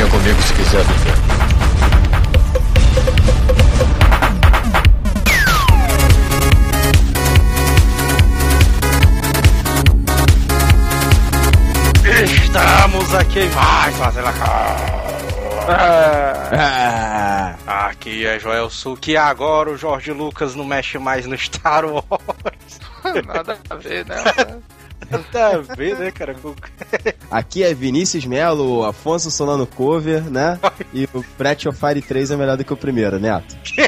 Venha comigo se quiser viver. Estamos aqui mais fazendo a Aqui é Joel Suki e agora o Jorge Lucas não mexe mais no Star Wars. Nada a ver, né? Nada a ver, né, cara? Aqui é Vinícius Melo, Afonso Solano Cover, né? E o Breath of Fire 3 é melhor do que o primeiro, Neto.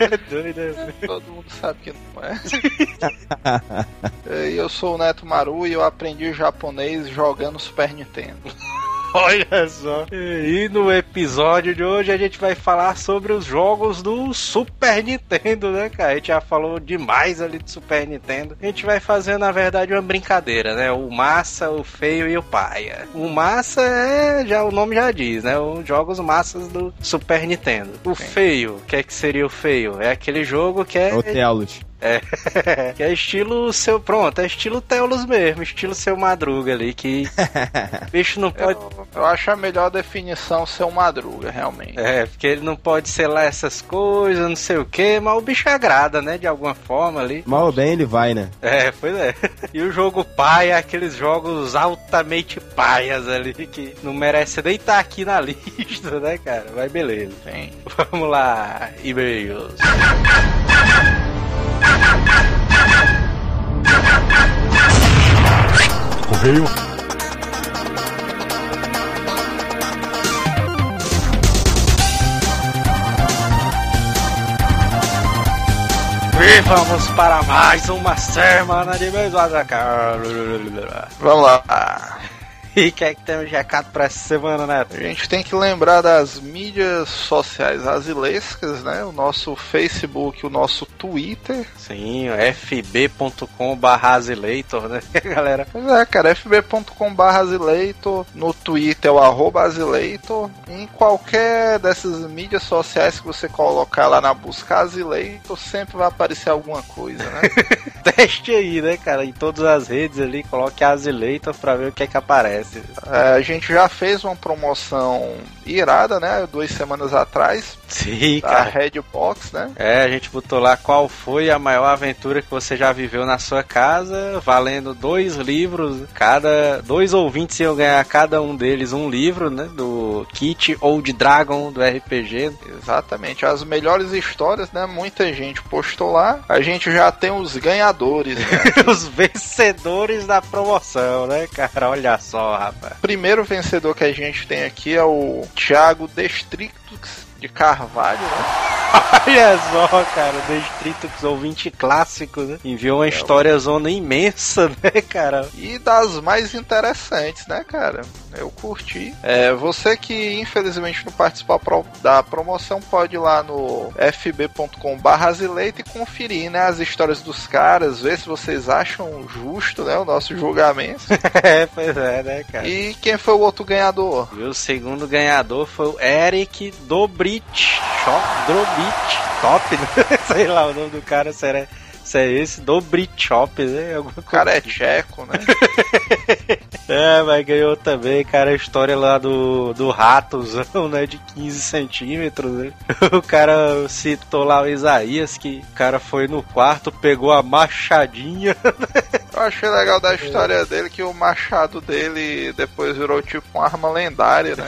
é doido, né? Todo mundo sabe que não é. Eu sou o Neto Maru e eu aprendi japonês jogando Super Nintendo. Olha só. E no episódio de hoje a gente vai falar sobre os jogos do Super Nintendo, né, cara? A gente já falou demais ali do Super Nintendo. A gente vai fazer, na verdade, uma brincadeira, né? O massa, o feio e o paia. O massa é, já o nome já diz, né? Os jogos massas do Super Nintendo. O feio, o que é que seria o feio? É aquele jogo que é É o Telos. É, que é estilo seu. Pronto, é estilo Telos mesmo, estilo seu Madruga ali, que. bicho não pode. Eu, eu acho a melhor definição ser um madruga, realmente. É, porque ele não pode ser lá essas coisas, não sei o que, mas o bicho agrada, né? De alguma forma ali. Mal ou bem ele vai, né? É, pois é. E o jogo pai é aqueles jogos altamente paias ali, que não merece nem estar aqui na lista, né, cara? Mas beleza. Sim. Vamos lá, e-mails. Correio. E vamos para mais uma semana de. Vamos lá. E o que é que temos de recado para essa semana, Neto? A gente tem que lembrar das mídias sociais asilescas, né? O nosso Facebook, o nosso Twitter. Sim, fb.com barra Azileitor, né, galera? Pois é, cara, fb.com.br Azileitor, no Twitter é o arroba Azileitor, em qualquer dessas mídias sociais que você colocar lá na busca Azileitor, sempre vai aparecer alguma coisa, né? Teste aí, né, cara? Em todas as redes ali, coloque Azileitor pra ver o que é que aparece. É, a gente já fez uma promoção irada, né? Duas semanas atrás, Sim, da cara. Redbox, né? É, a gente botou lá qual foi a maior aventura que você já viveu na sua casa, valendo dois livros, cada dois ouvintes iam ganhar cada um deles um livro, né, do Kit Old Dragon do RPG. Exatamente, as melhores histórias, né? Muita gente postou lá. A gente já tem os ganhadores, né? Os vencedores da promoção, né, cara? Olha só, rapaz. Primeiro vencedor que a gente tem aqui é o Thiago Destrictux de Carvalho, né? Olha só, cara, o Destrito ouvinte clássico, né? Enviou uma história zona imensa, né, cara? E das mais interessantes, né, cara? Eu curti. É, você que infelizmente não participou da promoção, pode ir lá no fb.com.br e conferir, né, as histórias dos caras, ver se vocês acham justo, né, o nosso julgamento. é, pois é, né, cara? e quem foi o outro ganhador? E o segundo ganhador foi o Eric Dobrit Shop, Dobrit Top, né? sei lá o nome do cara, será se é esse, Dobrit Shop, né? Alguma O cara é tcheco, né? É, mas ganhou também, cara, a história lá do, do ratozão, né, de 15 centímetros, né? O cara citou lá o Isaías, que o cara foi no quarto, pegou a machadinha. Eu achei legal da história dele que o machado dele depois virou tipo uma arma lendária, né?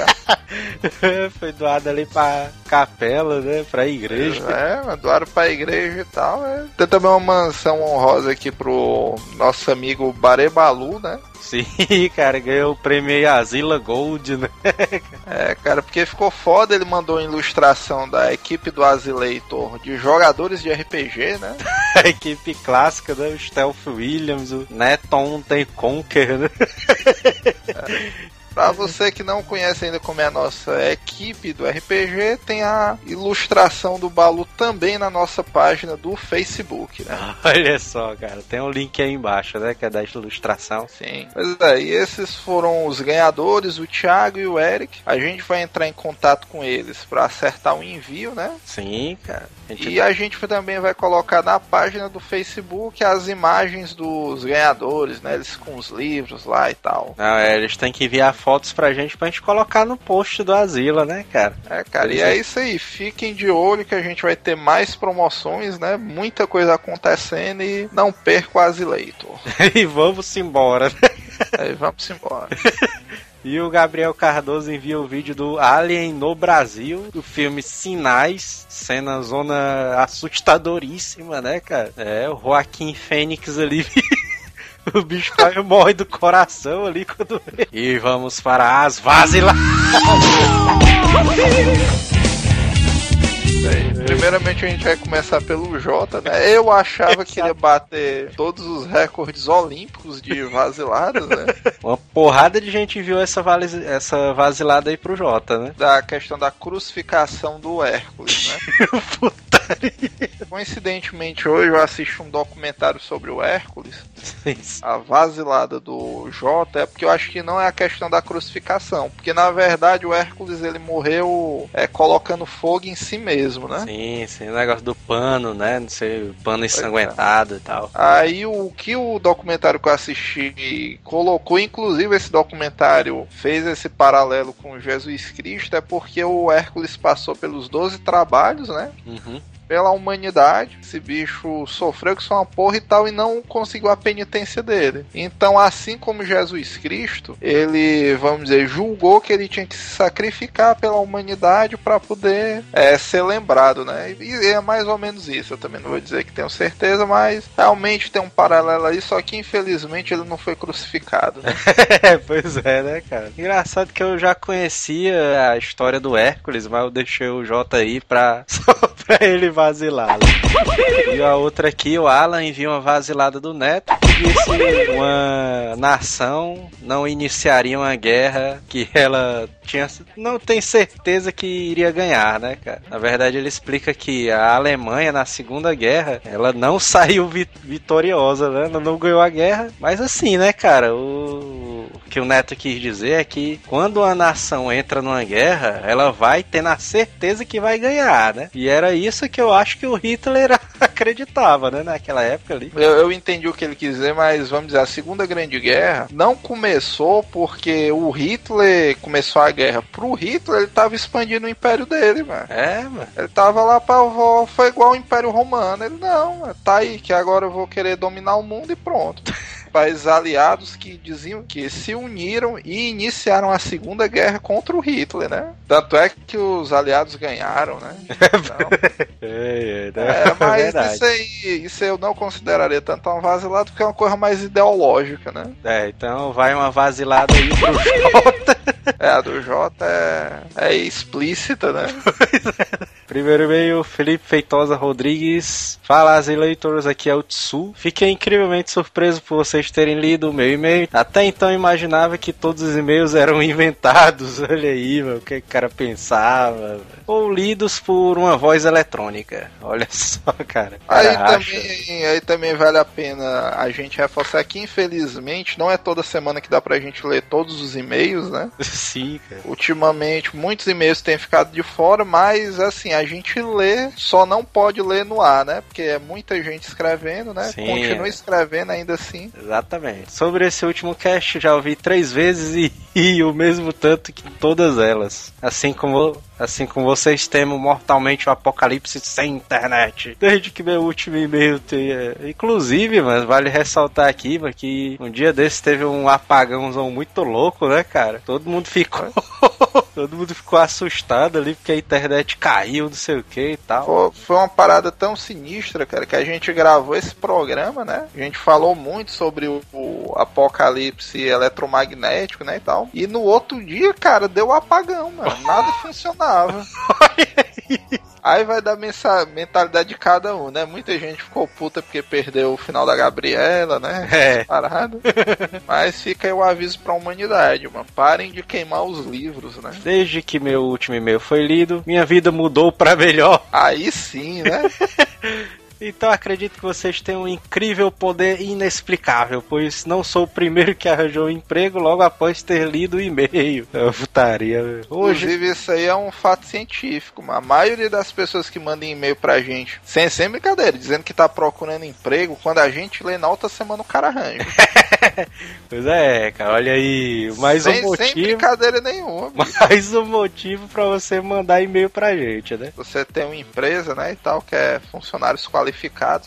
foi doado ali pra capela, né, pra igreja. É, doaram pra igreja e tal. é. Tem também uma mansão honrosa aqui pro nosso amigo Barebalu, né? Sim, cara, ganhou o prêmio Asila Gold, né? É, cara, porque ficou foda, ele mandou uma ilustração da equipe do Azileitor de jogadores de RPG, né? A equipe clássica, né? O Stealth Williams, o Neton The Conquer, né? Pra você que não conhece ainda como é a nossa equipe do RPG, tem a ilustração do Balu também na nossa página do Facebook, né? Olha só, cara, tem um link aí embaixo, né? Que é da ilustração. Sim. Pois é, e esses foram os ganhadores, o Thiago e o Eric. A gente vai entrar em contato com eles pra acertar o envio, né? Sim, cara. A E a gente também vai colocar na página do Facebook as imagens dos ganhadores, né? Eles com os livros lá e tal. Não, é, eles têm que enviar foto fotos pra gente pra gente colocar no post do Asila, né, cara? É, cara, e é isso aí. Fiquem de olho que a gente vai ter mais promoções, né? Muita coisa acontecendo e não perca o Asileitor. e vamos embora. Aí vamos embora. E o Gabriel Cardoso envia o vídeo do Alien no Brasil, do filme Sinais, cena zona assustadoríssima, né, cara? É, o Joaquim Fênix ali. o bicho morre do coração ali quando vê. E vamos para as vazilas. Bem, primeiramente a gente vai começar pelo Jota, né? Eu achava que ia bater todos os recordes olímpicos de vaziladas, né? Uma porrada de gente enviou essa, vali- essa vasilada aí pro Jota, né? Da questão da crucificação do Hércules, né? Putaria. Coincidentemente, hoje eu assisti um documentário sobre o Hércules. Isso. A vasilada do Jota é porque eu acho que não é a questão da crucificação. Porque na verdade o Hércules ele morreu é, colocando fogo em si mesmo, né? Sim, sim, o negócio do pano, né? Não sei, pano ensanguentado e tal. Aí o que o documentário que eu assisti colocou, inclusive esse documentário fez esse paralelo com Jesus Cristo, é porque o Hércules passou pelos 12 trabalhos, né? Uhum. Pela humanidade, esse bicho sofreu que só uma porra e tal, e não conseguiu a penitência dele. Então, assim como Jesus Cristo, ele, vamos dizer, julgou que ele tinha que se sacrificar pela humanidade para poder é, ser lembrado, né? E é mais ou menos isso. Eu também não vou dizer que tenho certeza, mas realmente tem um paralelo aí, só que infelizmente ele não foi crucificado. Né? Pois é, né, cara? Engraçado que eu já conhecia a história do Hércules, mas eu deixei o J aí pra, só pra ele. Né? E a outra aqui, o Alan envia uma vasilada do Neto que disse uma nação não iniciaria uma guerra que ela tinha não tem certeza que iria ganhar, né, cara? Na verdade, ele explica que a Alemanha na Segunda Guerra, ela não saiu vi- vitoriosa, né? Não ganhou a guerra, mas assim, né, cara, o que o Neto quis dizer é que quando a nação entra numa guerra, ela vai ter na certeza que vai ganhar, né? E era isso que eu acho que o Hitler acreditava, né, naquela época ali. Eu, eu entendi o que ele quis dizer, mas vamos dizer, a Segunda Grande Guerra não começou porque o Hitler começou a guerra. Pro Hitler, ele tava expandindo o império dele, mano. É, mano. Ele tava lá pra. Foi igual o Império Romano. Ele, não, tá aí, que agora eu vou querer dominar o mundo e pronto. Países aliados que diziam que se uniram e iniciaram a Segunda Guerra contra o Hitler, né? Tanto é que os aliados ganharam, né? Então, É, é, é, mas verdade. isso aí, isso aí eu não consideraria tanto uma vasilada porque é uma coisa mais ideológica, né? É, então vai uma vasilada aí pro Jota. É, a do Jota é, é explícita, né? Primeiro e-mail, Felipe Feitosa Rodrigues. Fala, as eleitores, aqui é o Tsu. Fiquei incrivelmente surpreso por vocês terem lido o meu e-mail. Até então eu imaginava que todos os e-mails eram inventados. Olha aí, mano, o que o cara pensava. Ou lidos por uma voz eletrônica. Olha só, cara. Aí acha. também, aí também vale a pena a gente reforçar que, infelizmente, não é toda semana que dá pra gente ler todos os e-mails, né? Sim, cara. Ultimamente, muitos e-mails têm ficado de fora, mas assim, a gente lê, só não pode ler no ar, né? Porque é muita gente escrevendo, né? Sim, Continua é. escrevendo ainda assim. Exatamente. Sobre esse último cast, já ouvi três vezes e, e o mesmo tanto que todas elas. Assim como, assim como vocês temem mortalmente o apocalipse sem internet. Desde que meu último e-mail tenha. Inclusive, mas vale ressaltar aqui, mano, que um dia desse teve um apagãozão muito louco, né, cara? Todo mundo ficou. Todo mundo ficou assustado ali porque a internet caiu, não sei o que e tal. Foi, foi uma parada tão sinistra, cara, que a gente gravou esse programa, né? A gente falou muito sobre o, o apocalipse eletromagnético, né, e tal. E no outro dia, cara, deu um apagão, mano. Nada funcionava. Aí vai dar mensa- mentalidade de cada um, né? Muita gente ficou puta porque perdeu o final da Gabriela, né? É. Parado. Mas fica aí o aviso pra humanidade, mano. Parem de queimar os livros, né? Desde que meu último e-mail foi lido, minha vida mudou pra melhor. Aí sim, né? Então acredito que vocês têm um incrível poder inexplicável, pois não sou o primeiro que arranjou um emprego logo após ter lido o e-mail. É uma putaria. velho. Hoje. Inclusive, isso aí é um fato científico. mano. A maioria das pessoas que mandam e-mail pra gente, sem, sem brincadeira, dizendo que tá procurando emprego, quando a gente lê na outra semana o cara arranja. pois é, cara, olha aí, mais sem, um motivo. Sem brincadeira nenhuma. Mais um motivo para você mandar e-mail pra gente, né? Você tem uma empresa, né, e tal, que é funcionários qualificados,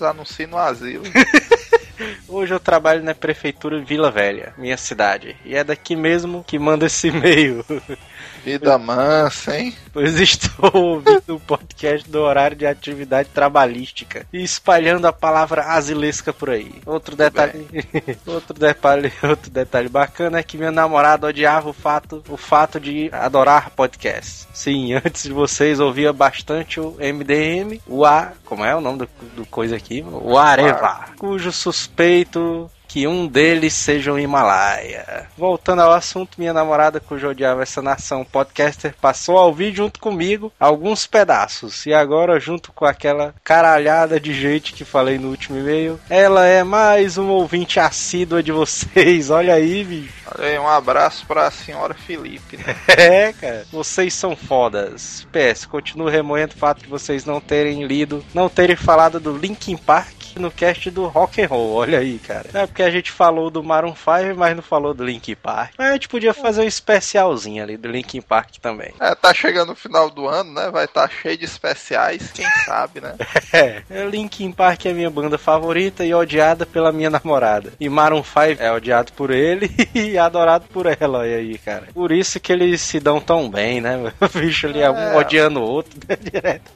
anuncie no asilo. Hoje eu trabalho na prefeitura Vila Velha, minha cidade. E é daqui mesmo que manda esse e-mail. Vida mansa, hein? Pois estou ouvindo o podcast do horário de atividade trabalhística e espalhando a palavra asilesca por aí. Outro detalhe, outro detalhe, outro detalhe bacana é que minha namorada odiava o fato, o fato de adorar podcast. Sim, antes de vocês ouvia bastante o MDM, o A, como é o nome do, do coisa aqui? O Areva, cujo suspeito que um deles seja o Himalaia. Voltando ao assunto, minha namorada, cujo odiava essa nação podcaster, passou a ouvir junto comigo alguns pedaços. E agora, junto com aquela caralhada de gente que falei no último e-mail, ela é mais um ouvinte assídua de vocês. Olha aí, bicho. Olha aí, um abraço pra senhora Felipe. Né? É, cara. Vocês são fodas. PS, continuo remoendo o fato de vocês não terem lido, não terem falado do Linkin Park no cast do Rock and Roll. Olha aí, cara. É porque a gente falou do Maroon 5, mas não falou do Linkin Park. Mas a gente podia fazer um especialzinho ali do Linkin Park também. É, tá chegando o final do ano, né? Vai estar tá cheio de especiais, quem sabe, né? é, Linkin Park é minha banda favorita e odiada pela minha namorada. E Maroon 5 é odiado por ele e adorado por ela, olha aí, cara. Por isso que eles se dão tão bem, né? O bicho ali é um odiando o outro, né? direto.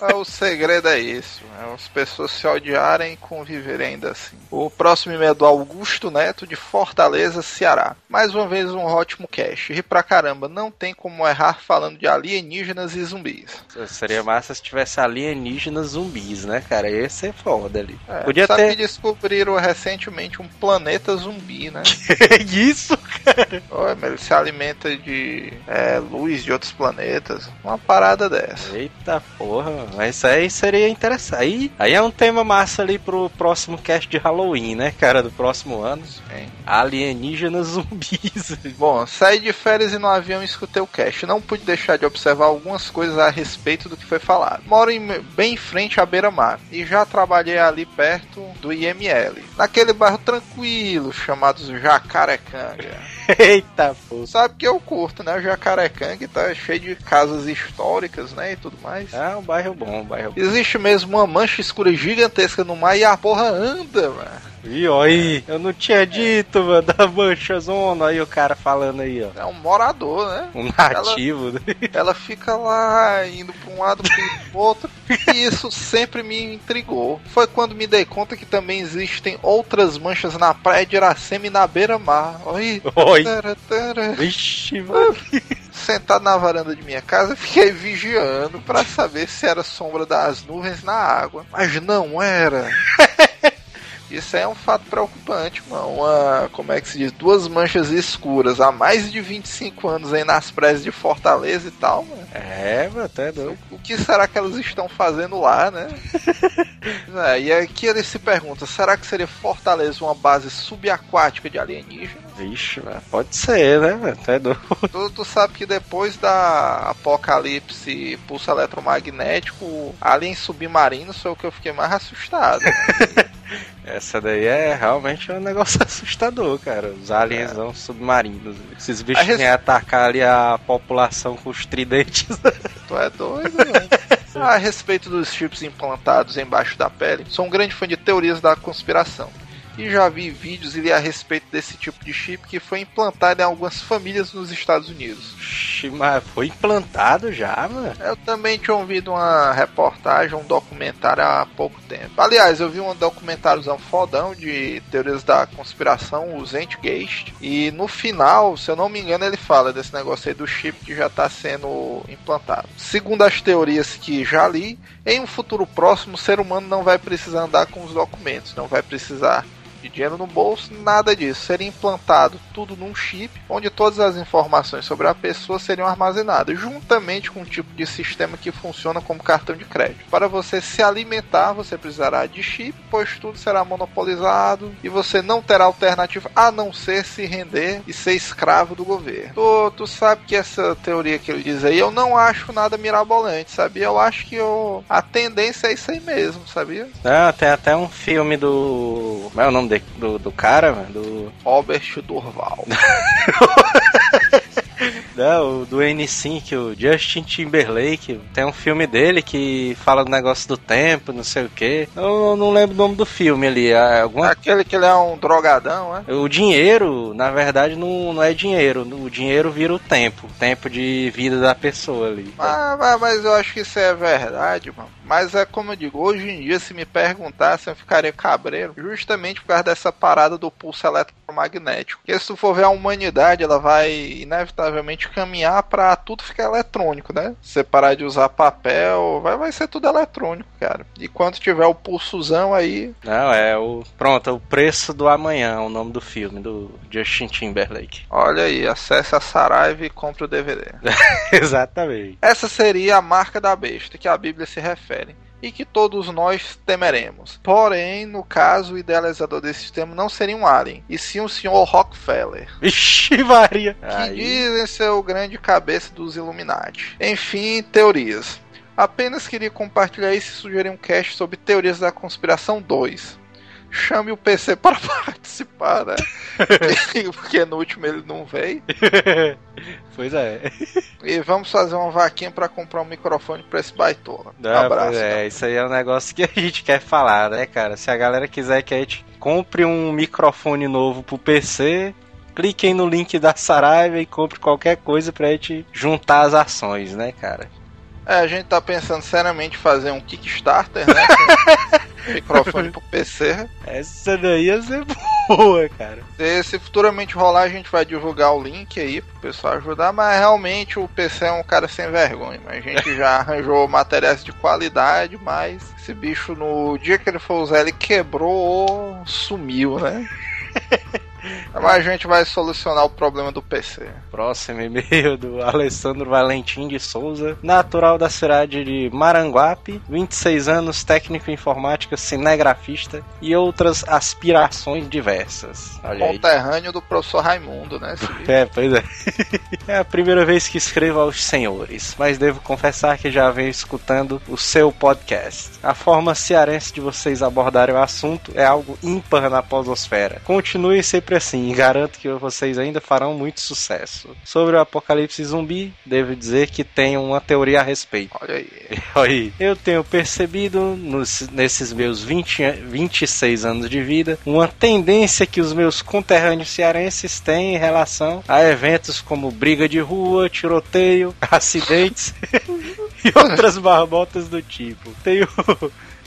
É, o segredo é isso, né? as pessoas se odiarem e conviverem ainda assim. O próximo e-mail é do Augusto Neto, de Fortaleza, Ceará. Mais uma vez um ótimo cast. E pra caramba, não tem como errar falando de alienígenas e zumbis. Seria massa se tivesse alienígenas zumbis, né, cara? Esse é foda ali. É, Podia sabe ter... que descobriram recentemente um planeta zumbi, né? Que isso, cara? Ué, ele se alimenta de é, luz de outros planetas. Uma parada dessa. Eita porra, mas isso aí seria interessante. Aí, aí é um tema massa ali pro próximo cast de Halloween, né, cara? Do próximo ano. Sim. Alienígenas zumbis. Bom, saí de férias e no avião escutei o cast. Não pude deixar de observar algumas coisas a respeito do que foi falado. Moro em, bem em frente à beira-mar e já trabalhei ali perto do IML. Naquele bairro tranquilo chamado Jacarecanga. Eita, pô. Sabe que eu curto, né? O Jacarecanga tá cheio de casas históricas, né? E tudo mais. É um bairro bom, um bairro bom. Existe mesmo uma mancha escura gigantesca no mar e a porra anda, mano. E aí, eu não tinha dito, mano, da mancha zona. Aí o cara falando aí, ó. É um morador, né? Um nativo. Ela, ela fica lá, indo pra um lado pro outro. e isso sempre me intrigou. Foi quando me dei conta que também existem outras manchas na praia de Iracema e na beira-mar. Oi. Oi. Tara, tara. Vixe, mano. Sentado na varanda de minha casa, fiquei vigiando para saber se era sombra das nuvens na água. Mas não era. Isso é um fato preocupante, mano. Uma, como é que se diz? Duas manchas escuras há mais de 25 anos aí nas praias de Fortaleza e tal, mano. É, mano, até doido. O que será que elas estão fazendo lá, né? é, e aqui ele se pergunta: será que seria Fortaleza uma base subaquática de alienígenas? Vixe, pode ser, né? Até doido. Tu, tu sabe que depois da apocalipse pulso eletromagnético, aliens submarinos foi o que eu fiquei mais assustado. Essa daí é realmente um negócio assustador, cara. Os aliens é. submarinos. Esses bichos res... atacar ali a população com os tridentes. Tu é doido, velho. a respeito dos chips implantados embaixo da pele, sou um grande fã de teorias da conspiração e já vi vídeos e li a respeito desse tipo de chip que foi implantado em algumas famílias nos Estados Unidos. Mas foi implantado já, mano? Eu também tinha ouvido uma reportagem, um documentário há pouco tempo. Aliás, eu vi um documentáriozão fodão de teorias da conspiração, o Zentgeist. E no final, se eu não me engano, ele fala desse negócio aí do chip que já está sendo implantado. Segundo as teorias que já li, em um futuro próximo, o ser humano não vai precisar andar com os documentos, não vai precisar de dinheiro no bolso, nada disso. Seria implantado tudo num chip, onde todas as informações sobre a pessoa seriam armazenadas, juntamente com um tipo de sistema que funciona como cartão de crédito. Para você se alimentar, você precisará de chip, pois tudo será monopolizado e você não terá alternativa a não ser se render e ser escravo do governo. Tu, tu sabe que essa teoria que ele diz aí, eu não acho nada mirabolante, sabia? Eu acho que eu, a tendência é isso aí mesmo, sabia? É, tem até um filme do. Como é o nome dele? De- do, do cara, mano? Do. Robert Durval. Não, do N5, o Justin Timberlake. Tem um filme dele que fala do negócio do tempo, não sei o que. Eu não lembro o nome do filme ali. é Alguma... Aquele que ele é um drogadão, é? O dinheiro, na verdade, não, não é dinheiro. O dinheiro vira o tempo. O tempo de vida da pessoa ali. Mas- mas eu acho que isso é verdade, mano. Mas é como eu digo, hoje em dia, se me perguntassem, eu ficaria cabreiro, justamente por causa dessa parada do pulso eletromagnético. Porque se tu for ver a humanidade, ela vai inevitavelmente caminhar pra tudo ficar eletrônico, né? Você parar de usar papel, vai, vai ser tudo eletrônico, cara. E quando tiver o pulsozão aí, Não, é o. Pronto, é o preço do amanhã, o nome do filme, do Justin Timberlake. olha aí, acesse a Saraiva e compre o DVD. Exatamente. Essa seria a marca da besta que a Bíblia se refere. E que todos nós temeremos. Porém, no caso, o idealizador desse sistema não seria um alien, e sim o senhor Rockefeller, Vixe, Maria. que Aí, dizem ser o grande cabeça dos Illuminati. Enfim, teorias. Apenas queria compartilhar isso e sugerir um cast sobre teorias da conspiração 2. Chame o PC para participar, né? Porque no último ele não veio. pois é. E vamos fazer uma vaquinha para comprar um microfone para esse baitola. Um Não, abraço. é, isso aí é um negócio que a gente quer falar, né, cara? Se a galera quiser que a gente compre um microfone novo pro PC, cliquem no link da Saraiva e compre qualquer coisa pra gente juntar as ações, né, cara? É, a gente tá pensando seriamente em fazer um Kickstarter, né? com microfone pro PC. Essa daí ia ser boa, cara. E se futuramente rolar, a gente vai divulgar o link aí pro pessoal ajudar, mas realmente o PC é um cara sem vergonha. A gente já arranjou materiais de qualidade, mas esse bicho no dia que ele for usar, ele quebrou ou sumiu, né? Mas a gente vai solucionar o problema do PC. Próximo e-mail do Alessandro Valentim de Souza, natural da cidade de Maranguape, 26 anos, técnico em informática, cinegrafista e outras aspirações diversas. Olha aí. Conterrâneo do professor Raimundo, né? É, pois é. É a primeira vez que escrevo aos senhores, mas devo confessar que já venho escutando o seu podcast. A forma cearense de vocês abordarem o assunto é algo ímpar na pososfera. Continue sempre assim e garanto que vocês ainda farão muito sucesso. Sobre o apocalipse zumbi, devo dizer que tenho uma teoria a respeito. Olha aí. Aí, eu tenho percebido nos- nesses meus 20, an- 26 anos de vida uma tendência que os meus conterrâneos cearenses têm em relação a eventos como briga de rua, tiroteio, acidentes e outras barbotas do tipo. Tenho.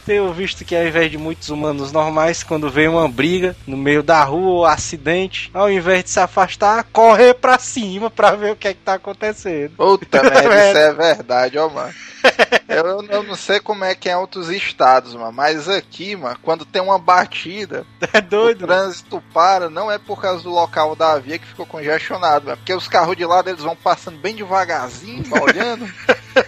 Tenho visto que ao invés de muitos humanos normais, quando vem uma briga no meio da rua ou acidente, ao invés de se afastar, correr pra cima pra ver o que é que tá acontecendo. Puta merda, isso é verdade, ó, mano. Eu, eu não sei como é que é em outros estados, mano, mas aqui, mano, quando tem uma batida, É o doido? trânsito para, não é por causa do local da via que ficou congestionado, mano, porque os carros de lado eles vão passando bem devagarzinho, mano, olhando.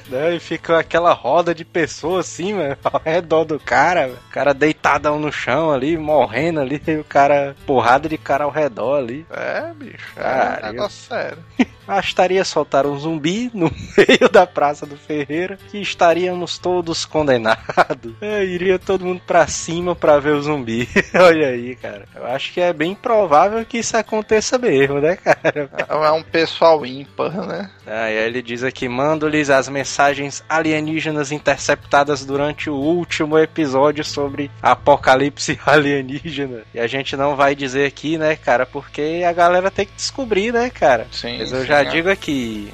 Né? E fica aquela roda de pessoas assim, mano, ao redor do cara, o cara deitadão no chão ali, morrendo ali, e o cara, porrada de cara ao redor ali. É, bicho, é um negócio sério. Bastaria soltar um zumbi no meio da Praça do Ferreira que estaríamos todos condenados. É, iria todo mundo pra cima pra ver o zumbi. Olha aí, cara. Eu acho que é bem provável que isso aconteça mesmo, né, cara? É um pessoal ímpar, né? Ah, e aí ele diz aqui: mando-lhes as mensagens alienígenas interceptadas durante o último episódio sobre apocalipse alienígena. E a gente não vai dizer aqui, né, cara, porque a galera tem que descobrir, né, cara? Sim, Mas eu sim, já é. digo aqui,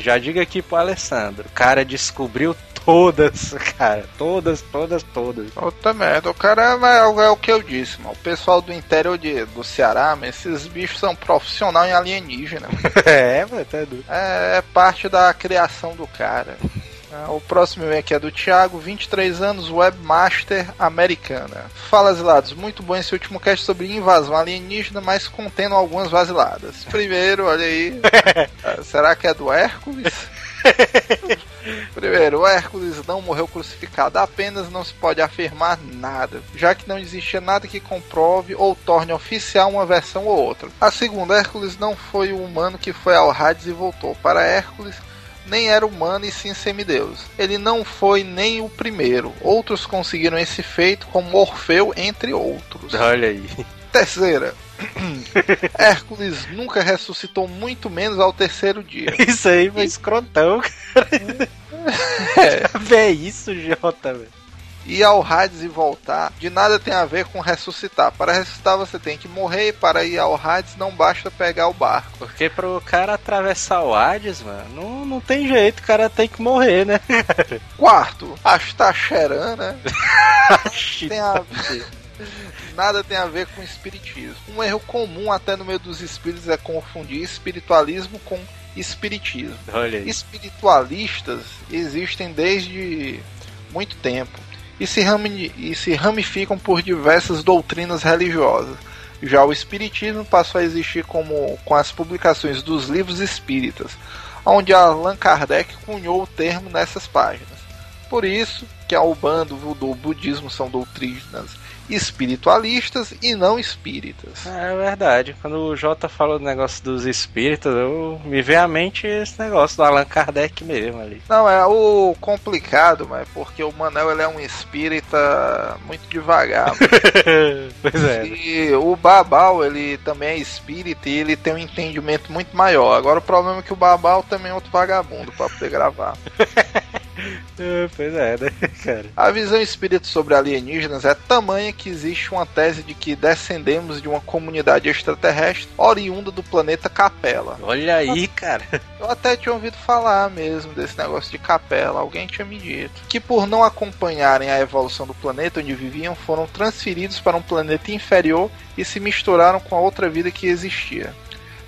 já digo aqui pro Alessandro: o cara descobriu todas, cara, todas, todas, todas. Outra merda, o cara é, é o que eu disse, mano. O pessoal do interior de, do Ceará, mano, esses bichos são profissional em alienígena. é, mano, tá doido. É, é parte da criação do cara. Ah, O próximo e-mail aqui é do Thiago, 23 anos, webmaster americana. Fala, Zilados, muito bom esse último cast sobre invasão alienígena, mas contendo algumas vaziladas. Primeiro, olha aí, ah, será que é do Hércules? Primeiro, o Hércules não morreu crucificado, apenas não se pode afirmar nada, já que não existia nada que comprove ou torne oficial uma versão ou outra. A segunda, Hércules não foi o humano que foi ao Hades e voltou. Para Hércules, nem era humano e sim semideus. Ele não foi nem o primeiro. Outros conseguiram esse feito, como Orfeu, entre outros. Olha aí. Terceira. Hércules nunca ressuscitou, muito menos ao terceiro dia. Isso aí foi escrotão, cara. É. Vê isso, Jota, velho. E ao Hades e voltar, de nada tem a ver com ressuscitar. Para ressuscitar você tem que morrer e para ir ao Hades não basta pegar o barco. Porque pro cara atravessar o Hades, mano, não, não tem jeito, o cara tem que morrer, né? Quarto, Astacheran, né? tem a ver. Nada tem a ver com espiritismo. Um erro comum até no meio dos espíritos é confundir espiritualismo com espiritismo. Espiritualistas existem desde muito tempo e se, rami e se ramificam por diversas doutrinas religiosas. Já o Espiritismo passou a existir como com as publicações dos livros espíritas, onde Allan Kardec cunhou o termo nessas páginas. Por isso que a Ubanda, o Voodoo, o Budismo são doutrinas espiritualistas e não espíritas. É verdade. Quando o Jota falou do negócio dos espíritas, eu me veio à mente esse negócio do Allan Kardec mesmo ali. Não, é o complicado, mas porque o Manel ele é um espírita muito devagar. pois é. E o Babal, ele também é espírita e ele tem um entendimento muito maior. Agora o problema é que o Babal também é outro vagabundo para poder gravar. Pois é, né, cara? A visão espírita sobre alienígenas é tamanha que existe uma tese de que descendemos de uma comunidade extraterrestre oriunda do planeta Capela. Olha aí, cara. Eu até tinha ouvido falar mesmo desse negócio de Capela, alguém tinha me dito. Que por não acompanharem a evolução do planeta onde viviam, foram transferidos para um planeta inferior e se misturaram com a outra vida que existia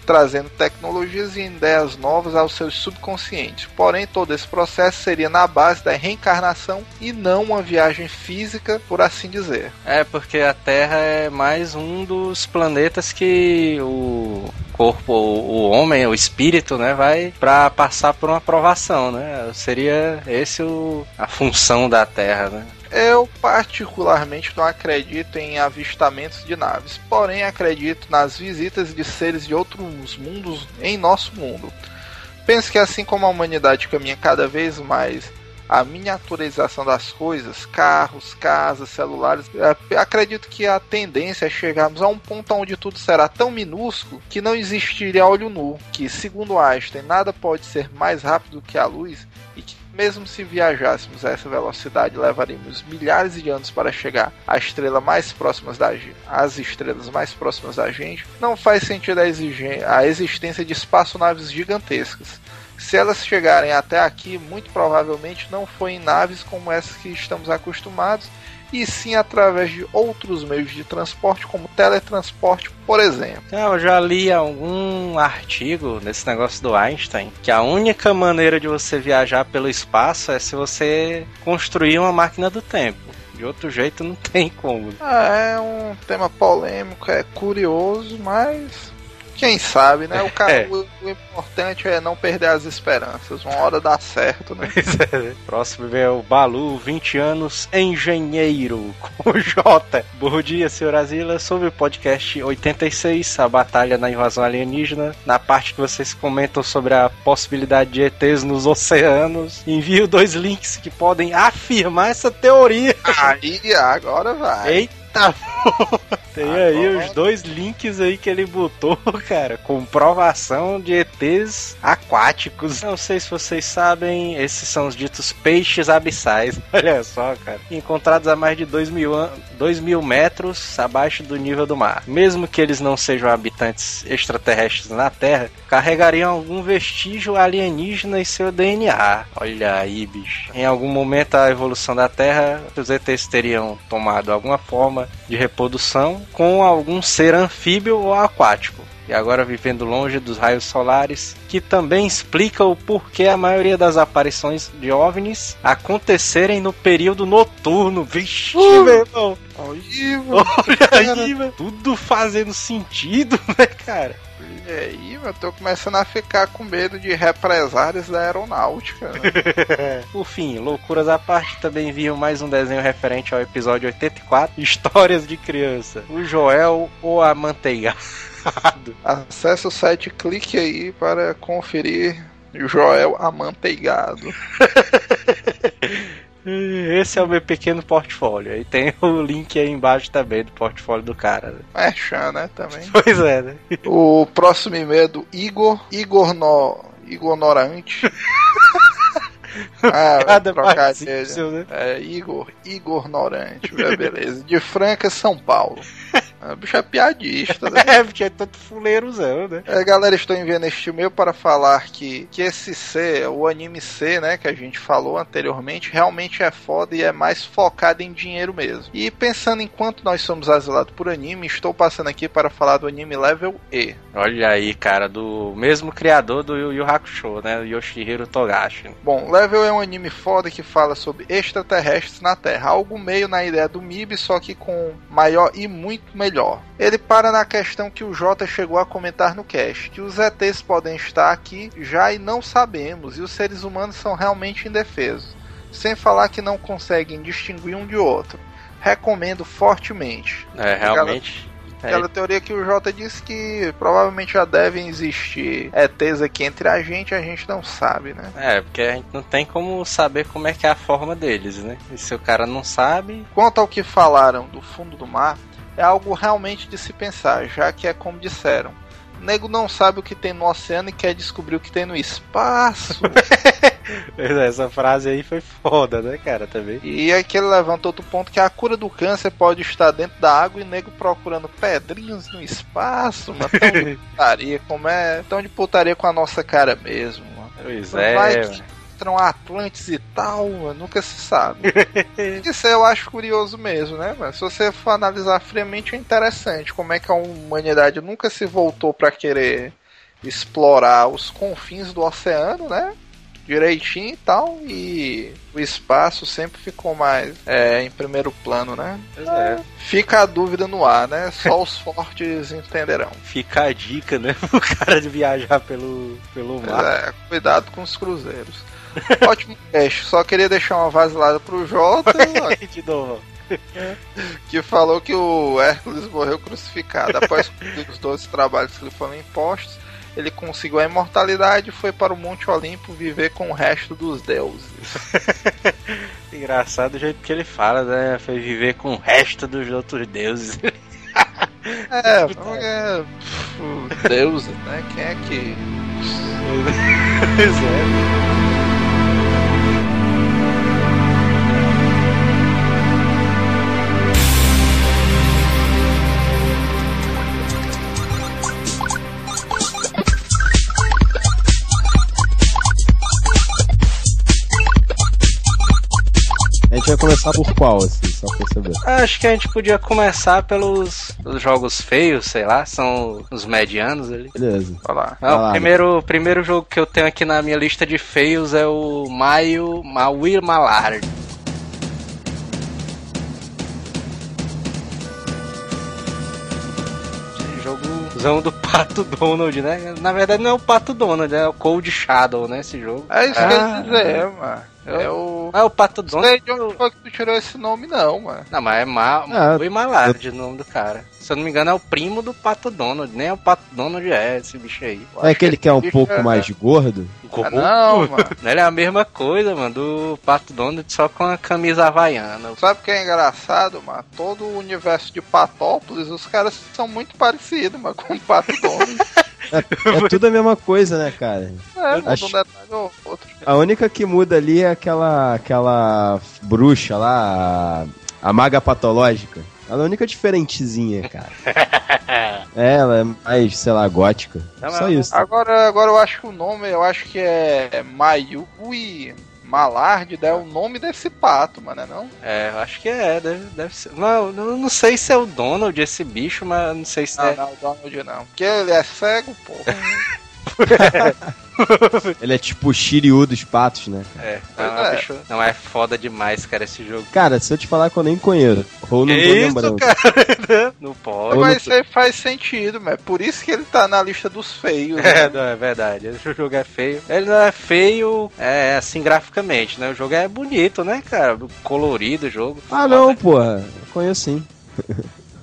trazendo tecnologias e ideias novas aos seus subconscientes. Porém, todo esse processo seria na base da reencarnação e não uma viagem física, por assim dizer. É, porque a Terra é mais um dos planetas que o corpo, o homem, o espírito, né, vai para passar por uma aprovação, né? Seria esse o, a função da Terra, né? Eu particularmente não acredito em avistamentos de naves, porém acredito nas visitas de seres de outros mundos em nosso mundo. Penso que assim como a humanidade caminha cada vez mais a miniaturização das coisas, carros, casas, celulares, é, acredito que a tendência é chegarmos a um ponto onde tudo será tão minúsculo que não existiria olho nu, que segundo Einstein nada pode ser mais rápido que a luz e que mesmo se viajássemos a essa velocidade, levaríamos milhares de anos para chegar à estrela mais próximas da às estrelas mais próximas da gente. Não faz sentido a, a existência de espaçonaves gigantescas. Se elas chegarem até aqui, muito provavelmente não foi em naves como essas que estamos acostumados, e sim através de outros meios de transporte, como teletransporte, por exemplo. Eu já li algum artigo nesse negócio do Einstein que a única maneira de você viajar pelo espaço é se você construir uma máquina do tempo. De outro jeito não tem como. É um tema polêmico, é curioso, mas quem sabe, né? O, cara, é. o, o, importante é não perder as esperanças. Uma hora dá certo, né? É, né? Próximo vem o Balu, 20 anos, engenheiro, com o J. Bom dia, senhor Azila, sobre o podcast 86, a batalha na invasão alienígena. Na parte que vocês comentam sobre a possibilidade de ETs nos oceanos, envio dois links que podem afirmar essa teoria. Aí, agora vai. Eita! Eita Tem Agora... aí os dois links aí que ele botou, cara. Comprovação de ETs aquáticos. Não sei se vocês sabem, esses são os ditos peixes abissais. Olha só, cara. Encontrados a mais de 2 mil, 2 mil metros abaixo do nível do mar. Mesmo que eles não sejam habitantes extraterrestres na Terra, carregariam algum vestígio alienígena em seu DNA. Olha aí, bicho. Em algum momento a evolução da Terra, os ETs teriam tomado alguma forma de reprodução com algum ser anfíbio ou aquático. E agora vivendo longe dos raios solares, que também explica o porquê a maioria das aparições de OVNIs acontecerem no período noturno. Vixe, uh, meu irmão! Olha aí, mano. Tudo fazendo sentido, né, cara? E aí, eu tô começando a ficar com medo de represárias da aeronáutica. Né? Por fim, loucuras à parte, também viu mais um desenho referente ao episódio 84, Histórias de Criança. O Joel ou a Manteiga. Acesse o site, clique aí para conferir Joel amanteigado. Esse é o meu pequeno portfólio. Aí tem o link aí embaixo também do portfólio do cara. Né? É chã, né? Também. Pois é, né? O próximo e-mail é do Igor. Igor no... Ignorante. ah, Cada trocadilho. participação, né? É, Igor, Igor Norante, beleza. De Franca, São Paulo. A bicho é piadista, né? É, porque é tanto fuleirozão, né? É, galera, estou enviando este e-mail para falar que, que esse C, o anime C, né, que a gente falou anteriormente, realmente é foda e é mais focado em dinheiro mesmo. E pensando em quanto nós somos asilados por anime, estou passando aqui para falar do anime Level E. Olha aí, cara, do mesmo criador do Yu Yu Hakusho, né? O Yoshihiro Togashi. Bom, Level é um anime foda que fala sobre extraterrestres na Terra, algo meio na ideia do MIB, só que com maior e muito melhor. Ele para na questão que o Jota chegou a comentar no cast, que os ETs podem estar aqui já e não sabemos, e os seres humanos são realmente indefesos, sem falar que não conseguem distinguir um de outro. Recomendo fortemente. É, realmente. Aquela teoria que o Jota disse que provavelmente já devem existir ETs aqui entre a gente, a gente não sabe, né? É, porque a gente não tem como saber como é que é a forma deles, né? E se o cara não sabe. Quanto ao que falaram do fundo do mar, é algo realmente de se pensar, já que é como disseram. O nego não sabe o que tem no oceano e quer descobrir o que tem no espaço. Essa frase aí foi foda, né, cara, também. E aqui ele levanta outro ponto que a cura do câncer pode estar dentro da água e nego procurando pedrinhos no espaço, mano. Tão de putaria, como é. Tão de putaria com a nossa cara mesmo, mano. Pois Vai é. que entram Atlantes e tal, nunca se sabe. Isso eu acho curioso mesmo, né? Mas se você for analisar friamente, é interessante como é que a humanidade nunca se voltou para querer explorar os confins do oceano, né? Direitinho e tal, e o espaço sempre ficou mais é, em primeiro plano, né? É. Fica a dúvida no ar, né? Só os fortes entenderão. Fica a dica, né, pro cara de viajar pelo, pelo mar. É, cuidado com os cruzeiros. Ótimo teste. Só queria deixar uma vasilada pro Jota, de novo. que falou que o Hércules morreu crucificado. Após os 12 trabalhos que lhe foram impostos, ele conseguiu a imortalidade e foi para o Monte Olimpo viver com o resto dos deuses. Engraçado o jeito que ele fala, né? Foi viver com o resto dos outros deuses. É, porque. Deuses, né? Quem é que. pois é. Gente vai começar por qual, assim, só pra saber. Acho que a gente podia começar pelos os jogos feios, sei lá, são os medianos ali. Beleza. Olha lá. Ah, Vai lá, o primeiro, primeiro jogo que eu tenho aqui na minha lista de feios é o Maio Mawir Malard. Esse Jogozão do Pato Donald, né? Na verdade não é o Pato Donald, é o Cold Shadow, né? Esse jogo. É isso que Ah. eu ia dizer, mano. É o. Ah, o Pato Não sei Donald. de onde foi que tu tirou esse nome, não, mano. Não, mas é Ma Ah, Maui Malard o nome do cara. Se eu não me engano, é o primo do Pato Donald. Nem é o Pato Donald, é esse bicho aí. É aquele que é um pouco é- mais gordo? Ah, não, mano. Ele é a mesma coisa, mano, do Pato Donald, só com a camisa havaiana. Sabe o que é engraçado, mano? Todo o universo de Patópolis, os caras são muito parecidos, mano, com o Pato Donald. É tudo a mesma coisa, né, cara? É, Acho- um detalhe ou outro. A única que muda ali é aquela, aquela bruxa lá, a, a maga patológica. Ela é a única diferentezinha, cara. É, ela é mais, sei lá, gótica. Não, Só isso. Agora, agora eu acho que o nome, eu acho que é Mayui Malard, é o nome desse pato, mano, é não? É, eu acho que é, deve, deve ser. Não, eu não sei se é o Donald esse bicho, mas não sei se Não, é. não, o Donald não. Porque ele é cego, pô. Ele é tipo o Shiryu dos patos, né? É, não, é. bicho, não é foda demais, cara, esse jogo. Cara, se eu te falar que eu nem conheço, ou não Que tô isso, lembrando. cara? Não pode. Mas aí faz sentido, mas é por isso que ele tá na lista dos feios. É, né? não, é verdade. O jogo é feio. Ele não é feio, é assim, graficamente, né? O jogo é bonito, né, cara? Colorido o jogo. Ah, não, porra. Eu conheço sim.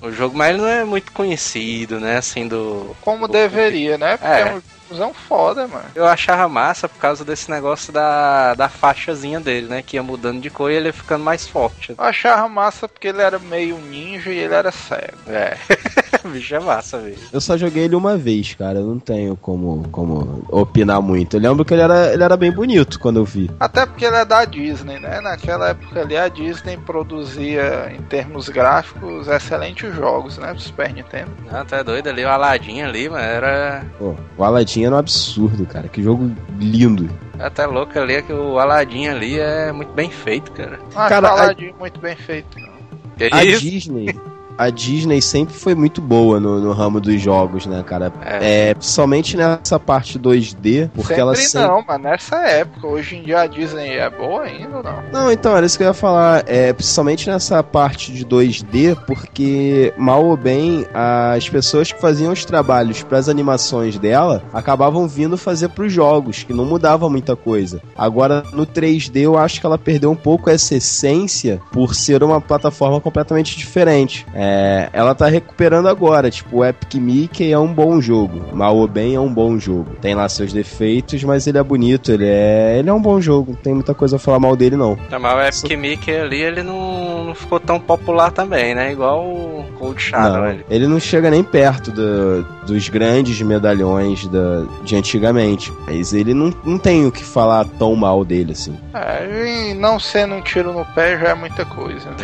O jogo, mas ele não é muito conhecido, né? Assim, do. Como deveria, né? Porque É. é um gráficos foda, mano. Eu achava massa por causa desse negócio da, da faixazinha dele, né? Que ia mudando de cor e ele ia ficando mais forte. Eu achava massa porque ele era meio ninja e ele era cego. É. bicho é massa, velho. Eu só joguei ele uma vez, cara. Eu não tenho como, como opinar muito. Eu lembro que ele era, ele era bem bonito quando eu vi. Até porque ele é da Disney, né? Naquela época ali a Disney produzia, em termos gráficos, excelentes jogos, né? Pro Super Nintendo. Ah, tá doido ali, o Aladdin ali, mano, era. Pô, o Aladdin era um absurdo, cara. Que jogo lindo. Até louco ali é que o Aladdin ali é muito bem feito, cara. Ah, Cara, o a- Aladdin é muito bem feito. não. Que A isso? Disney. A Disney sempre foi muito boa no, no ramo dos jogos, né, cara? É. É, principalmente nessa parte 2D, porque sempre ela sempre. não, mas nessa época. Hoje em dia a Disney é boa ainda ou não? Não, então, era isso que eu ia falar. É, principalmente nessa parte de 2D, porque, mal ou bem, as pessoas que faziam os trabalhos para as animações dela acabavam vindo fazer para os jogos, que não mudava muita coisa. Agora, no 3D, eu acho que ela perdeu um pouco essa essência por ser uma plataforma completamente diferente. É, ela tá recuperando agora, tipo, o Epic Mickey é um bom jogo, mal ou bem é um bom jogo. Tem lá seus defeitos, mas ele é bonito, ele é, ele é um bom jogo, não tem muita coisa a falar mal dele não. Tá, Mas o Epic Mickey ali, ele não, não ficou tão popular também, né? Igual o Cold Shadow Não, ali. ele não chega nem perto do- dos grandes medalhões da- de antigamente. Mas ele não, não tem o que falar tão mal dele assim. É, e não sendo um tiro no pé já é muita coisa. né?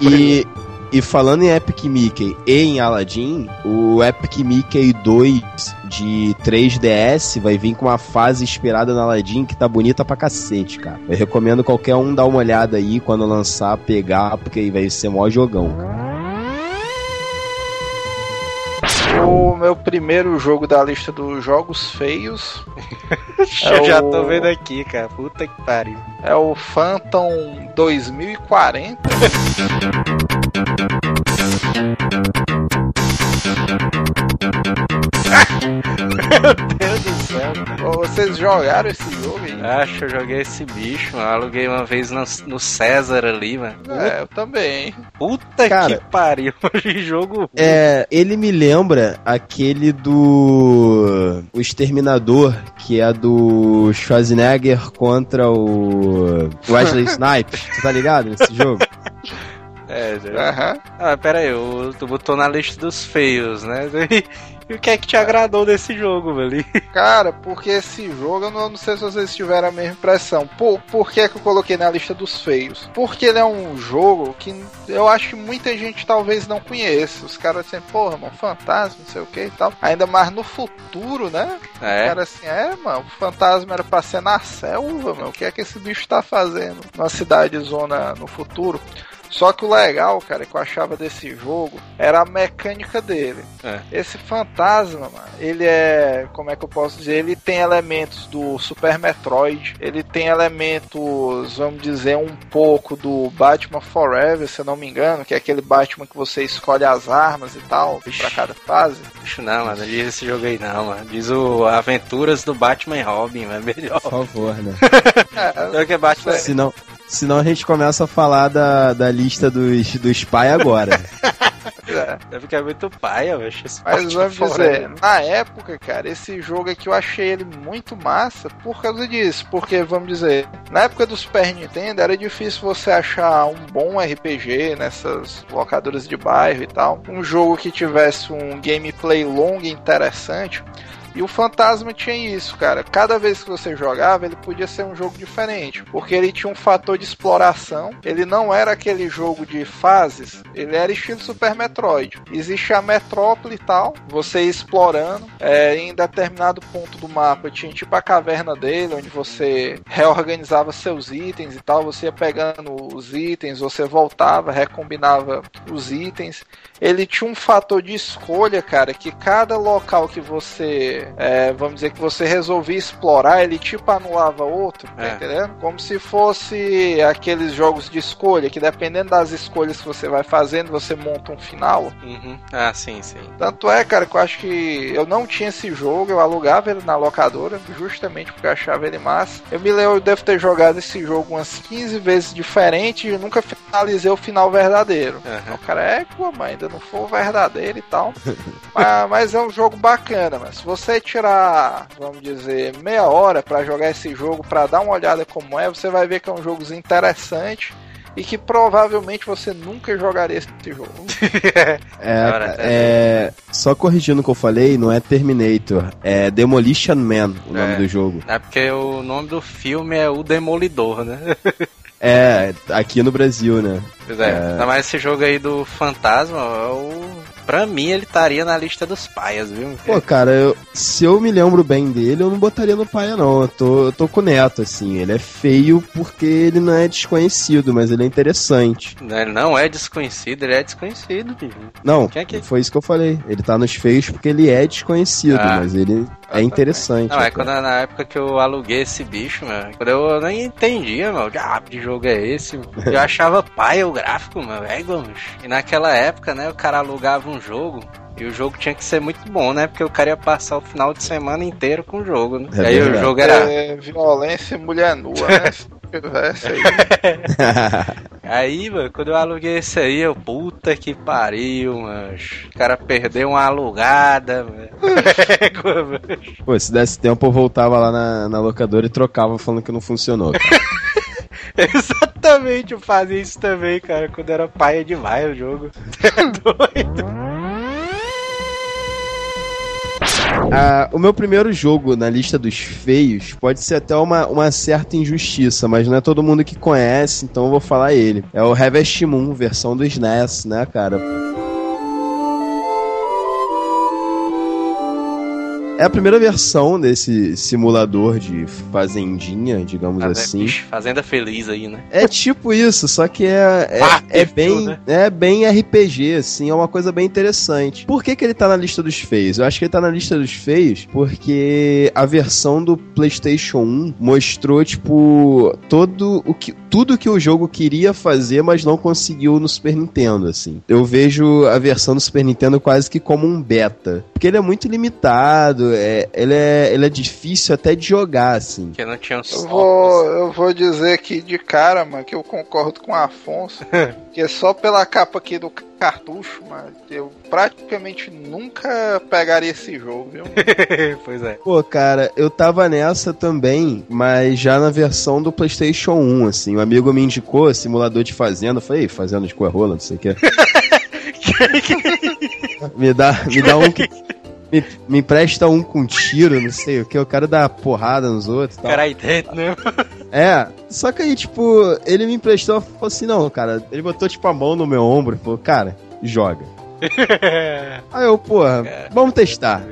E, e falando em Epic Mickey e em Aladdin, o Epic Mickey 2 de 3DS vai vir com uma fase inspirada no Aladdin que tá bonita pra cacete, cara. Eu recomendo qualquer um dar uma olhada aí quando lançar, pegar, porque vai ser mó jogão. O meu primeiro jogo da lista dos jogos feios É Eu já o- tô vendo aqui, cara. Puta que pariu. é o Phantom 2040. Meu Deus do céu. Vocês jogaram esse jogo aí? Acho que eu joguei esse bicho, mano. Aluguei uma vez no, no César ali, mano. É, eu também. Puta Cara. que pariu. Que jogo ruim. É, ele me lembra aquele do. O Exterminador, que é do Schwarzenegger contra o. Wesley Snipes. Tu tá ligado nesse jogo? É? Aham. Ah, pera aí, o- tu botou na lista dos feios, né? E, o que é que te agradou desse jogo, velho? Cara, porque esse jogo, eu não, não sei se vocês tiveram a mesma impressão. Por, por que, que eu coloquei na lista dos feios? Porque ele é um jogo que eu acho que muita gente talvez não conheça. Os caras assim, porra, mano, fantasma, não sei o que e tal. Ainda mais no futuro, né? O É, cara assim, é, mano, o fantasma era pra ser na selva, mano. O que é que esse bicho tá fazendo numa cidade zona no futuro? Só que o legal, cara, que eu achava desse jogo era a mecânica dele. É. Esse fantasma, mano, ele é. Como é que eu posso dizer? Ele tem elementos do Super Metroid, ele tem elementos, vamos dizer, um pouco do Batman Forever, se eu não me engano, que é aquele Batman que você escolhe as armas e tal, pra cada fase. bicho não, mano. Diz esse jogo aí não, mano. Diz o Aventuras do Batman e Robin, é melhor. Por favor, né? É, que é Batman? Senão, senão a gente começa a falar da, da lista dos, dos pai agora. é. Deve que é muito paia, velho. esse Mas vamos dizer, Forever. na época, cara, esse jogo aqui eu achei ele muito massa por causa disso. Porque, vamos dizer, na época do Super Nintendo era difícil você achar um bom RPG nessas locadoras de bairro e tal. Um jogo que tivesse um gameplay longo e interessante. E o Fantasma tinha isso, cara. Cada vez que você jogava, ele podia ser um jogo diferente. Porque ele tinha um fator de exploração. Ele não era aquele jogo de fases. Ele era estilo Super Metroid. Existe a metrópole e tal. Você ia explorando. É, em determinado ponto do mapa tinha tipo a caverna dele, onde você reorganizava seus itens e tal. Você ia pegando os itens, você voltava, recombinava os itens. Ele tinha um fator de escolha, cara, que cada local que você, é, vamos dizer que você resolvia explorar, ele tipo anulava outro, tá É. entendendo? Como se fosse aqueles jogos de escolha, que dependendo das escolhas que você vai fazendo, você monta um final. Uhum. Ah, sim, sim. Tanto é, cara, que eu acho que eu não tinha esse jogo, eu alugava ele na locadora, justamente porque eu achava ele massa. Eu me lembro, eu devo ter jogado esse jogo umas 15 vezes diferente e nunca finalizei o final verdadeiro. Aham. O cara é, pô, mas ainda não foi o verdadeiro e tal. mas, mas é um jogo bacana, mas se você você tirar, vamos dizer, meia hora para jogar esse jogo, para dar uma olhada como é, você vai ver que é um jogo interessante e que provavelmente você nunca jogaria esse jogo. é, é, só corrigindo o que eu falei, não é Terminator, é Demolition Man o nome É. do jogo. É porque o nome do filme é O Demolidor, né? É, aqui no Brasil, né? Pois é. É. Ainda mais esse jogo aí do Fantasma, é o... pra mim ele estaria na lista dos paias, viu? Pô, cara, eu- se eu me lembro bem dele, eu não botaria no paia, não. Eu tô, eu tô com o Neto, assim. Ele é feio porque ele não é desconhecido, mas ele é interessante. Ele não é desconhecido, ele é desconhecido, bicho. Não, é que- foi isso que eu falei. Ele tá nos feios porque ele é desconhecido, Ah. mas ele é interessante. Não, é até. quando na época que eu aluguei esse bicho, meu. Quando eu nem entendia, meu, que diabo de jogo é esse? Eu achava pai o gráfico, meu, é igual, bicho. E naquela época, né, o cara alugava um jogo. E o jogo tinha que ser muito bom, né? Porque o cara ia passar o final de semana inteiro com o jogo, né? É e aí o jogo era. É, violência e mulher nua, né? Aí. Aí, mano, quando eu aluguei esse aí, eu, puta que pariu, mano. O cara perdeu uma alugada, mano. Pô, se desse tempo eu voltava lá na, na locadora e trocava falando que não funcionou. cara. Exatamente, eu fazia isso também, cara, quando era paia demais o jogo. É doido. Ah, o meu primeiro jogo na lista dos feios pode ser até uma, uma certa injustiça, mas não é todo mundo que conhece, então eu vou falar ele. É o Harvest Moon, versão do SNES, né, cara? É a primeira versão desse simulador de fazendinha, digamos assim. Ixi, Fazenda feliz aí, né? É tipo isso, só que é, é, Ah, é bem né? é bem RPG, assim, é uma coisa bem interessante. Por que, que ele tá na lista dos feios? Eu acho que ele tá na lista dos feios porque a versão do PlayStation 1 mostrou, tipo, todo o que, tudo que o jogo queria fazer, mas não conseguiu no Super Nintendo, assim. Eu vejo a versão do Super Nintendo quase que como um beta. Porque ele é muito limitado, é, ele, é, ele é difícil até de jogar, assim. Porque não tinha um Eu vou, eu vou dizer aqui de cara, mano, que eu concordo com o Afonso. que é só pela capa aqui do cartucho, mano, eu praticamente nunca pegaria esse jogo, viu? pois é. Pô, cara, eu tava nessa também, mas já na versão do PlayStation 1, assim. Um amigo me indicou simulador de fazenda. Eu falei, "Ei, fazenda de coerrola, não sei o que. me dá, me dá um que. Me, me empresta um com tiro, não sei o que. Eu quero dar porrada nos outros e tal. Cara aí dentro, né? É, só que aí, tipo, ele me emprestou, falou assim, não, cara, ele botou, tipo, a mão no meu ombro e falou, cara, joga. Aí eu, porra, vamos testar.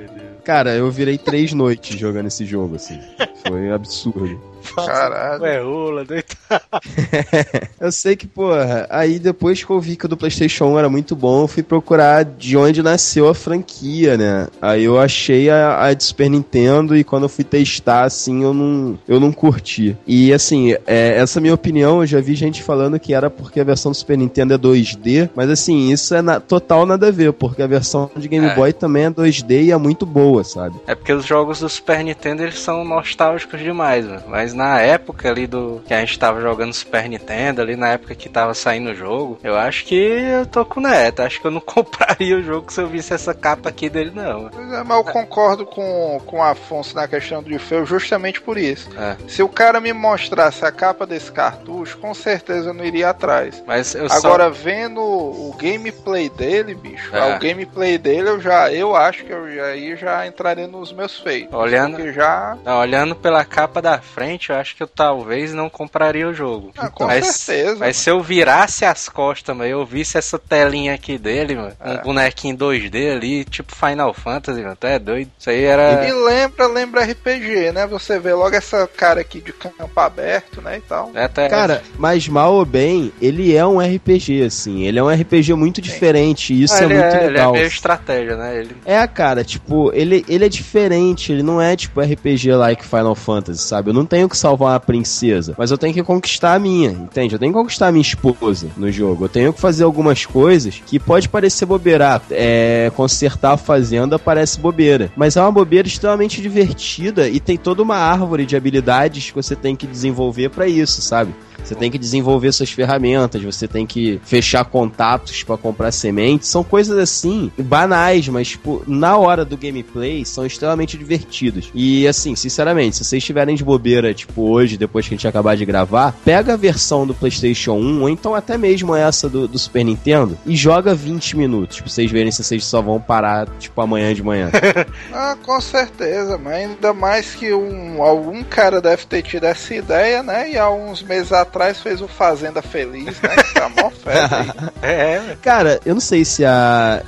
Cara, eu virei três noites jogando esse jogo, assim. Foi absurdo. Caralho. Ué, rola, doido. Eu sei que, porra, aí depois que eu vi que o do PlayStation 1 era muito bom, eu fui procurar de onde nasceu a franquia, né? Aí eu achei a, a de Super Nintendo e quando eu fui testar, assim, eu não, eu não curti. E, assim, é, essa minha opinião, eu já vi gente falando que era porque a versão do Super Nintendo é 2D, mas, assim, isso é na- total nada a ver, porque a versão de Game É. Boy também é 2D e é muito boa, sabe? É porque os jogos do Super Nintendo eles são nostálgicos demais, mano. Mas na época ali do que a gente tava jogando Super Nintendo, ali na época que tava saindo o jogo, eu acho que eu tô com o Neto. Acho que eu não compraria o jogo se eu visse essa capa aqui dele, não. Pois é, mas eu concordo com, com o Afonso na questão do feio justamente por isso. É. Se o cara me mostrasse a capa desse cartucho, com certeza eu não iria atrás. Mas eu Agora, vendo o gameplay dele, bicho, É. o gameplay dele eu já, eu acho que eu já, aí já entraria nos meus feitos. Olhando- já, só não, olhando pela capa da frente, eu acho que eu talvez não compraria o jogo. ah, com mas, certeza. Mas se eu virasse as costas, mano, eu visse essa telinha aqui dele, mano, um É. bonequinho 2D ali, tipo Final Fantasy, mano, tu é doido. Isso aí era. E lembra, lembra RPG, né? Você vê logo essa cara aqui de campo aberto, né, e tal. é até- Cara, mas mal ou bem, ele é um RPG, assim. Ele é um RPG muito diferente. E isso Ah, é ele muito Ele é legal. meio estratégia, né? Ele... É, cara, tipo, ele, ele é diferente, ele não é tipo RPG like Final Fantasy, sabe? Eu não tenho que salvar uma princesa, mas eu tenho que conquistar a minha, entende? Eu tenho que conquistar a minha esposa no jogo. Eu tenho que fazer algumas coisas que pode parecer bobeira. É, consertar a fazenda parece bobeira, mas é uma bobeira extremamente divertida e tem toda uma árvore de habilidades que você tem que desenvolver para isso, sabe? Você tem que desenvolver suas ferramentas, você tem que fechar contatos para comprar sementes. São coisas assim, banais, mas tipo, na hora do gameplay são extremamente divertidos. E assim, sinceramente, se vocês estiverem de bobeira, tipo, hoje, depois que a gente acabar de gravar, pega a versão do PlayStation 1, ou então até mesmo essa do, do Super Nintendo, e joga 20 minutos, pra vocês verem se vocês só vão parar, tipo, amanhã de manhã. ah, com certeza, mas ainda mais que um, algum cara deve ter tido essa ideia, né? E há uns meses atrás atrás fez o Fazenda Feliz, né? Que tá mó festa aí. é, Cara, eu não sei se a.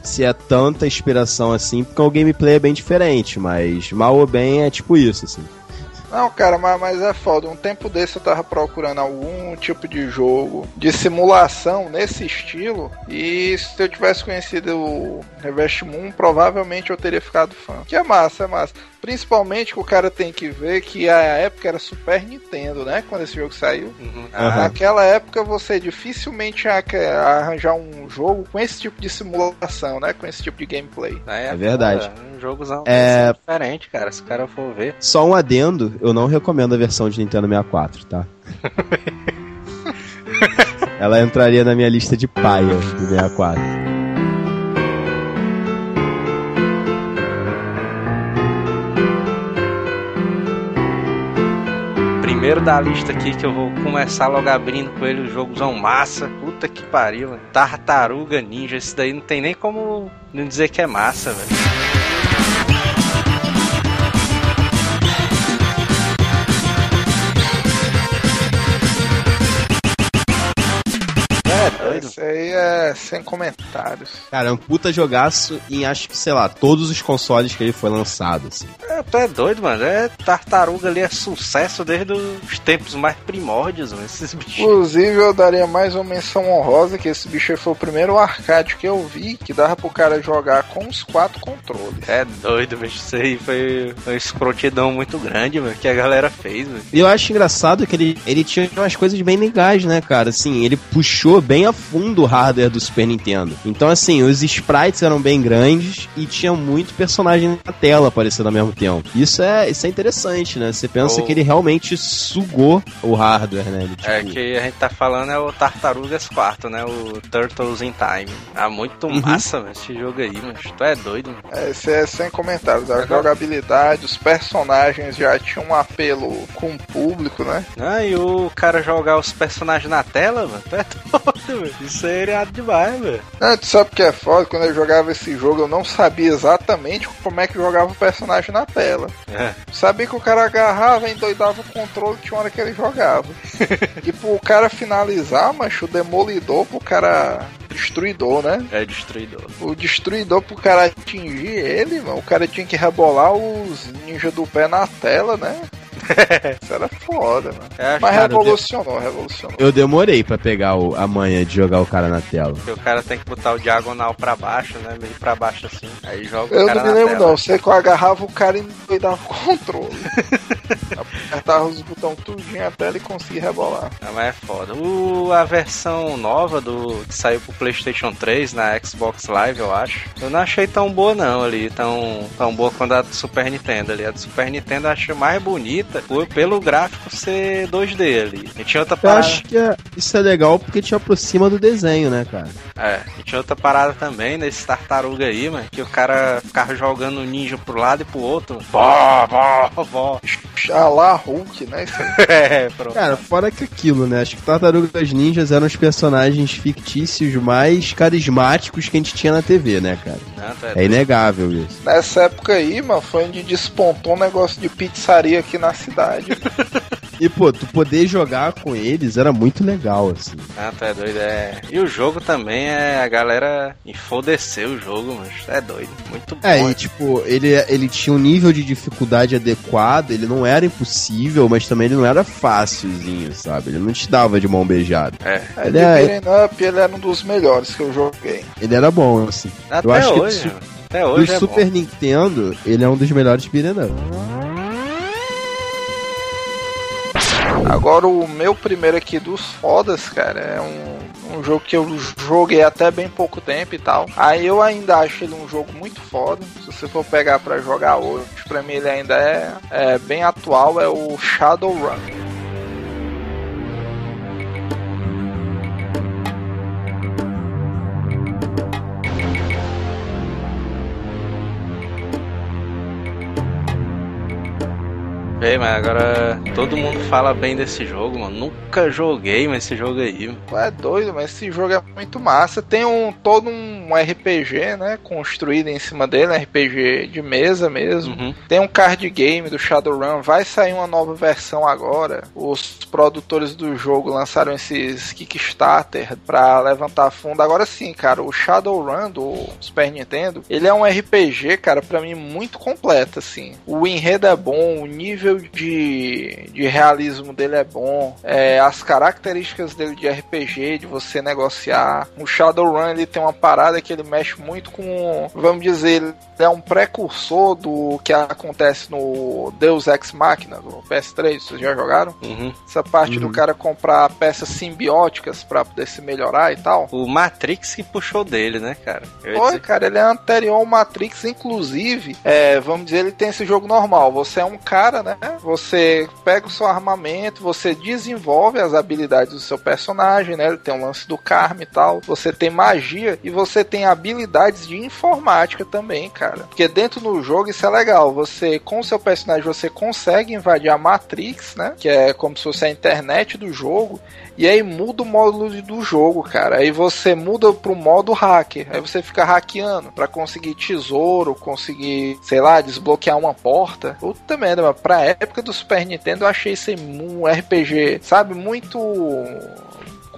Se é tanta inspiração assim, porque o gameplay é bem diferente, mas mal ou bem é tipo isso, assim. Não, cara, mas, mas é foda. Um tempo desse eu tava procurando algum tipo de jogo de simulação nesse estilo. E se eu tivesse conhecido o Reverse Moon, provavelmente eu teria ficado fã. Que é massa, é massa. Principalmente que o cara tem que ver que a época era Super Nintendo, né? Quando esse jogo saiu. Uhum. Naquela época você dificilmente ia arranjar um jogo com esse tipo de simulação, né? Com esse tipo de gameplay. É, é verdade. É, um jogo é... diferente, cara. Se o cara for ver. Só um adendo, eu não recomendo a versão de Nintendo 64, tá? Ela entraria na minha lista de paia do 64. Primeiro da lista aqui que eu vou começar logo abrindo com ele o jogozão massa. Puta que pariu, mano. Tartaruga Ninja. Esse daí não tem nem como não dizer que é massa, velho. Doido. Isso aí é sem comentários. Cara, é um puta jogaço em acho que, sei lá, todos os consoles que ele foi lançado, assim. É, tu é doido, mano. É tartaruga ali, é sucesso desde os tempos mais primórdios, mano, esses bichos. Inclusive, eu daria mais uma menção honrosa que esse bicho foi o primeiro arcade que eu vi que dava pro cara jogar com os quatro controles. É doido, bicho. Isso aí foi uma escrotidão muito grande, mano, que a galera fez, mano. E eu acho engraçado que ele, ele tinha umas coisas bem legais, né, cara? Assim, ele puxou bem a fundo o hardware do Super Nintendo. Então, assim, os sprites eram bem grandes e tinha muito personagem na tela aparecendo ao mesmo tempo. Isso é, isso é interessante, né? Você pensa oh. que ele realmente sugou o hardware, né? Ele, tipo... É que a gente tá falando é o Tartarugas 4, né? O Turtles in Time. Ah, muito uhum. massa, velho, esse jogo aí, mas tu é doido. Mano. É, esse é sem comentários. A jogabilidade, os personagens já tinham um apelo com o público, né? Ah, e o cara jogar os personagens na tela, mano, tu é doido, velho. Isso é irado demais, velho. Tu sabe o que é foda? Quando eu jogava esse jogo, eu não sabia exatamente como é que jogava o personagem na tela. É. Sabia que o cara agarrava, endoidava o controle, tinha hora que ele jogava. e pro cara finalizar, macho, o demolidor pro cara destruidor, né? É, destruidor. O destruidor, pro cara atingir ele, mano, o cara tinha que rebolar os ninjas do pé na tela, né? Isso era foda, mano. É, Mas cara, revolucionou, revolucionou. Eu demorei pra pegar o, a manha de jogar o cara na tela. Porque o cara tem que botar o diagonal pra baixo, né? Meio pra baixo assim. Aí joga eu o cara Eu não me lembro, não. Sei que eu agarrava o cara e dava o controle. Apertava os botões tudinho a tela e conseguia rebolar. Não, mas é foda. O, a versão nova do que saiu pro PlayStation 3 na Xbox Live, eu acho. Eu não achei tão boa, não, ali. Tão, tão boa quanto a do Super Nintendo ali. A do Super Nintendo eu achei mais bonita por, pelo gráfico ser 2D ali. E tinha outra parada. Eu acho que é, isso é legal porque te aproxima do desenho, né, cara? É, e tinha outra parada também nesse tartaruga aí, mano, que o cara ficava jogando ninja pro lado e pro outro. Bó, bó, bó. Alá Hulk, né? é, pronto. Cara, fora que aquilo, né? Acho que Tartarugas Ninjas eram os personagens fictícios mais carismáticos que a gente tinha na TV, né, cara? Não, é, é inegável isso. Nessa época aí, mano, foi onde despontou um negócio de pizzaria aqui na cidade. E, pô, tu poder jogar com eles era muito legal, assim. Ah, tu é doido, é. E o jogo também é. A galera enfodeceu o jogo, mas é doido. Muito bom. É, e tipo, ele, ele tinha um nível de dificuldade adequado, ele não era impossível, mas também ele não era fácilzinho, sabe? Ele não te dava de mão beijada. É. Ele, é, Up, ele era um dos melhores que eu joguei. Ele era bom, assim. Até eu acho hoje. Que do, até hoje. Do é Super bom. Nintendo, ele é um dos melhores beat'em up. Agora o meu primeiro aqui dos fodas, cara, é um, um jogo que eu joguei até bem pouco tempo e tal. Aí eu ainda acho ele um jogo muito foda. Se você for pegar para jogar hoje, pra mim ele ainda é, é bem atual, é o Shadowrun. Mas agora todo mundo fala bem desse jogo, mano. Nunca joguei mas esse jogo aí. Mano. É doido, mas esse jogo é muito massa. Tem um todo um RPG, né? Construído em cima dele, um RPG de mesa mesmo. Uhum. Tem um card game do Shadowrun. Vai sair uma nova versão agora. Os produtores do jogo lançaram esses Kickstarter pra levantar fundo. Agora sim, cara, o Shadowrun do Super Nintendo, ele é um RPG, cara, para mim muito completo, assim. O enredo é bom, o nível nível de, de realismo dele é bom, é, as características dele de RPG, de você negociar. O Shadowrun ele tem uma parada que ele mexe muito com, vamos dizer, ele é um precursor do que acontece no Deus Ex Machina, do PS3, vocês já jogaram? Uhum. Essa parte uhum. do cara comprar peças simbióticas para poder se melhorar e tal. O Matrix que puxou dele, né, cara? Oi, dizer... cara, ele é anterior ao Matrix, inclusive, é, vamos dizer, ele tem esse jogo normal. Você é um cara, né? Você pega o seu armamento, você desenvolve as habilidades do seu personagem, né? Ele tem um lance do karma e tal. Você tem magia e você tem habilidades de informática também, cara. Porque dentro do jogo isso é legal. Você, com o seu personagem, você consegue invadir a Matrix, né? Que é como se fosse a internet do jogo. E aí muda o módulo do jogo, cara. Aí você muda pro modo hacker. Aí você fica hackeando para conseguir tesouro, conseguir, sei lá, desbloquear uma porta. Puta merda, mas pra época do Super Nintendo eu achei esse um RPG, sabe, muito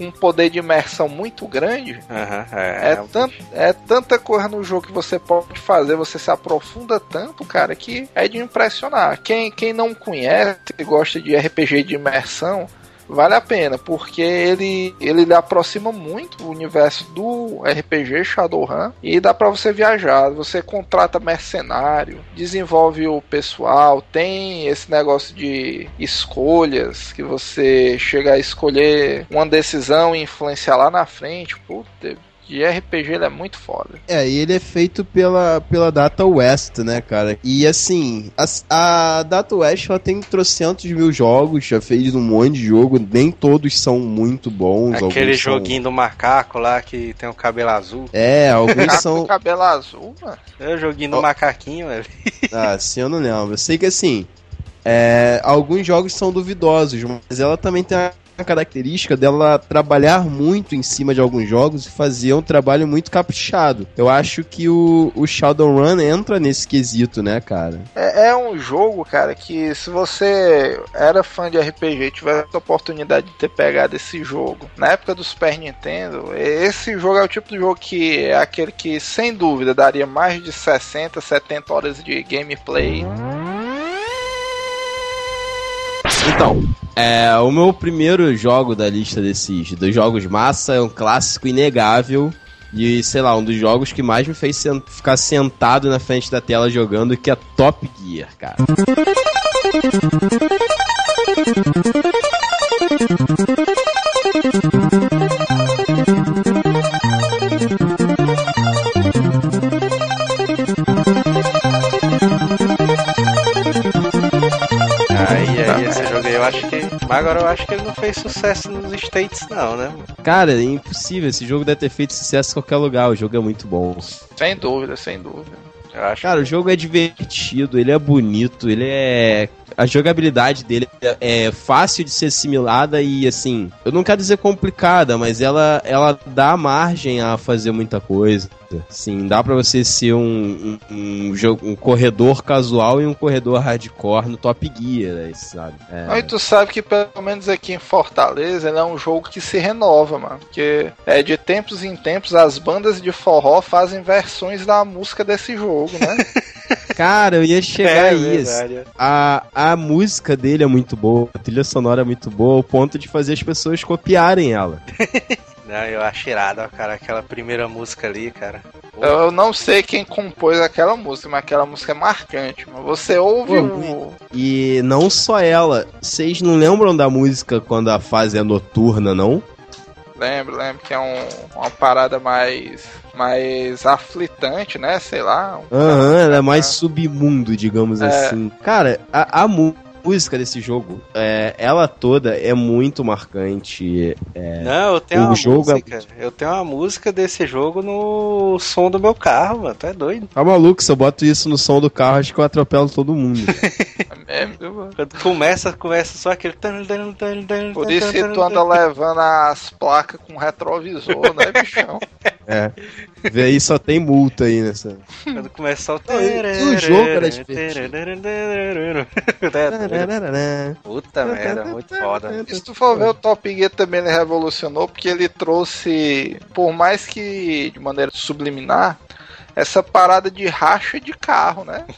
com um poder de imersão muito grande. Uhum, é, é, tant, é tanta coisa no jogo que você pode fazer, você se aprofunda tanto, cara, que é de impressionar. Quem, quem não conhece e gosta de RPG de imersão, vale a pena, porque ele, ele aproxima muito o universo do RPG Shadowrun e dá para você viajar. Você contrata mercenário, desenvolve o pessoal, tem esse negócio de escolhas que você chega a escolher uma decisão e influenciar lá na frente. Puta, de RPG ele é muito foda. É, e ele é feito pela, pela Data West, né, cara? E assim, a, a Data West ela tem trocentos mil jogos, já fez um monte de jogo, nem todos são muito bons. Aquele joguinho são... do macaco lá que tem o cabelo azul. É, alguns são. cabelo azul, mano. É o joguinho do oh. macaquinho, velho. Ah, sim, eu não lembro. Eu sei que assim. É, alguns jogos são duvidosos, mas ela também tem a característica dela trabalhar muito em cima de alguns jogos e fazer um trabalho muito caprichado. Eu acho que o, o Shadowrun entra nesse quesito, né, cara? É, é um jogo, cara, que se você era fã de RPG e tivesse a oportunidade de ter pegado esse jogo na época do Super Nintendo, esse jogo é o tipo de jogo que é aquele que, sem dúvida, daria mais de 60, 70 horas de gameplay. Então, é, o meu primeiro jogo da lista desses dos jogos massa é um clássico inegável. E, sei lá, um dos jogos que mais me fez sent ficar sentado na frente da tela jogando, que é Top Gear, cara. eu acho que. Mas agora eu acho que ele não fez sucesso nos States, não, né? Cara, é impossível. Esse jogo deve ter feito sucesso em qualquer lugar. O jogo é muito bom. Sem dúvida, sem dúvida. Cara, que... o jogo é divertido, ele é bonito, ele é a jogabilidade dele é fácil de ser assimilada e assim, eu não quero dizer complicada, mas ela, ela dá margem a fazer muita coisa. Sim, dá para você ser um, um, um, jogo, um corredor casual e um corredor hardcore no Top Gear, né, sabe? É... Aí tu sabe que pelo menos aqui em Fortaleza ele é um jogo que se renova, mano. Porque é de tempos em tempos as bandas de forró fazem versões da música desse jogo, né? Cara, eu ia chegar é, a isso. A, a música dele é muito boa, a trilha sonora é muito boa, ao ponto de fazer as pessoas copiarem ela. Não, eu acho irado, cara, aquela primeira música ali, cara. Eu não sei quem compôs aquela música, mas aquela música é marcante. Mas você ouve Pô, o. E não só ela. Vocês não lembram da música quando a fase é noturna, não? Lembro, lembro que é um, uma parada mais. mais aflitante, né? Sei lá. um- Aham, ela é mais submundo, digamos É. assim. Cara, a, a mu- música desse jogo, é, ela toda é muito marcante. Não, eu tenho O uma jogo é música. Eu tenho uma música desse jogo no som do meu carro, mano. Tu é doido. Tá maluco, se eu boto isso no som do carro, acho que eu atropelo todo mundo. É mesmo. Quando começa, começa só aquele. Por isso que tu anda levando as placas com retrovisor, né, bichão? é. Vê aí, só tem multa aí nessa. Quando começa só o. E o jogo era divertido. Puta merda, muito foda. E se tu for ver o Top Gear também ele revolucionou, porque ele trouxe, por mais que de maneira subliminar, essa parada de racha de carro, né?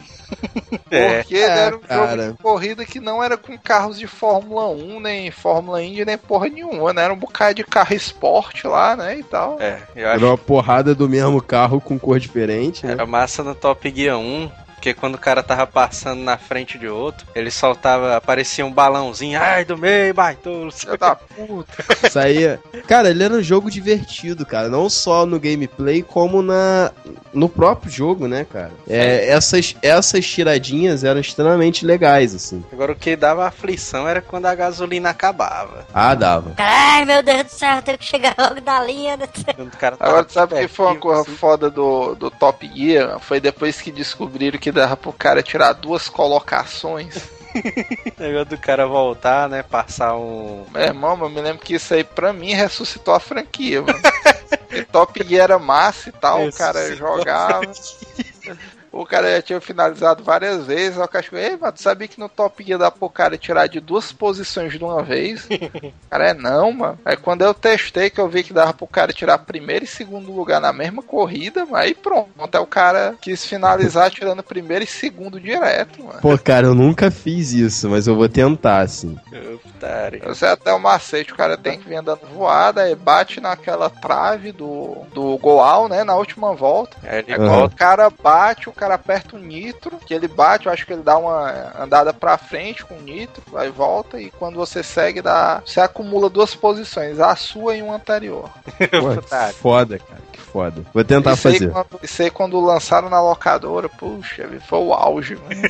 É. Porque ele era um cara. jogo de corrida que não era com carros de Fórmula 1, nem Fórmula Indy, nem porra nenhuma, né? Era um bocado de carro esporte lá, né? E tal. É, eu Era acho uma porrada do mesmo carro com cor diferente, né? Era massa no Top Gear 1, porque quando o cara tava passando na frente de outro, ele soltava, aparecia um balãozinho, ai do meio, baitolo. Filho da puta. Isso aí. é- Cara, ele era um jogo divertido, cara. Não só no gameplay, como na no próprio jogo, né, cara? É, essas, essas tiradinhas eram extremamente legais, assim. Agora o que dava aflição era quando a gasolina acabava. Ah, dava. Ai, meu Deus do céu, eu tenho que chegar logo da linha. né? Agora, sabe o que foi uma coisa assim. foda do, do Top Gear? Foi depois que descobriram que dava pro cara tirar duas colocações. O negócio do cara voltar, né? Passar um. Meu irmão, eu me lembro que isso aí pra mim ressuscitou a franquia, mano. Top Gear era massa e tal, o cara jogava. O cara já tinha finalizado várias vezes, aí o cara chegou, ei, mano, tu sabia que no Top Gear dá pro cara tirar de duas posições de uma vez? O cara é não, mano. Aí quando eu testei, que eu vi que dava pro cara tirar primeiro e segundo lugar na mesma corrida, mano, aí pronto. Até o cara quis finalizar tirando primeiro e segundo direto, mano. Pô, cara, eu nunca fiz isso, mas eu vou tentar, assim. Sei até o macete, o cara tem que vir andando voada, aí bate naquela trave do, do goal, né, na última volta. Aí ele Aham. volta. O cara bate, o cara aperta o nitro, que ele bate, eu acho que ele dá uma andada pra frente com o nitro, aí volta, e quando você segue, dá, você acumula duas posições, a sua e uma anterior. Pô, que foda, cara, que foda. Vou tentar isso, aí fazer. quando, isso aí quando lançaram na locadora, puxa, foi o auge, mano.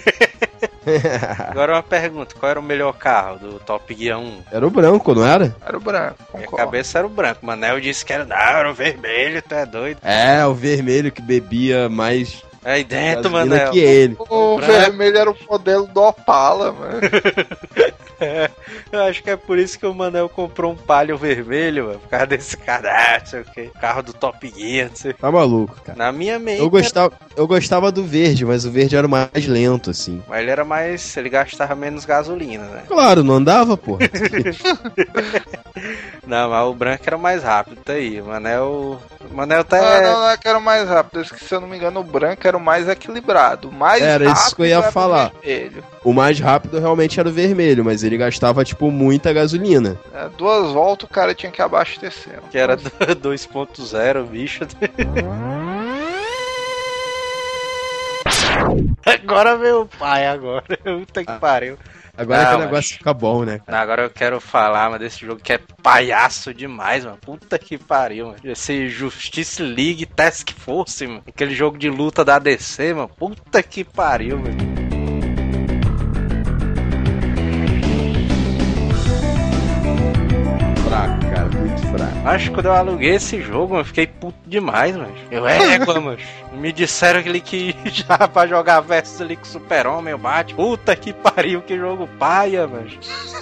Agora uma pergunta: qual era o melhor carro do Top Gear 1? Era o branco, não era? Era o branco, Minha concordo. cabeça era o branco. Manel disse que era, não, era o vermelho, tu é doido. É, o vermelho que bebia mais Aí dentro, gasolina Manel. que ele. O branco. vermelho era o modelo do Opala, mano. Eu acho que é por isso que o Manel comprou um palio vermelho, mano, por causa desse cara, ah, não sei o que. Carro do Top Gear, não sei. Tá maluco, cara. Na minha mente. Eu gostava, eu gostava do verde, mas o verde era o mais lento, assim. Mas ele era mais. Ele gastava menos gasolina, né? Claro, não andava, porra. Não, mas o branco era mais rápido, tá aí. O Manel. O Manel tá. Não, não, não é que era o mais rápido. Acho que, se eu não me engano, o branco era o mais equilibrado. O mais Era rápido isso que eu ia era o falar. vermelho. O mais rápido realmente era o vermelho, mas ele gastava, tipo, muita gasolina. É, duas voltas o cara tinha que abastecer. Que era do 2.0, bicho. Agora veio o pai, agora. Puta que pariu. Agora Não, que o mas- negócio fica bom, né? Não, agora eu quero falar, mas desse jogo que é palhaço demais, mano. Puta que pariu, mano. Esse Justice League Task Force, mano. Aquele jogo de luta da DC, mano. Puta que pariu, mano. Acho que quando eu aluguei esse jogo, eu fiquei puto demais, mano. Eu, égua, mano. Me disseram que ele que já pra jogar versus ali com o Super-Homem, o Batman. Puta que pariu, que jogo paia, mano.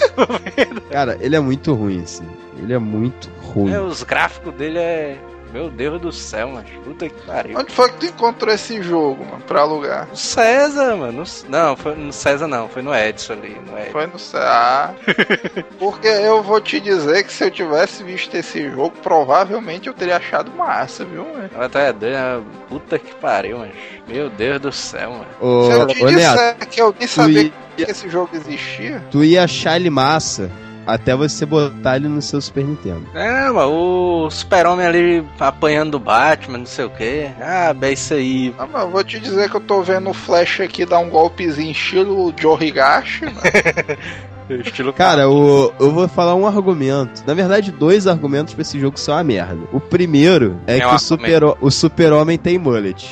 Cara, ele é muito ruim, assim. Ele é muito ruim. É, os gráficos dele é. Meu Deus do céu, mano. Puta que pariu. Onde foi que tu encontrou esse jogo, mano, pra alugar? No César, mano. No- Não, foi no César não, foi no Edson ali. No Edson. Foi no CA. Porque eu vou te dizer que se eu tivesse visto esse jogo, provavelmente eu teria achado massa, viu, mano? Ela tá doida. né? Puta que pariu, mano. Meu Deus do céu, mano. Ô, se eu te ô disser que eu nem sabia ia, que esse jogo existia, tu ia achar ele massa até você botar ele no seu Super Nintendo. É, mas o super-homem ali apanhando o Batman, não sei o que. Ah, é isso aí. Ah, mas eu vou te dizer que eu tô vendo o Flash aqui dar um golpezinho estilo Joe Higashi. Né? Estilo Cara, o, eu vou falar um argumento. Na verdade, dois argumentos pra esse jogo são uma merda. O primeiro é É que o o super, o super-homem tem mullet.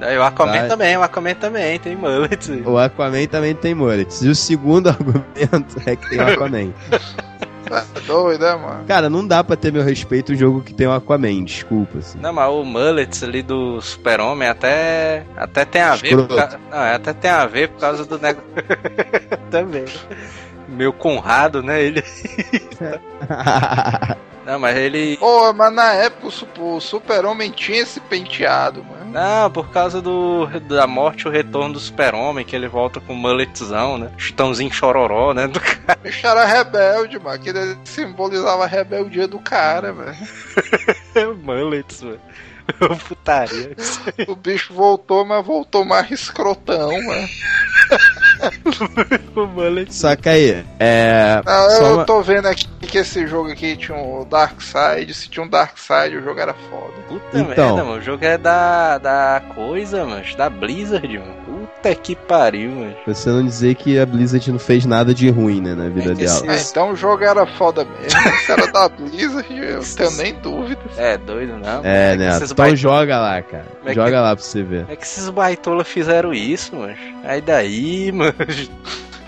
O Aquaman Vai. também, o Aquaman também, tem mullet. O Aquaman também tem mullets. E o segundo argumento é que tem o Aquaman. Tá doido, né, mano? Cara, não dá pra ter meu respeito um jogo que tem o Aquaman, desculpa. Assim. Não, mas o mullets ali do super-homem até, até tem a ver. Por ca... Não, é, até tem a ver por causa do negócio. também. Meu Conrado, né? Ele. Não, mas ele. Pô, mas na época o super-homem tinha esse penteado, mano. Não, por causa do da morte e o retorno do super-homem, que ele volta com o mulletzão, né? Chutãozinho chororó, né? Do cara. O bicho era rebelde, mano. Que ele simbolizava a rebeldia do cara, velho. Mullets, mano. Putaria. O bicho voltou, mas voltou mais escrotão, mano. o mullet. Saca aí. É. Só eu uma- tô vendo aqui que esse jogo aqui tinha um Dark Side. Se tinha um Dark Side, o jogo era foda. Puta Então. merda, mano. O jogo é da, da coisa, mano. Da Blizzard, mano. Puta que pariu, mano. Você não dizer que a Blizzard não fez nada de ruim, né, na vida É que dela. esse- Ah, então o jogo era foda mesmo. Se era da Blizzard, eu não tenho nem dúvida. É doido, não? É, que né? Então joga lá, cara. É que- Joga lá pra você ver. É que esses baitola fizeram isso, mano. Aí daí, mano.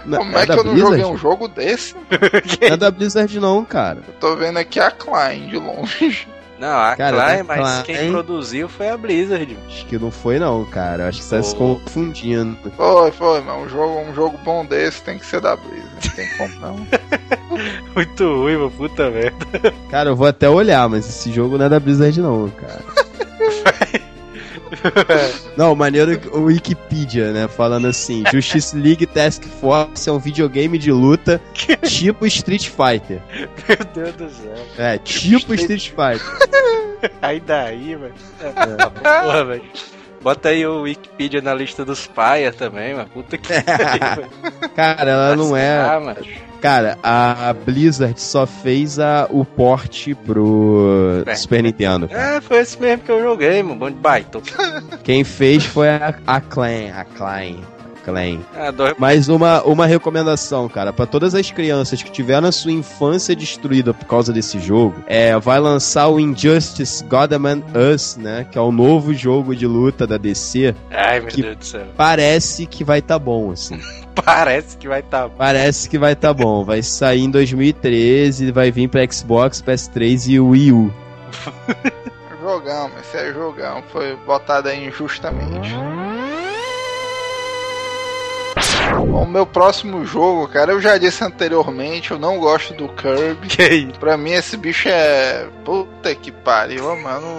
Não, Como é, que da eu não Blizzard? joguei um jogo desse? Não é da Blizzard não, cara. Eu tô vendo aqui a Klein de longe. Não, a Cara, Klein, mas Klein- quem produziu foi a Blizzard. Acho que não foi não, cara. Acho que você tá se confundindo. Foi, foi, mas um jogo, um jogo bom desse tem que ser da Blizzard. Não tem como não. Muito ruim, mano. Puta merda. Cara, eu vou até olhar, mas esse jogo não é da Blizzard não, cara. Não, maneiro o Wikipedia, né? Falando assim: Justice League Task Force é um videogame de luta tipo Street Fighter. Meu Deus do céu. É, tipo Street Fighter. Aí daí, mano. É, porra, velho. Bota aí o Wikipedia na lista dos paia também, mano. Puta que pariu, velho. Cara, ela não é. Ah, mano. Cara, a Blizzard só fez a, o port pro É. Super Nintendo. cara. É, foi esse mesmo que eu joguei, mano. Bom de baita. Quem fez foi a, a Clan, a Clan, Clan. Ah, dois... Mas uma, uma recomendação, cara, pra todas as crianças que tiveram a sua infância destruída por causa desse jogo, é, vai lançar o Injustice God Among Us, né, que é o novo jogo de luta da DC. Ai, meu Deus do céu. Parece que vai tá bom, assim. Parece que vai estar tá... Parece que vai tá bom. Vai sair em 2013, vai vir pra Xbox, PS3 e Wii U. Jogão, esse é jogão. Foi botado aí injustamente. O meu próximo jogo, cara, eu já disse anteriormente, eu não gosto do Kirby. Que isso? Pra mim esse bicho é. Puta que pariu, mano.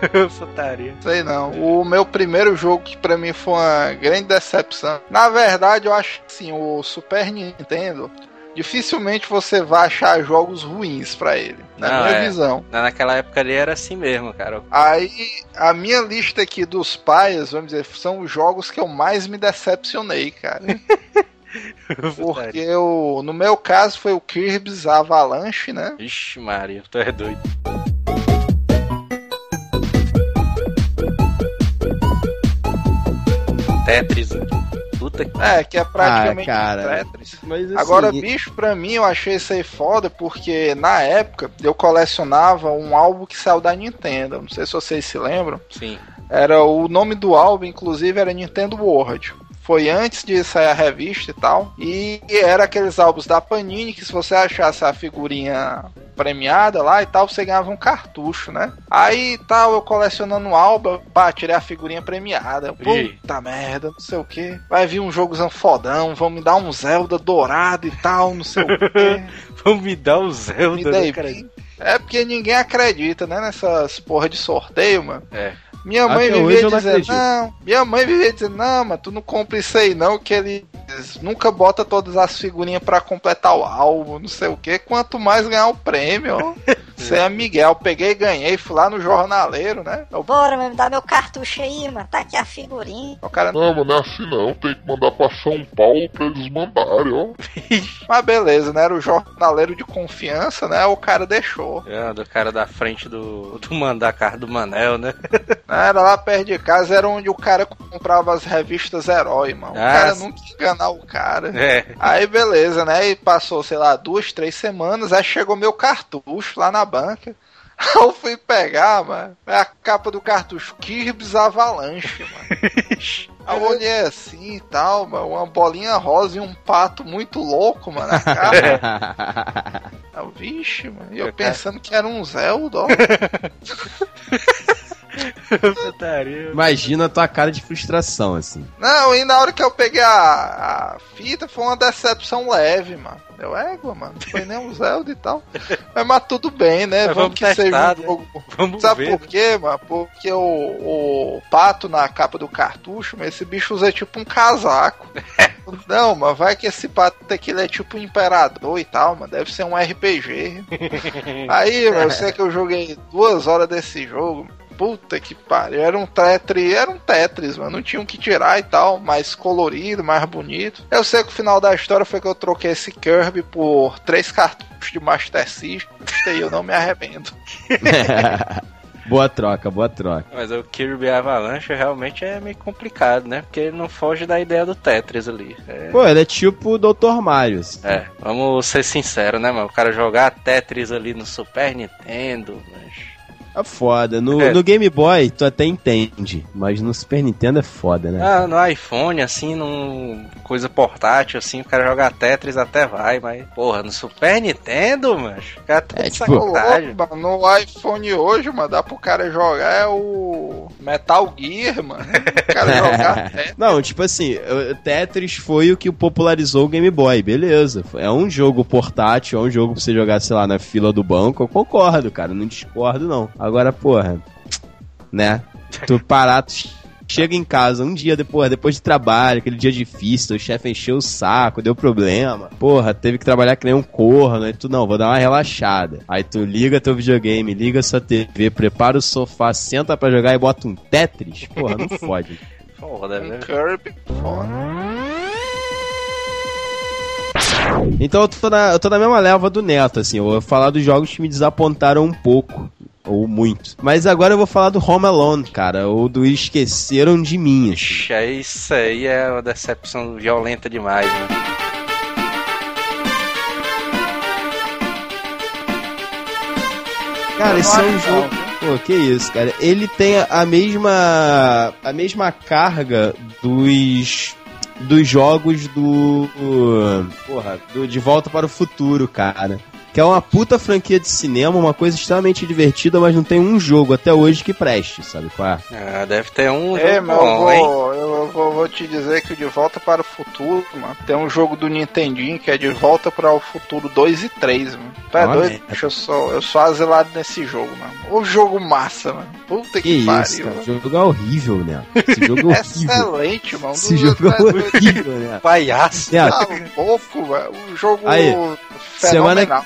Putaria. Sei não. O meu primeiro jogo que pra mim foi uma grande decepção. Na verdade, eu acho que assim, o Super Nintendo dificilmente você vai achar jogos ruins pra ele, na Não, minha é. visão. Naquela época ali era assim mesmo, cara. Aí, a minha lista aqui dos pais, vamos dizer, são os jogos que eu mais me decepcionei, cara. Porque eu, no meu caso foi o Kirby's Avalanche, né? Ixi, Maria, tu é doido. Tetris. Puta que. É, que é praticamente Ah, cara. Tetris. Mas assim, Agora, bicho, pra mim eu achei isso aí foda porque na época eu colecionava um álbum que saiu da Nintendo. Não sei se vocês se lembram. Sim. Era o nome do álbum, inclusive, era Nintendo World. Foi antes de sair a revista e tal. E era aqueles álbuns da Panini que se você achasse a figurinha premiada lá e tal, você ganhava um cartucho, né? Aí tal, eu colecionando álbum, pá, tirei a figurinha premiada. Puta merda, não sei o que. Vai vir um jogozão fodão, vão me dar um Zelda dourado e tal, não sei o que. Vamos me dar o Zelda, Me né, dei. É porque ninguém acredita, né? Nessas porra de sorteio, mano. É. Minha mãe Até vivia não dizendo, acredito. não, minha mãe vivia dizendo, não, mas tu não compra isso aí não, que ele nunca bota todas as figurinhas pra completar o álbum, não sei o que, quanto mais ganhar o prêmio, ó. Você é Miguel, peguei e ganhei, fui lá no jornaleiro, né? O, Bora, me dá meu cartucho aí, mano. Tá aqui a figurinha. o cara, Não, mano, não é assim não. Tem que mandar pra São Paulo pra eles mandarem, ó. mas beleza, né? Era o jornaleiro de confiança, né? O cara deixou. É, do cara da frente do, do mandar carro do Manel, né? Era lá perto de casa, era onde o cara comprava as revistas Herói, mano. O Ah, cara nunca ia enganar o cara. É. Aí beleza, né? E passou, sei lá, duas, três semanas, aí chegou meu cartucho lá na banca. Eu fui pegar, mano. É a capa do cartucho Kirby's Avalanche, mano. Aí eu olhei assim e tal, mano. Uma bolinha rosa e um pato muito louco, mano, na capa. Eu, Vixe, mano. E eu pensando que era um Zelda, ó. Imagina a tua cara de frustração, assim. Não, e na hora que eu peguei a, a fita, foi uma decepção leve, mano. Deu égua, mano. Não foi nem um Zelda e tal. Mas, mas tudo bem, né? Mas vamos, vamos que testar, seja né? um jogo. Vamos Sabe ver. por quê, mano? Porque o, o pato na capa do cartucho, mas esse bicho usa tipo um casaco. Não, mas vai que esse pato aqui ele é tipo um imperador e tal, mano. Deve ser um RPG. Aí, mano, eu sei que eu joguei duas horas desse jogo. Puta que pariu. Era um Tetris, era um Tetris, mano. Não tinha o que tirar e tal. Mais colorido, mais bonito. Eu sei que o final da história foi que eu troquei esse Kirby por três cartuchos de Master System. E eu não me arrependo. boa troca, boa troca. Mas o Kirby Avalanche realmente é meio complicado, né? Porque ele não foge da ideia do Tetris ali. É, Pô, ele é tipo o Dr. Mario. assim. é, vamos ser sinceros, né, mano? O cara jogar Tetris ali no Super Nintendo, mas... É foda. No, É. no Game Boy, tu até entende. Mas no Super Nintendo é foda, né? Ah, no iPhone, assim, num coisa portátil, assim, o cara jogar Tetris até vai, mas, porra, no Super Nintendo, mano, o cara tá É, de tipo, Ô, sacanagem. louco, mano, no iPhone hoje, mano, dá pro cara jogar é o Metal Gear, mano. O cara jogar é. Não, tipo assim, o Tetris foi o que popularizou o Game Boy, beleza. É um jogo portátil, é um jogo pra você jogar, sei lá, na fila do banco. Eu concordo, cara, não discordo não. Agora, porra, né? Tu parar, tu chega em casa um dia depois, depois de trabalho, aquele dia difícil, o chefe encheu o saco, deu problema. Porra, teve que trabalhar que nem um corno, aí tu não, vou dar uma relaxada. Aí tu liga teu videogame, liga sua TV, prepara o sofá, senta pra jogar e bota um Tetris. Porra, não fode. Foda, Um né? Kirby, foda. Então eu tô, na, eu tô na mesma leva do Neto, assim. Eu vou falar dos jogos que me desapontaram um pouco. Ou muito. Mas agora eu vou falar do Home Alone, cara. Ou do Esqueceram de Mim. assim. Isso aí é uma decepção violenta demais, né? Cara, esse é um jogo. Pô, que isso, cara. Ele tem a mesma. a mesma carga dos. dos jogos do. Porra, do De Volta para o Futuro, cara. Que é uma puta franquia de cinema, uma coisa extremamente divertida, mas não tem um jogo até hoje que preste, sabe qual é? Ah, deve ter um É, jogo mas eu bom, hein? vou, eu vou, vou te dizer que o De Volta para o Futuro, mano, tem um jogo do Nintendinho que é De Volta para o Futuro 2 e 3, mano. Tu é doido? Eu sou, eu sou azelado nesse jogo, mano. O jogo massa, mano. Puta que, Que pariu. isso, cara. mano. O jogo é horrível, né? Esse jogo é horrível. Excelente, mano. Esse jogo é é horrível, né? Palhaço. Neto, Tá louco, velho. Um jogo Aí, fenomenal. semana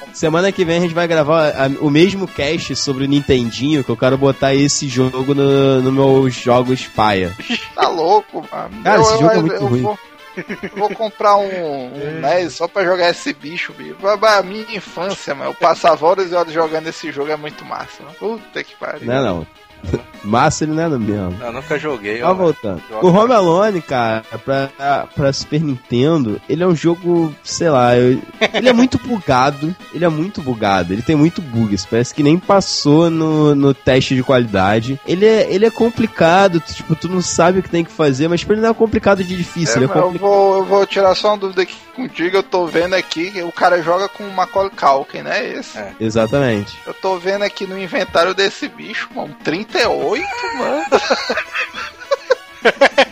que vem a gente vai gravar a- o mesmo cast sobre o Nintendinho, que eu quero botar esse jogo no, no meus jogos paia. Tá louco, mano. Cara, eu, esse eu- jogo é eu- muito eu ruim. Vou, vou comprar um, um NES só pra jogar esse bicho, bicho. A minha infância, mano. Eu passava horas e horas jogando esse jogo, é muito massa, mano. Puta que pariu. Não é não. Massa ele não é mesmo. Eu nunca joguei. Ó, ó. voltando. Joga. O Home Alone, cara, pra, pra Super Nintendo, ele é um jogo, sei lá, eu- ele é muito bugado. Ele é muito bugado. Ele tem muito bugs. Parece que nem passou no, no teste de qualidade. Ele é, ele é complicado, tu, tipo, tu não sabe o que tem que fazer, mas pra ele não é complicado de difícil. É, ele é eu, vou, eu vou tirar só uma dúvida aqui contigo. Eu tô vendo aqui que o cara joga com o Macaulay Culkin, né? Esse. É. Exatamente. Eu tô vendo aqui no inventário desse bicho, mano. 38, mano.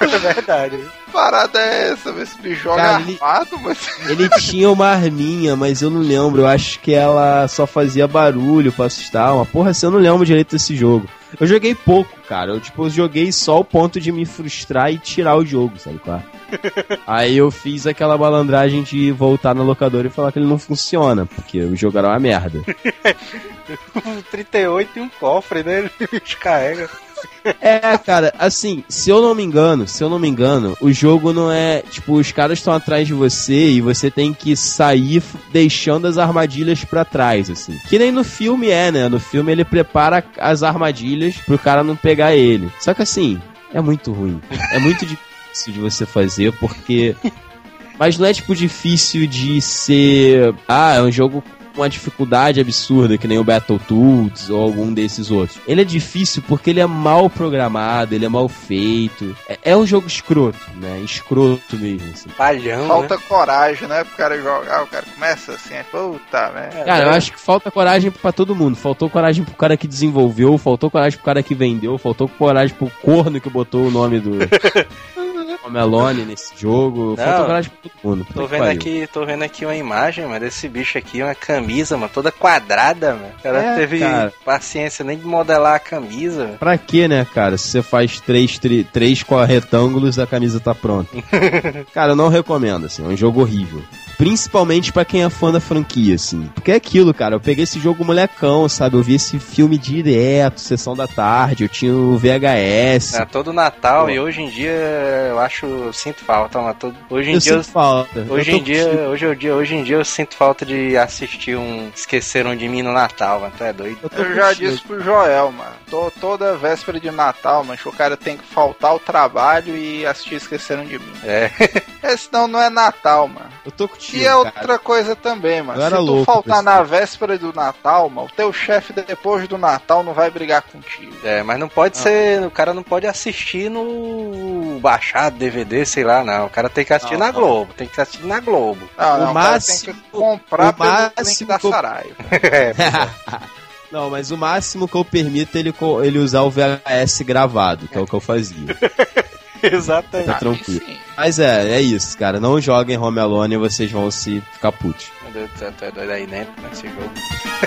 É verdade. Que parada é essa? Esse bicho joga Cara, ele- armado, mas. Ele tinha uma arminha, mas eu não lembro. Eu acho que ela só fazia barulho pra assustar. Uma porra, assim, eu não lembro direito desse jogo. Eu joguei pouco, cara. Eu, tipo, joguei só o ponto de me frustrar e tirar o jogo, sabe qual é? Aí eu fiz aquela malandragem de voltar na locadora e falar que ele não funciona, porque o jogo era uma merda. Um 38 e um cofre, né? Ele descarrega. É, cara, assim, se eu não me engano, se eu não me engano, o jogo não é, tipo, os caras estão atrás de você e você tem que sair deixando as armadilhas pra trás, assim. Que nem no filme é, né? No filme ele prepara as armadilhas pro cara não pegar ele. Só que assim, é muito ruim. É muito difícil de você fazer porque mas não é tipo difícil de ser, ah, é um jogo uma dificuldade absurda, que nem o Battletoads ou algum desses outros. Ele é difícil porque ele é mal programado, ele é mal feito. É, é um jogo escroto, né? Escroto mesmo, assim. Palhão, Falta né? coragem, né? Pro cara jogar, o cara começa assim, é, puta, né? Cara, eu acho que falta coragem pra todo mundo. Faltou coragem pro cara que desenvolveu, faltou coragem pro cara que vendeu, faltou coragem pro corno que botou o nome do Melone nesse jogo. Faltou coragem pra todo mundo. Tô vendo aqui, tô vendo aqui uma imagem, mano, desse bicho aqui, uma camisa, mano, toda quadrada, mano. O cara É, teve cara. paciência nem de modelar a camisa, mano. Pra quê, né, cara? Se você faz três, tri- três retângulos, a camisa tá pronta. cara, eu não recomendo, assim, é um jogo horrível. Principalmente pra quem é fã da franquia, assim. Porque é aquilo, cara, eu peguei esse jogo molecão, sabe? Eu vi esse filme direto, sessão da tarde, eu tinha o VHS. É todo Natal Pô. e hoje em dia eu acho, eu sinto falta, mano. Todo, hoje em eu dia eu sinto falta. Hoje Eu em, dia, hoje, o dia, hoje em dia eu sinto falta de assistir um Esqueceram de Mim no Natal, mano. Tu é doido? Eu, Eu já disse pro Joel, mano. Tô, toda véspera de Natal, mano, que o cara tem que faltar ao trabalho e assistir Esqueceram de Mim. É. É, senão não é Natal, mano. Eu tô contigo, E é outra cara. coisa também, mano. Se tu louco faltar na véspera do Natal, mano, o teu chefe depois do Natal não vai brigar contigo. É, mas não pode ser. O cara não pode assistir no baixado, DVD, sei lá, não. O cara tem que assistir Não, na não. Globo. Tem que assistir na Globo. Não, O não, o cara máximo- tem que comprar o pelo máximo da Saraiva. Não, mas o máximo que eu permito é ele, ele usar o VHS gravado, que é o que eu fazia. Exatamente. Tá tranquilo. sim. Mas é, é isso, cara. Não joguem Home Alone e vocês vão se ficar putos. Meu Deus do céu, tu é doido aí dentro nesse jogo.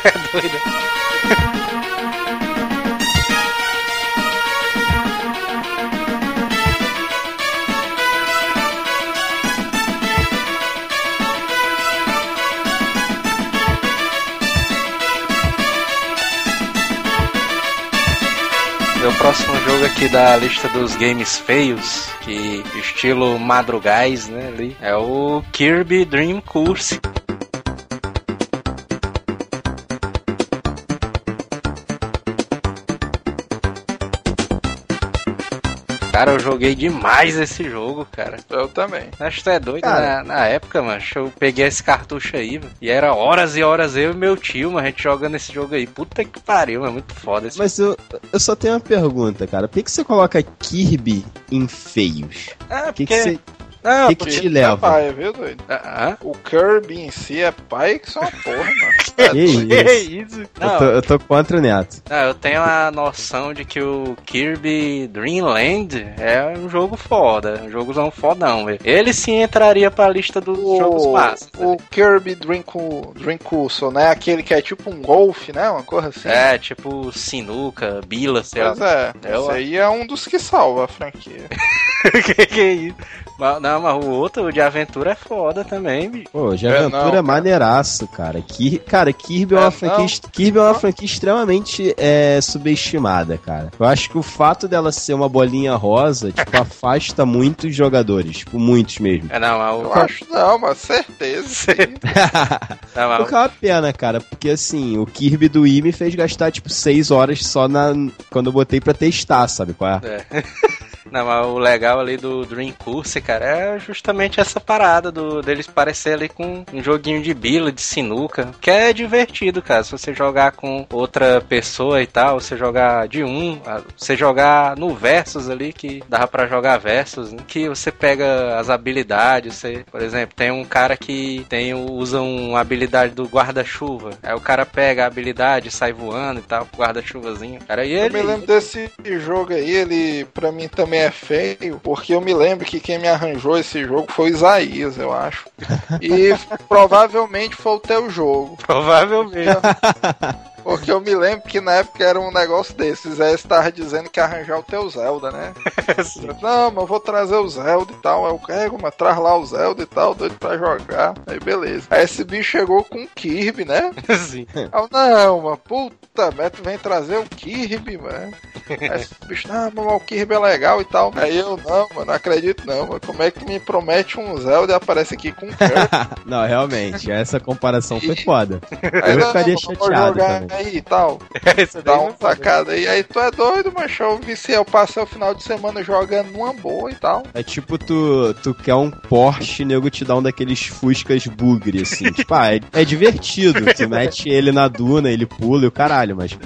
É doido. Meu próximo jogo aqui da lista dos games feios, que estilo madrugais, né, ali, é o Kirby Dream Course. Cara, eu joguei demais esse jogo, cara. Eu também. Acho que tu é doido. Cara. Na, na época, mano, eu peguei esse cartucho aí, mano, e era horas e horas eu e meu tio, mano, a gente jogando esse jogo aí. Puta que pariu, mano, muito foda esse Mas eu, eu só tenho uma pergunta, cara. Por que, que você coloca Kirby em feios? Ah, O que, porque... que, você, Não, que, que te leva? É pai, viu, doido? Ah, O Kirby em si é pai que só uma porra, mano. Que isso? que isso? Eu Não, tô, eu tô contra o Neto. não, eu tenho a noção de que o Kirby Dreamland é um jogo foda, um jogozão fodão, velho. Ele sim entraria pra lista dos jogos massas. o Kirby Dream, Coo- Dream né? Aquele que é tipo um golfe, né? Uma coisa assim. É, tipo sinuca, bila, sei lá. Pois é, Eu- esse aí é um dos que salva a franquia. que que é isso? Não, mas o outro, o de aventura, é foda também, bicho. Pô, de É, aventura não, é, maneiraço, cara. Cara, Kirby é uma É, franquia, não. Kirby é uma franquia extremamente é, subestimada, cara. Eu acho que o fato dela ser uma bolinha rosa, tipo, afasta muitos jogadores. Tipo, muitos mesmo. É, não, mas o... Eu acho não, mas certeza. Não, mas é uma pena, cara, porque assim, o Kirby do Wii me fez gastar, tipo, 6 horas só na quando eu botei pra testar, sabe qual é? É. Não, mas o legal ali do Dream Course, cara, é justamente essa parada do, deles parecer ali com um joguinho de bila, de sinuca, que é divertido, cara. Se você jogar com outra pessoa e tal, você jogar de um, você jogar no Versus ali, que dava pra jogar Versus, né? que você pega as habilidades, você, por exemplo, tem um cara que tem, usa uma habilidade do guarda-chuva, aí o cara pega a habilidade, sai voando e tal, guarda-chuvazinho. Cara, e Eu ele... me lembro desse jogo aí, ele pra mim também é feio, porque eu me lembro que quem me arranjou esse jogo foi o Isaías, eu acho. E provavelmente foi o teu jogo. Provavelmente. Porque eu me lembro que na época era um negócio desses. Aí você tava dizendo que ia arranjar o teu Zelda, né? Não, mas eu vou trazer o Zelda e tal. Eu quero, mas traz lá o Zelda e tal, doido pra jogar. Aí beleza. Aí esse bicho chegou com o Kirby, né? Sim. Eu, não, mano, puta tu vem trazer o Kirby, mano. Aí esse bicho, não, mas o Kirby é legal e tal. Aí eu, não, mano, não acredito não, mano. Como é que me promete um Zelda e aparece aqui com o Kirby? Não, realmente, essa comparação foi foda. Aí, Eu não, ficaria vou chateado jogar também. Aí e tal. Daí Dá não uma sacada aí. Aí tu é doido, macho. Eu vi se eu passei o final de semana jogando numa boa e tal. É tipo tu, tu quer um Porsche, nego te dá um daqueles Fuscas bugre, assim. tipo, ah, é, é divertido. Tu mete ele na duna, ele pula e o caralho, mas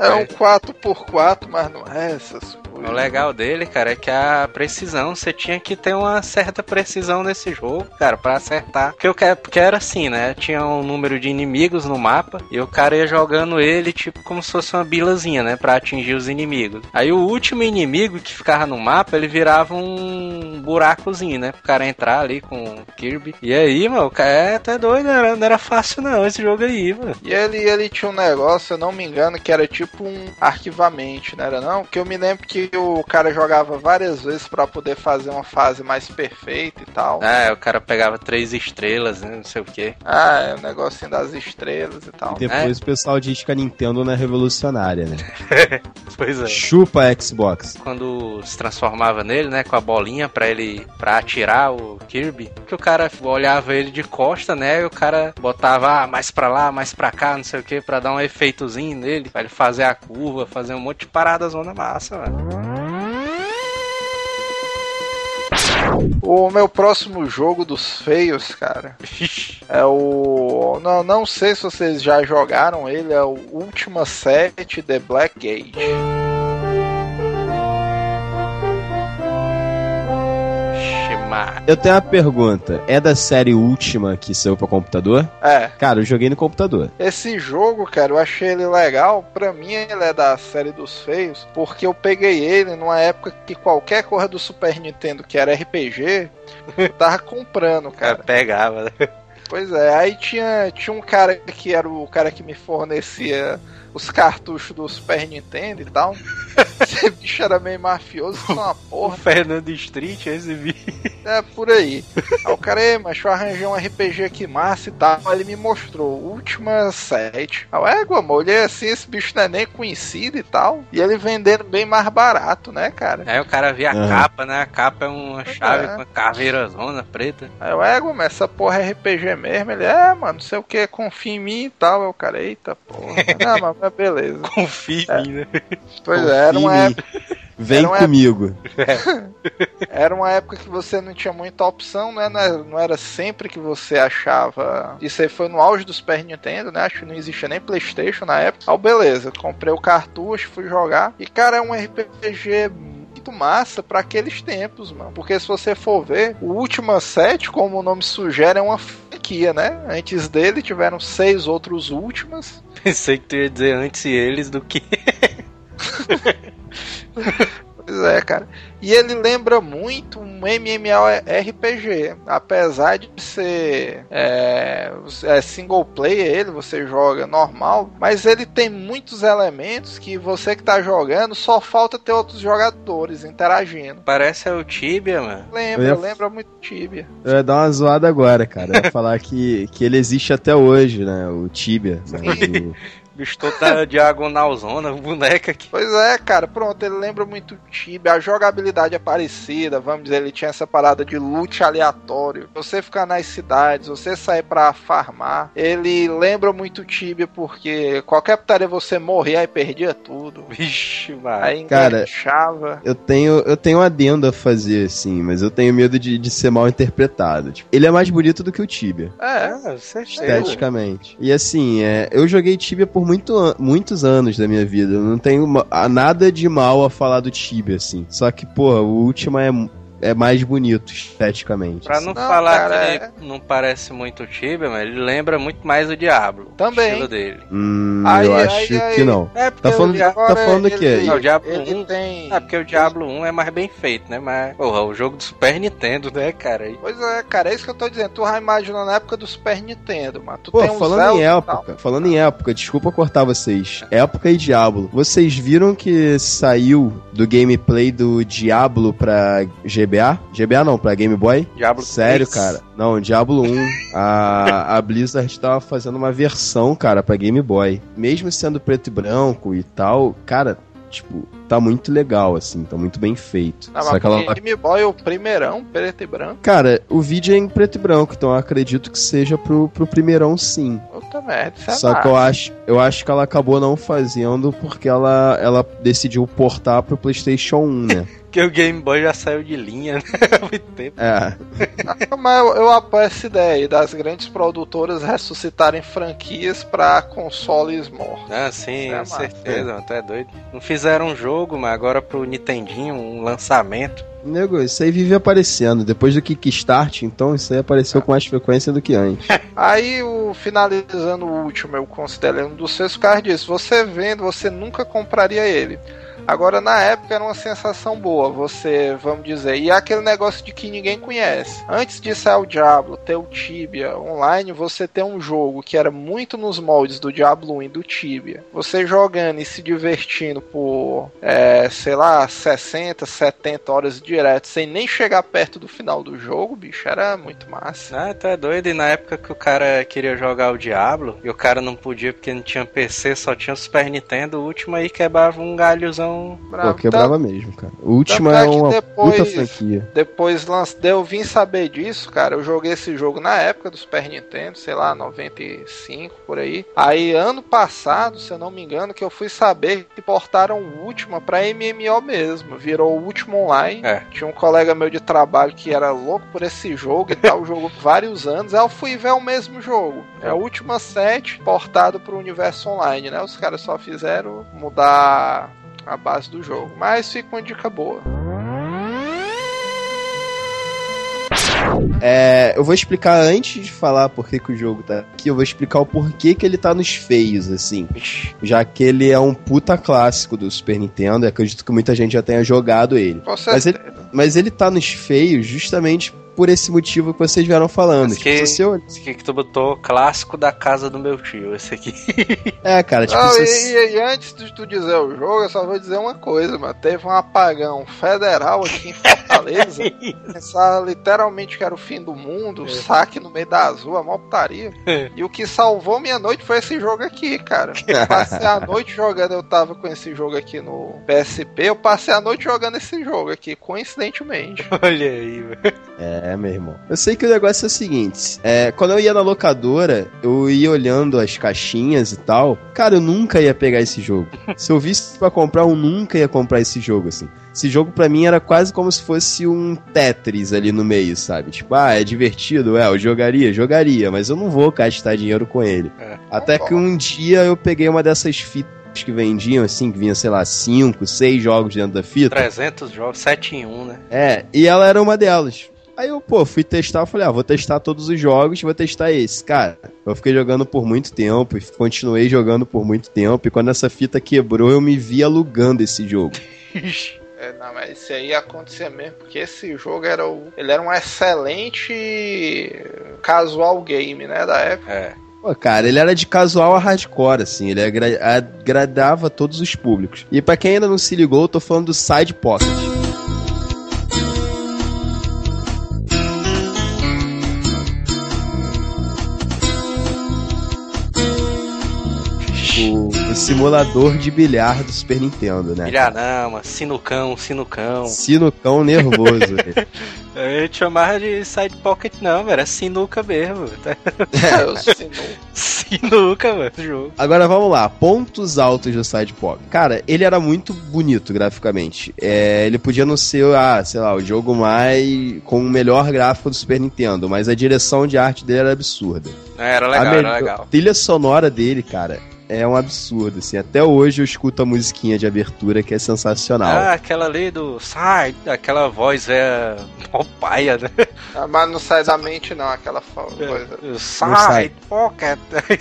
É um 4x4, mas não é essas O legal dele, cara, é que a precisão, você tinha que ter uma certa precisão nesse jogo, cara, pra acertar. Porque, eu quero, porque era assim, né? Tinha um número de inimigos no mapa e o cara ia jogando ele, tipo, como se fosse uma bilazinha, né? Pra atingir os inimigos. Aí o último inimigo que ficava no mapa, ele virava um buracozinho, né? Pro cara entrar ali com o Kirby. E aí, mano, é, tu é doido, não era, não era fácil não esse jogo aí, mano. E ele, ele tinha um negócio, se eu não me engano, que era tipo um arquivamento, não era não? Que eu me lembro que o cara jogava várias vezes pra poder fazer uma fase mais perfeita e tal. É, o cara pegava três estrelas, né? Não sei o que. Ah, é o negocinho das estrelas e tal. e depois o pessoal diz que a Nintendo não é revolucionária, né? Pois é. Chupa a Xbox. quando se transformava nele, né, com a bolinha pra ele para atirar o Kirby, que o cara olhava ele de costa, né, e o cara botava ah, mais pra lá, mais pra cá, não sei o que, pra dar um efeitozinho nele, pra ele fazer a curva, fazer um monte de parada zona massa, mano. O meu próximo jogo dos feios, cara, é o. Não, não sei se vocês já jogaram ele, é o Ultima 7 The Black Gate. Eu tenho uma pergunta. É da série última que saiu pra computador? É, Cara, eu joguei no computador. esse jogo, cara, eu achei ele legal. Pra mim, ele é da série dos feios, porque eu peguei ele numa época que qualquer coisa do Super Nintendo que era RPG, eu tava comprando, O cara cara. pegava, né? Pois é, aí tinha, tinha um cara que era o cara que me fornecia os cartuchos do Super Nintendo e tal. Esse bicho era meio mafioso, é uma O porra. Fernando Street, esse vídeo. É por aí. Aí o cara, ei, mas eu arranjei um RPG aqui massa e tal. Aí ele me mostrou, Última 7. Aí eu, é, olhei assim, esse bicho não é nem conhecido e tal. E ele vendendo bem mais barato, né, cara? Aí o cara via a Aham. capa, né? A capa é uma chave é. com uma caveira zona preta. Aí eu, é, mas essa porra é RPG mesmo? Ele, é, mano, não sei o que, confia em mim e tal. Aí o cara, eita porra. Não, mas, mas beleza. Confia em mim, né? Pois é, era uma época. Vem era uma época- comigo. Era uma época que você não tinha muita opção, né? Não era, sempre que você achava. Isso aí foi no auge do Super Nintendo, né? Acho que não existia nem PlayStation na época. Ah, beleza, comprei o cartucho, fui jogar. E, cara, é um RPG muito massa pra aqueles tempos, mano. Porque se você for ver, o Ultima 7, como o nome sugere, é uma franquia, né? Antes dele tiveram seis outros Últimas. Pensei que tu ia dizer antes eles do que. Pois é, cara. E ele lembra muito um MMORPG. Apesar de ser é, é single player, ele você joga normal. Mas ele tem muitos elementos que você que tá jogando só falta ter outros jogadores interagindo. Parece o Tibia, mano. Lembra, ia- lembra muito Tibia. Eu ia dar uma zoada agora, cara. Falar que, que ele existe até hoje, né? O Tibia. Né? Do- Bicho todo da diagonalzona, boneca aqui. Pois é, cara, pronto, ele lembra muito Tibia, a jogabilidade é parecida, vamos dizer, ele tinha essa parada de loot aleatório. Você ficar nas cidades, você sair pra farmar, ele lembra muito Tibia porque qualquer putaria você morria e perdia tudo. Vixe, mano. Aí Cara, enganchava. Eu tenho, eu tenho um adendo a fazer, assim, mas eu tenho medo de, de ser mal interpretado. Tipo, ele é mais bonito do que o Tibia. É, Ah, certeza. Esteticamente. E assim, é, eu joguei Tibia por muito, muitos anos da minha vida. Eu não tenho nada de mal a falar do Tibia, assim. Só que, pô, o último é, é mais bonito esteticamente. Pra não, Não, falar cara, que é- ele não parece muito o Tibia, mas ele lembra muito mais o Diablo. Também. O estilo dele. Hum, Aí, eu aí, acho aí. que não. É porque Tá o falando, Dia- tá falando ele, É, o Diablo ele 1. tem. É porque o Diablo 1 é mais bem feito, né? Mas, porra, o jogo do Super Nintendo, né, cara? Pois é, cara, é isso que eu tô dizendo. Tu já imaginou na época do Super Nintendo, mas tu Pô, tem um falando Zelda em tal. época, falando em época, desculpa cortar vocês. Época e Diablo. Vocês viram que saiu do gameplay do Diablo pra GBA? GBA não, pra Game Boy? Diablo Sério, 3. cara? Não, Diablo 1. A, a Blizzard tava fazendo uma versão, cara, pra Game Boy. Mesmo sendo preto e branco e tal, cara, tipo, tá muito legal, assim, tá muito bem feito. Só mas que ela- Game Boy, o primeirão, preto e branco. Cara, o vídeo é em preto e branco, então eu acredito que seja pro, pro primeirão sim. Puta merda, isso é Só que eu massa. acho, eu acho que ela acabou não fazendo porque ela, ela decidiu portar pro PlayStation 1, né? Porque o Game Boy já saiu de linha, né? Há muito tempo. É. Ah, Mas eu, eu apoio essa ideia aí das grandes produtoras ressuscitarem franquias pra consoles mortos. Ah, sim, É com massa. certeza, mano, tu é doido. Não fizeram um jogo, mas agora pro Nintendinho, um lançamento. Nego, isso aí vive aparecendo. Depois do Kickstart, então, isso aí apareceu com mais frequência do que antes. Aí, o, finalizando o último, eu considero um dos seus carros disso. Você vendo, você nunca compraria ele. Agora, na época, era uma sensação boa. Você, vamos dizer, e é aquele negócio de que ninguém conhece. Antes de sair o Diablo, ter o Tibia online, você tem um jogo que era muito nos moldes do Diablo 1 e do Tibia. Você jogando e se divertindo por, é, sei lá, 60, 70 horas direto, sem nem chegar perto do final do jogo, bicho, era muito massa. Ah, é doido. E na época que o cara queria jogar o Diablo, e o cara não podia porque não tinha PC, só tinha Super Nintendo, o último aí quebrava um galhozão. Pô, quebrava mesmo, cara. O último é é uma depois- puta franquia. Depois lance... eu vim saber disso, cara. Eu joguei esse jogo na época do Super Nintendo, sei lá, 95 por aí. Aí ano passado, se eu não me engano, que eu fui saber que portaram o último pra MMO mesmo. Virou o último online. É. Tinha um colega meu de trabalho que era louco por esse jogo e tal, jogou vários anos. Aí eu fui ver o mesmo jogo. É a última set portado pro universo online, né? Os caras só fizeram mudar a base do jogo. Mas fica uma dica boa. É, eu vou explicar antes de falar por que, que o jogo tá aqui, eu vou explicar o porquê que ele tá nos feios, assim. Já que ele é um puta clássico do Super Nintendo, e acredito que muita gente já tenha jogado ele. Mas ele-. Mas ele tá nos feios justamente por esse motivo que vocês vieram falando. Mas Tipo, que- se você olha- esse aqui que tu botou, clássico da casa do meu tio, esse aqui. É, cara, tipo, Não, e, você- e- e antes de tu dizer o jogo, eu só vou dizer uma coisa, mano. Teve um apagão federal aqui em Fortaleza. Pensar literalmente que era o fim do mundo, saque no meio das ruas, mó putaria. E o que salvou minha noite foi esse jogo aqui, cara. Eu passei a noite jogando, eu tava com esse jogo aqui no PSP, eu passei a noite jogando esse jogo aqui, coincidentemente. Olha aí, velho. É, meu irmão. Eu sei que o negócio é o seguinte: é, quando eu ia na locadora, eu ia olhando as caixinhas e tal. Cara, eu nunca ia pegar esse jogo. Se eu visse pra comprar, eu nunca ia comprar esse jogo, assim. Esse jogo pra mim era quase como se fosse um Tetris ali no meio, sabe? Tipo, ah, é divertido, é, eu jogaria, jogaria, mas eu não vou gastar dinheiro com ele. É. Até que um dia eu peguei uma dessas fitas que vendiam, assim, que vinha, sei lá, 5, 6 jogos dentro da fita. 300 jogos, 7 em 1, né? É, e ela era uma delas. Aí eu, pô, fui testar, eu falei, ah, vou testar todos os jogos, vou testar esse. Cara, eu fiquei jogando por muito tempo, e continuei jogando por muito tempo, e quando essa fita quebrou, eu me vi alugando esse jogo. É, não, mas isso aí ia acontecer mesmo, porque esse jogo era o. Ele era um excelente casual game, né? Da época. É. Pô, cara, ele era de casual a hardcore, assim, ele agra agradava todos os públicos. E pra quem ainda não se ligou, eu tô falando do Side Pocket. Simulador de bilhar do Super Nintendo, né? Milhanama, sinucão, sinucão. Sinucão nervoso. Eu te chamava de side pocket, não, velho. Era sinuca mesmo. Tá? É, eu sinu- Sinuca, mano, jogo. Agora vamos lá, pontos altos do Side Pocket. Cara, ele era muito bonito graficamente. É, ele podia não ser, ah, sei lá, o jogo mais com o melhor gráfico do Super Nintendo, mas a direção de arte dele era absurda. É, Era a legal, era melhor- legal. trilha sonora dele, cara, é um absurdo, assim. Até hoje eu escuto a musiquinha de abertura que é sensacional. Ah, aquela ali do sai, aquela voz é mó paia, né? Ah, Mas não sai da mente, não, aquela fa- coisa. Sai, sai. pocket.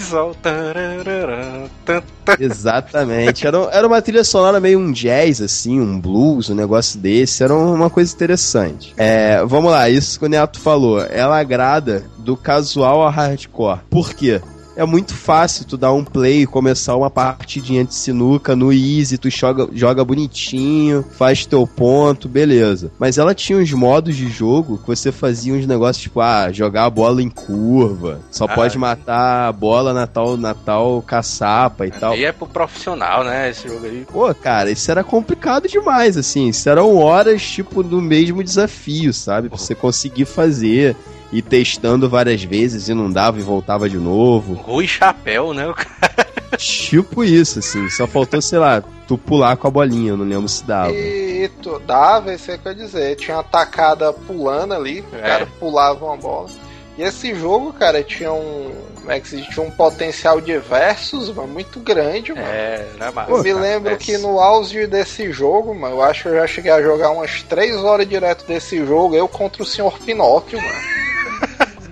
Exatamente. Era, era uma trilha sonora meio um jazz, assim, um blues, um negócio desse. Era uma coisa interessante. É, vamos lá, isso que o Neto falou. Ela agrada do casual ao hardcore. Por quê? É muito fácil tu dar um play e começar uma partidinha de sinuca no easy, tu joga, joga bonitinho, faz teu ponto, beleza. Mas ela tinha uns modos de jogo que você fazia uns negócios tipo, ah, jogar a bola em curva, só Ah, pode matar a bola na tal, na tal caçapa e tal. Aí é pro profissional, né? Esse jogo aí. Pô, cara, isso era complicado demais, assim. Isso eram horas, tipo, do mesmo desafio, sabe? Pra você conseguir fazer, ir testando várias vezes e não dava e voltava de novo. Rui Chapéu, né? O cara. tipo isso, assim. Só faltou, sei lá, tu pular com a bolinha, não lembro se dava. E tu dava, isso aí que eu ia dizer. Tinha uma tacada pulando ali, o É. cara pulava uma bola. E esse jogo, cara, tinha um. Como é que se diz? Tinha um potencial de versus, mano, muito grande, mano. É, né, massa. Eu me lembro que no auge desse jogo, mano, eu acho que eu já cheguei a jogar umas 3 horas direto desse jogo, eu contra o Sr. Pinóquio, mano.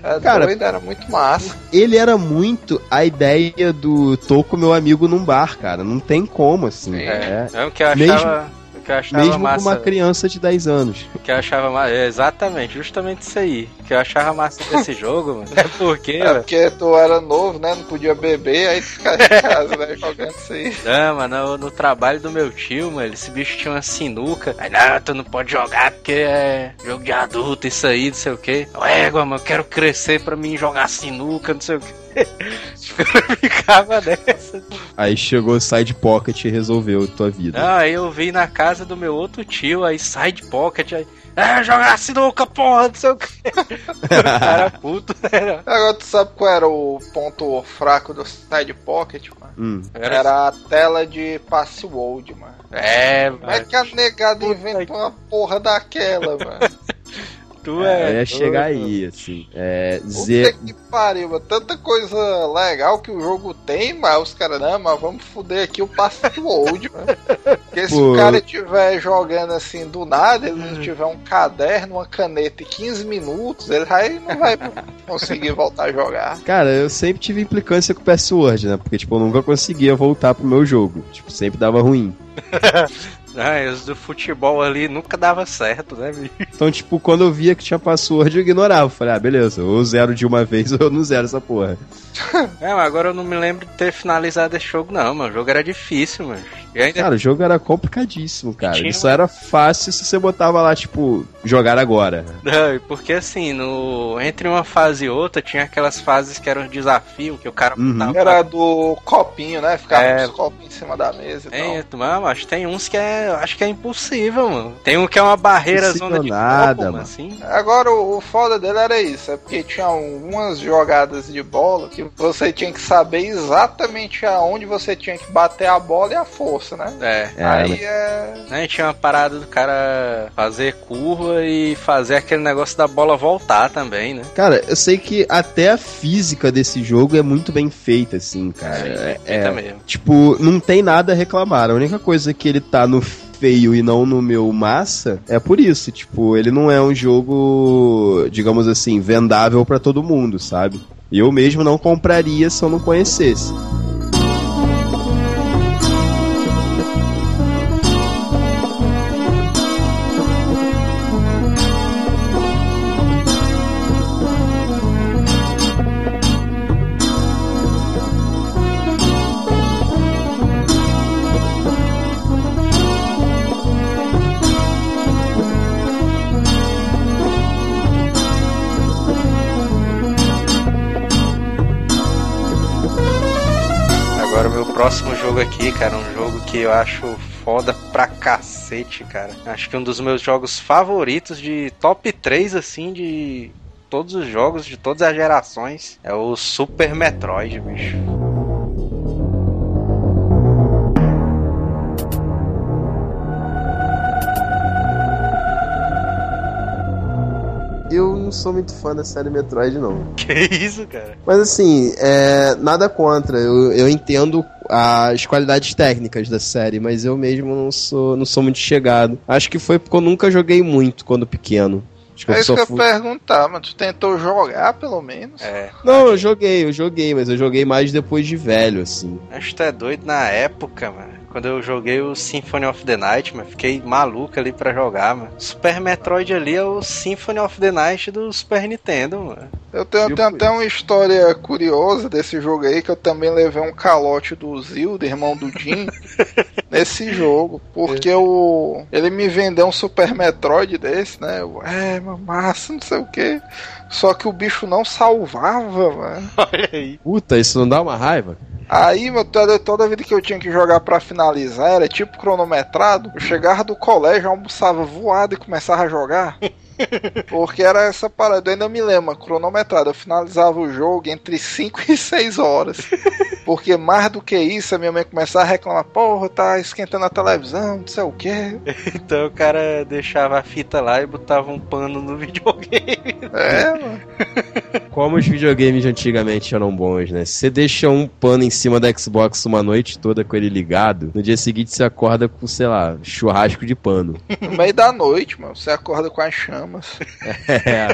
É Cara, doido, era muito massa. Ele era muito a ideia do tô com meu amigo num bar, cara. Não tem como, assim. Sim. É. É o que eu Mesmo- achava. o que eu achava Mesmo com massa. uma criança de 10 anos. O que eu achava massa. É exatamente, justamente isso aí. O que eu achava massa desse jogo, mano. É porque, É porque tu era novo, né? Não podia beber, aí tu ficava em casa, né? Jogando isso aí. Não, mano, no, no trabalho do meu tio, mano, esse bicho tinha uma sinuca. Aí, não, tu não pode jogar porque é jogo de adulto, isso aí, não sei o quê. Égua, mano, eu quero crescer pra mim jogar sinuca, não sei o quê. Ficava nessa. Aí chegou o Side Pocket e resolveu tua vida. Aí eu vi na casa do meu outro tio, aí side pocket, aí. É, jogar sinuca, porra, não sei o quê. o cara puto, né? Agora tu sabe qual era o ponto fraco do Side Pocket, mano? Hum. Era a tela de password, mano. É, Como é mano. que a negada inventou uma porra daquela, mano? Tu É, é. ia chegar aí, assim. É, Puta Z... que pariu, mano. Tanta coisa legal que o jogo tem, mas os caras, não, mas vamos foder aqui o password, mano. Porque se Pô. o cara estiver jogando assim do nada, ele não tiver um caderno, uma caneta e 15 minutos, ele aí não vai conseguir voltar a jogar. Cara, eu sempre tive implicância com o Password, né? Porque, tipo, eu nunca conseguia voltar pro meu jogo. Tipo, sempre dava ruim. Ah, os do futebol ali nunca dava certo, né, bicho? Então, tipo, quando eu via que tinha password, eu ignorava. Eu Falei, ah, beleza, ou zero de uma vez ou eu não zero essa porra. É, mas agora eu não me lembro de ter finalizado esse jogo, não, mano. O jogo era difícil, mano. Ainda. Cara, o jogo era complicadíssimo, cara. Tinha só era fácil se você botava lá, tipo, jogar agora. Não, porque assim, no... entre uma fase e outra, tinha aquelas fases que eram desafio, que o cara Uhum. botava Era do copinho, né? Ficava É. uns copinhos em cima da mesa e É, tal. mano, acho que tem uns que é. Acho que é impossível, mano. Tem um que é uma barreira zona de nada, copo, mano, mano. assim. Agora, o, o foda dele era isso, é porque tinha algumas jogadas de bola que você tinha que saber exatamente aonde você tinha que bater a bola e a força, né? É. É, Aí mas- é. Né, tinha uma parada do cara fazer curva e fazer aquele negócio da bola voltar também, né? Cara, eu sei que até a física desse jogo é muito bem feita, assim, cara. É, é, Feita mesmo. tipo, não tem nada a reclamar. A única coisa que ele tá no feio e não no meu massa é por isso. Tipo, ele não é um jogo, digamos assim, vendável pra todo mundo, sabe? Eu mesmo não compraria se eu não conhecesse. Cara, um jogo que eu acho foda pra cacete, cara. Acho que um dos meus jogos favoritos de top 3, assim, de todos os jogos, de todas as gerações, é o Super Metroid, bicho. Não sou muito fã da série Metroid, não. Que isso, cara? Mas assim, é, nada contra. Eu, eu entendo as qualidades técnicas da série, mas eu mesmo não sou, não sou muito chegado. Acho que foi porque eu nunca joguei muito quando pequeno. Acho que É isso que eu ia fui- perguntar, mas tu tentou jogar pelo menos? É. Não, eu joguei, eu joguei, mas eu joguei mais depois de velho, assim. Acho que tu é doido na época, mano. Quando eu joguei o Symphony of the Night, mano, fiquei maluco ali pra jogar, mano. Super Metroid ali é o Symphony of the Night do Super Nintendo, mano. Eu tenho, Tipo tenho até uma história curiosa desse jogo aí, que eu também levei um calote do Zilda, irmão do Jim, nesse jogo. Porque o, ele me vendeu um Super Metroid desse, né? Eu, é, mas massa, não sei o que. Só que o bicho não salvava, mano. Olha aí. Puta, isso não dá uma raiva? Aí, meu, toda, toda vida que eu tinha que jogar pra finalizar, era tipo cronometrado. Eu chegava do colégio, almoçava voado e começava a jogar. Porque era essa parada, eu ainda me lembro, cronometrado. Eu finalizava o jogo entre 5 e 6 horas. Porque mais do que isso, a minha mãe começava a reclamar: porra, tá esquentando a televisão, não sei o quê. Então o cara deixava a fita lá e botava um pano no videogame. É, mano. Como os videogames de antigamente eram bons, né? Se você deixa um pano em cima da Xbox uma noite toda com ele ligado, no dia seguinte você acorda com, sei lá, churrasco de pano. No meio da noite, mano, você acorda com as chamas. É.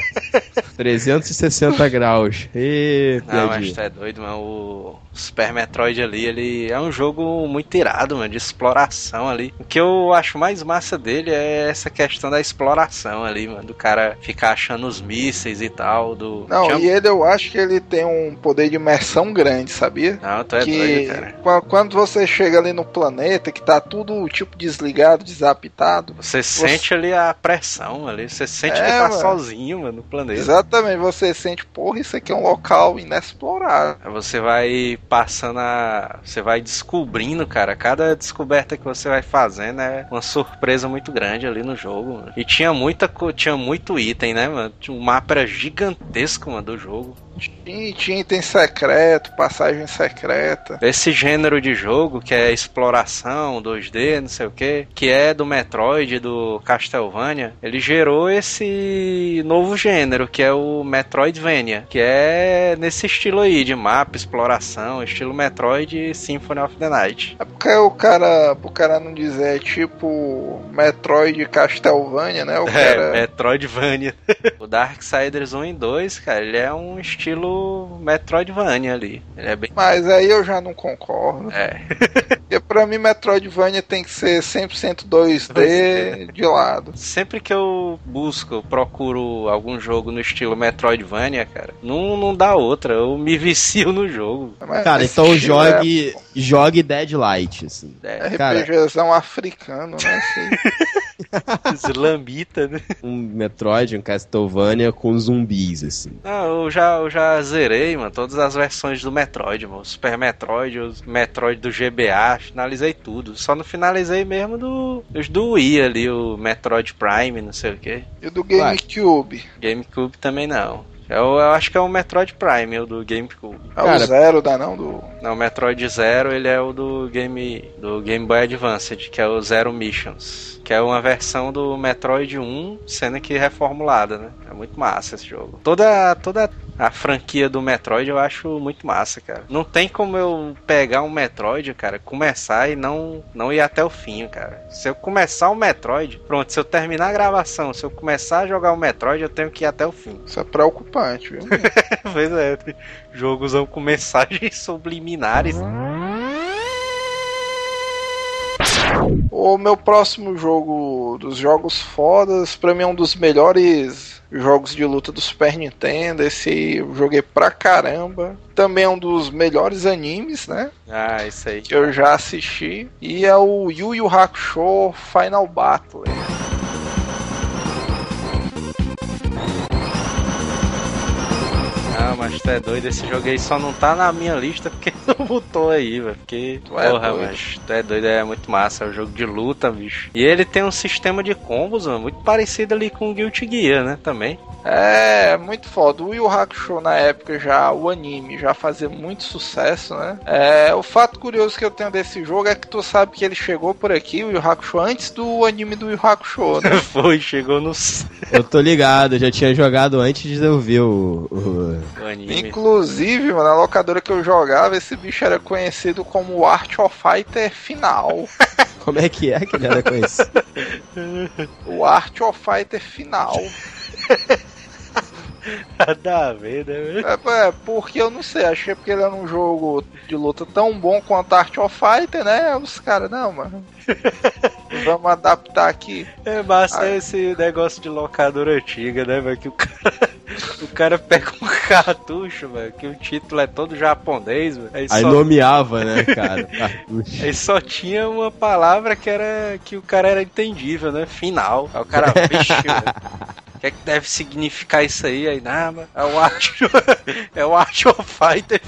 360 graus. Ê, Não, mas tu é doido, mano. O Super Metroid ali, ele é um jogo muito irado, mano, de exploração ali. O que eu acho mais massa dele é essa questão da exploração ali, mano. Do cara ficar achando os mísseis e tal. Do... Não, Tinha- e ele eu acho que ele tem um poder de imersão grande, sabia? Não, tu é que doido, cara. qua- quando você chega ali no planeta que tá tudo tipo desligado, desapitado, Você sente ali a pressão ali, você sente É, que tá mano. sozinho, mano, no planeta. exatamente, você sente, porra, isso aqui é um local inexplorado. Você vai passando a. Você vai descobrindo, cara. Cada descoberta que você vai fazendo é uma surpresa muito grande ali no jogo. mano. E tinha muita tinha muito item, né, mano? Tinha- O mapa era gigantesco, mano, do jogo. Tinha, tinha item secreto, passagem secreta. Esse gênero de jogo, que é exploração, 2D, não sei o que, que é do Metroid, do Castlevania, ele gerou esse novo gênero, que é o Metroidvania, que é nesse estilo aí, de mapa, exploração, estilo Metroid e Symphony of the Night. É porque o cara, o cara não dizer tipo Metroid Castlevania, né? O É, cara. Metroidvania. o Darksiders 1 e 2, cara, ele é um estilo Metroidvania ali. Ele é bem. Mas aí eu já não concordo. É. Porque pra mim Metroidvania tem que ser 100% 2D de lado. Sempre que eu busco, procuro algum jogo no estilo Metroidvania, cara, não, não dá outra. Eu me vicio no jogo. Mas Cara, então estilo jogue, jogue Dead Light, assim. É É, Cara- RPGzão africano, né? Lambita, né? Um Metroid, um Castlevania com zumbis, assim. Não, eu já, eu já zerei, mano, todas as versões do Metroid, mano. O Super Metroid, os Metroid do GBA, finalizei tudo. Só não finalizei mesmo do, os do Wii ali, o Metroid Prime, não sei o que. E o do GameCube. GameCube também não. Eu, eu acho que é o Metroid Prime, o do GameCube. É Cara- o Zero, dá não? Do... Não, o Metroid Zero, ele é o do Game, do Game Boy Advance, que é o Zero Missions. Que é uma versão do Metroid 1, sendo que reformulada, né? É muito massa esse jogo. Toda, toda a franquia do Metroid eu acho muito massa, cara. Não tem como eu pegar um Metroid, cara, começar e não, não ir até o fim, cara. Se eu começar o Metroid, pronto, se eu terminar a gravação, se eu começar a jogar o Metroid, eu tenho que ir até o fim. Isso é preocupante, viu? pois é, jogos com mensagens subliminares. O meu próximo jogo dos jogos fodas, pra mim é um dos melhores jogos de luta do Super Nintendo. Esse eu joguei pra caramba. Também é um dos melhores animes, né? Ah, isso aí. Que eu já assisti. E é o Yu Yu Hakusho Final Battle. Mas tu é doido, esse jogo aí só não tá na minha lista porque não botou aí, velho. Porque, Tu é porra, doido. mas tu é doido, é muito massa, é um jogo de luta, bicho. E ele tem um sistema de combos, mano, muito parecido ali com o Guilty Gear, né, também. É, muito foda. O Yu Hakusho na época já, o anime, já fazia muito sucesso, né? É, o fato curioso que eu tenho desse jogo é que tu sabe que ele chegou por aqui, o Yu Hakusho, antes do anime do Yu Hakusho, né? Foi, chegou no Eu tô ligado, eu já tinha jogado antes de eu ver o, o anime. Inclusive, mano, na locadora que eu jogava, esse bicho era conhecido como o Art of Fighter Final. Como é que é que ele era conhecido? o Art of Fighter Final. Nada a ver, né? É, é, porque eu não sei, achei porque ele era um jogo de luta tão bom quanto Art of Fighter, né? Os caras, não, mano. Vamos adaptar aqui. É massa esse negócio de locadora antiga, né, velho? Que o cara, o cara pega um cartucho, velho, que o título é todo japonês, velho. Aí, só... nomeava, né, cara? Cartucho. Aí só tinha uma palavra que era que o cara era entendível, né? Final. Aí o cara, velho. O que é que deve significar isso aí? Aí, nada, é o Art, é o Art of Fighter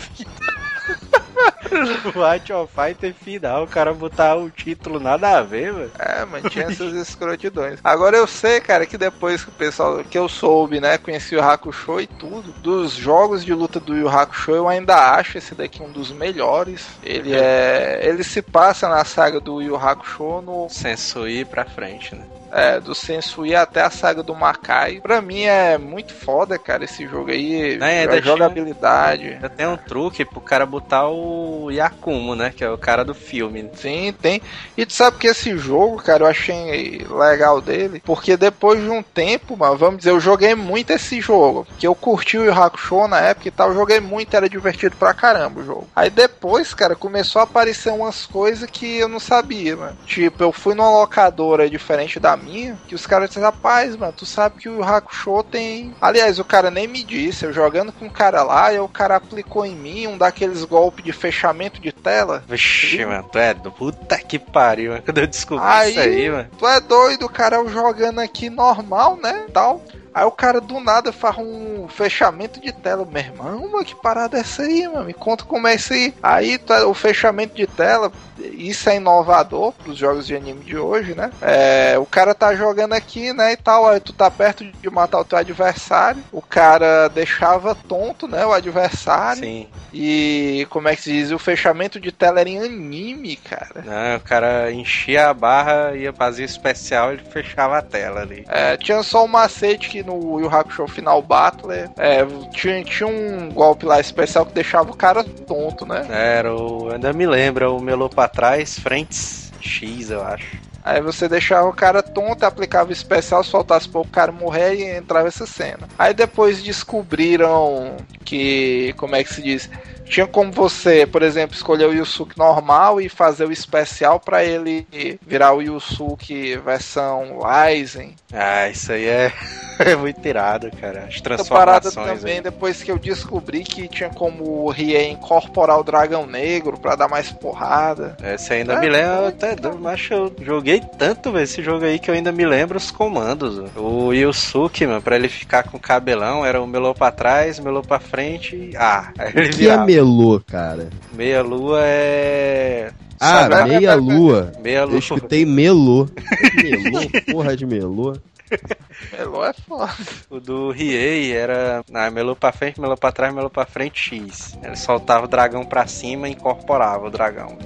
o Art of Fighter final, o cara botar o título nada a ver, velho. É, mas tinha essas escrotidões. Agora eu sei, cara, que depois que o pessoal, que eu soube, né, conheci o Hakusho e tudo, dos jogos de luta do Yu Hakusho, eu ainda acho esse daqui um dos melhores. Ele é, ele se passa na saga do Yu Hakusho no Sensui pra frente, né? É, do Sensui até a saga do Makai. Pra mim é muito foda, cara, esse jogo aí. É, a jogabilidade. Tem um truque pro cara botar o Yakumo, né? Que é o cara do filme. Sim, tem. E tu sabe que esse jogo, cara, eu achei legal dele, porque depois de um tempo, mano, vamos dizer, eu joguei muito esse jogo. Que eu curti o Yu Hakusho na época e tal, eu joguei muito, era divertido pra caramba o jogo. Aí depois, cara, começou a aparecer umas coisas que eu não sabia, mano. Tipo, eu fui numa locadora diferente da minha, que os caras disseram, rapaz, mano, tu sabe que o Hakusho tem. Aliás, o cara nem me disse, eu jogando com um cara lá, e o cara aplicou em mim um daqueles golpes de fechamento de tela. Vixe, mano, tu é do puta que pariu, mano, quando eu descobri aí, isso aí, mano. Tu é doido, cara, eu jogando aqui normal, né? Tal. Aí o cara do nada faz um fechamento de tela. Meu irmão, que parada é essa aí, mano? Me conta como é isso aí. Aí o fechamento de tela, isso é inovador pros jogos de anime de hoje, né? É, o cara tá jogando aqui, né, e tal, aí tu tá perto de matar o teu adversário, o cara deixava tonto, né, o adversário. Sim. E como é que se diz? O fechamento de tela era em anime, cara. Não, o cara enchia a barra, ia fazer especial e fechava a tela ali. É, tinha só um macete que no Yu Hakusho Final Battle, é, tinha, tinha um golpe lá especial que deixava o cara tonto, né? Era, o, ainda me lembra, o Melô pra trás, frentes X, eu acho. Aí você deixava o cara tonto, aplicava o especial, soltasse para o cara morrer e entrava essa cena. Aí depois descobriram que, como é que se diz? Tinha como você, por exemplo, escolher o Yusuke normal e fazer o especial para ele virar o Yusuke versão Ryzen. Ah, isso aí é, é muito irado, cara. As transformações. também, aí. depois que eu descobri que tinha como o Rie incorporar o dragão negro para dar mais porrada. Esse ainda é, me lembra, até, mas eu joguei tanto véio, esse jogo aí que eu ainda me lembro os comandos. O Yusuke, mano, pra ele ficar com cabelão, era o melô pra trás, melô pra frente e ah, ele virava. Que é melô, cara? Meia lua é. Ah, meia lua. Meia lua. Eu escutei melô. melô, porra de melô. Melô é foda. O do Riei era ah, melô pra frente, melô pra trás, melô pra frente, X. Ele soltava o dragão pra cima e incorporava o dragão.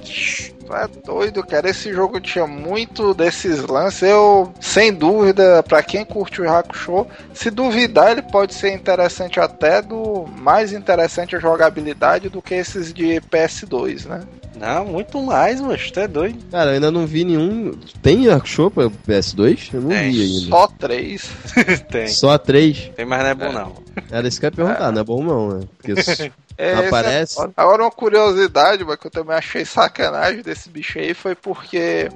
Tu é doido, cara. Esse jogo tinha muito desses lances. Eu, sem dúvida, pra quem curte o Hakusho, se duvidar, ele pode ser interessante até do mais interessante a jogabilidade do que esses de PS2, né? Não, muito mais, mas tu é doido. Cara, eu ainda não vi nenhum. Tem Hakusho pra PS2? Eu não Tem, vi ainda. Só três. Tem. Só três? Tem, mas não é bom, não. Era isso que eu ia perguntar, não é bom não, né? Porque É, aparece. é- Agora, uma curiosidade, mas que eu também achei sacanagem desse bicho aí foi porque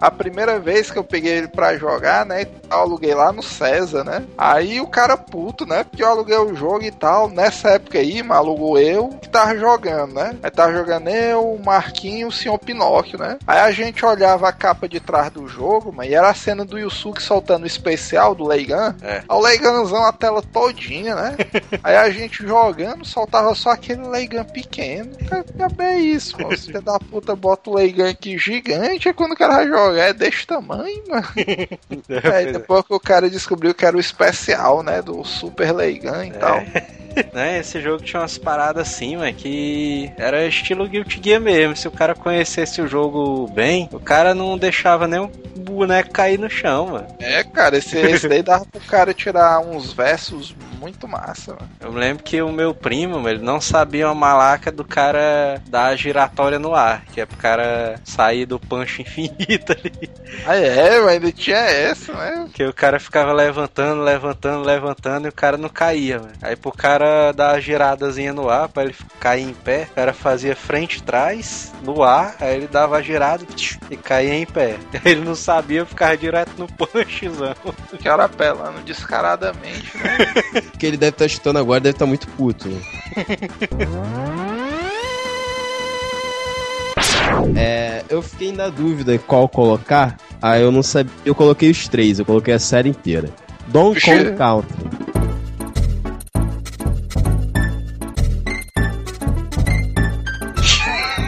a primeira vez que eu peguei ele pra jogar, né? Eu aluguei lá no César, né? Aí o cara puto, né? Porque eu aluguei o jogo e tal. Nessa época aí, mas alugou eu que tava jogando, né? Aí tava jogando eu, o Marquinho e o Senhor Pinóquio, né? Aí a gente olhava a capa de trás do jogo, mas e era a cena do Yusuke soltando o especial do Leigan. É. Aí o Leiganzão a tela todinha, né? Aí a gente jogando, soltava só aquele Leigan pequeno. É isso, mano. Filho da puta bota o Leigan aqui gigante, e quando o cara vai jogar é desse tamanho, mano. Aí é, depois que o cara descobriu que era o especial, né? Do Super Leigan e é. tal. Né, esse jogo tinha umas paradas assim, mano, que era estilo Guilty Gear mesmo. Se o cara conhecesse o jogo bem, o cara não deixava nem um boneco cair no chão, mano. É, cara, esse, esse daí dava pro cara tirar uns versos muito massa, mano. Eu lembro que o meu primo, ele não sabia uma malaca do cara dar a giratória no ar, que é pro cara sair do pancho infinita ali. Ah, é, mas ainda tinha essa, né? Que o cara ficava levantando, levantando, levantando e o cara não caía, mano. Aí pro cara dar uma giradazinha no ar pra ele cair em pé, o cara fazia frente e trás no ar, aí ele dava a girada e caía em pé. Ele não sabia ficar direto no punchzão. O cara apelando descaradamente, né? que ele deve estar tá chutando agora, deve estar tá muito puto, né? É, eu fiquei na dúvida qual colocar, aí eu não sabia. Eu coloquei os três, eu coloquei a série inteira. Don't Call Country.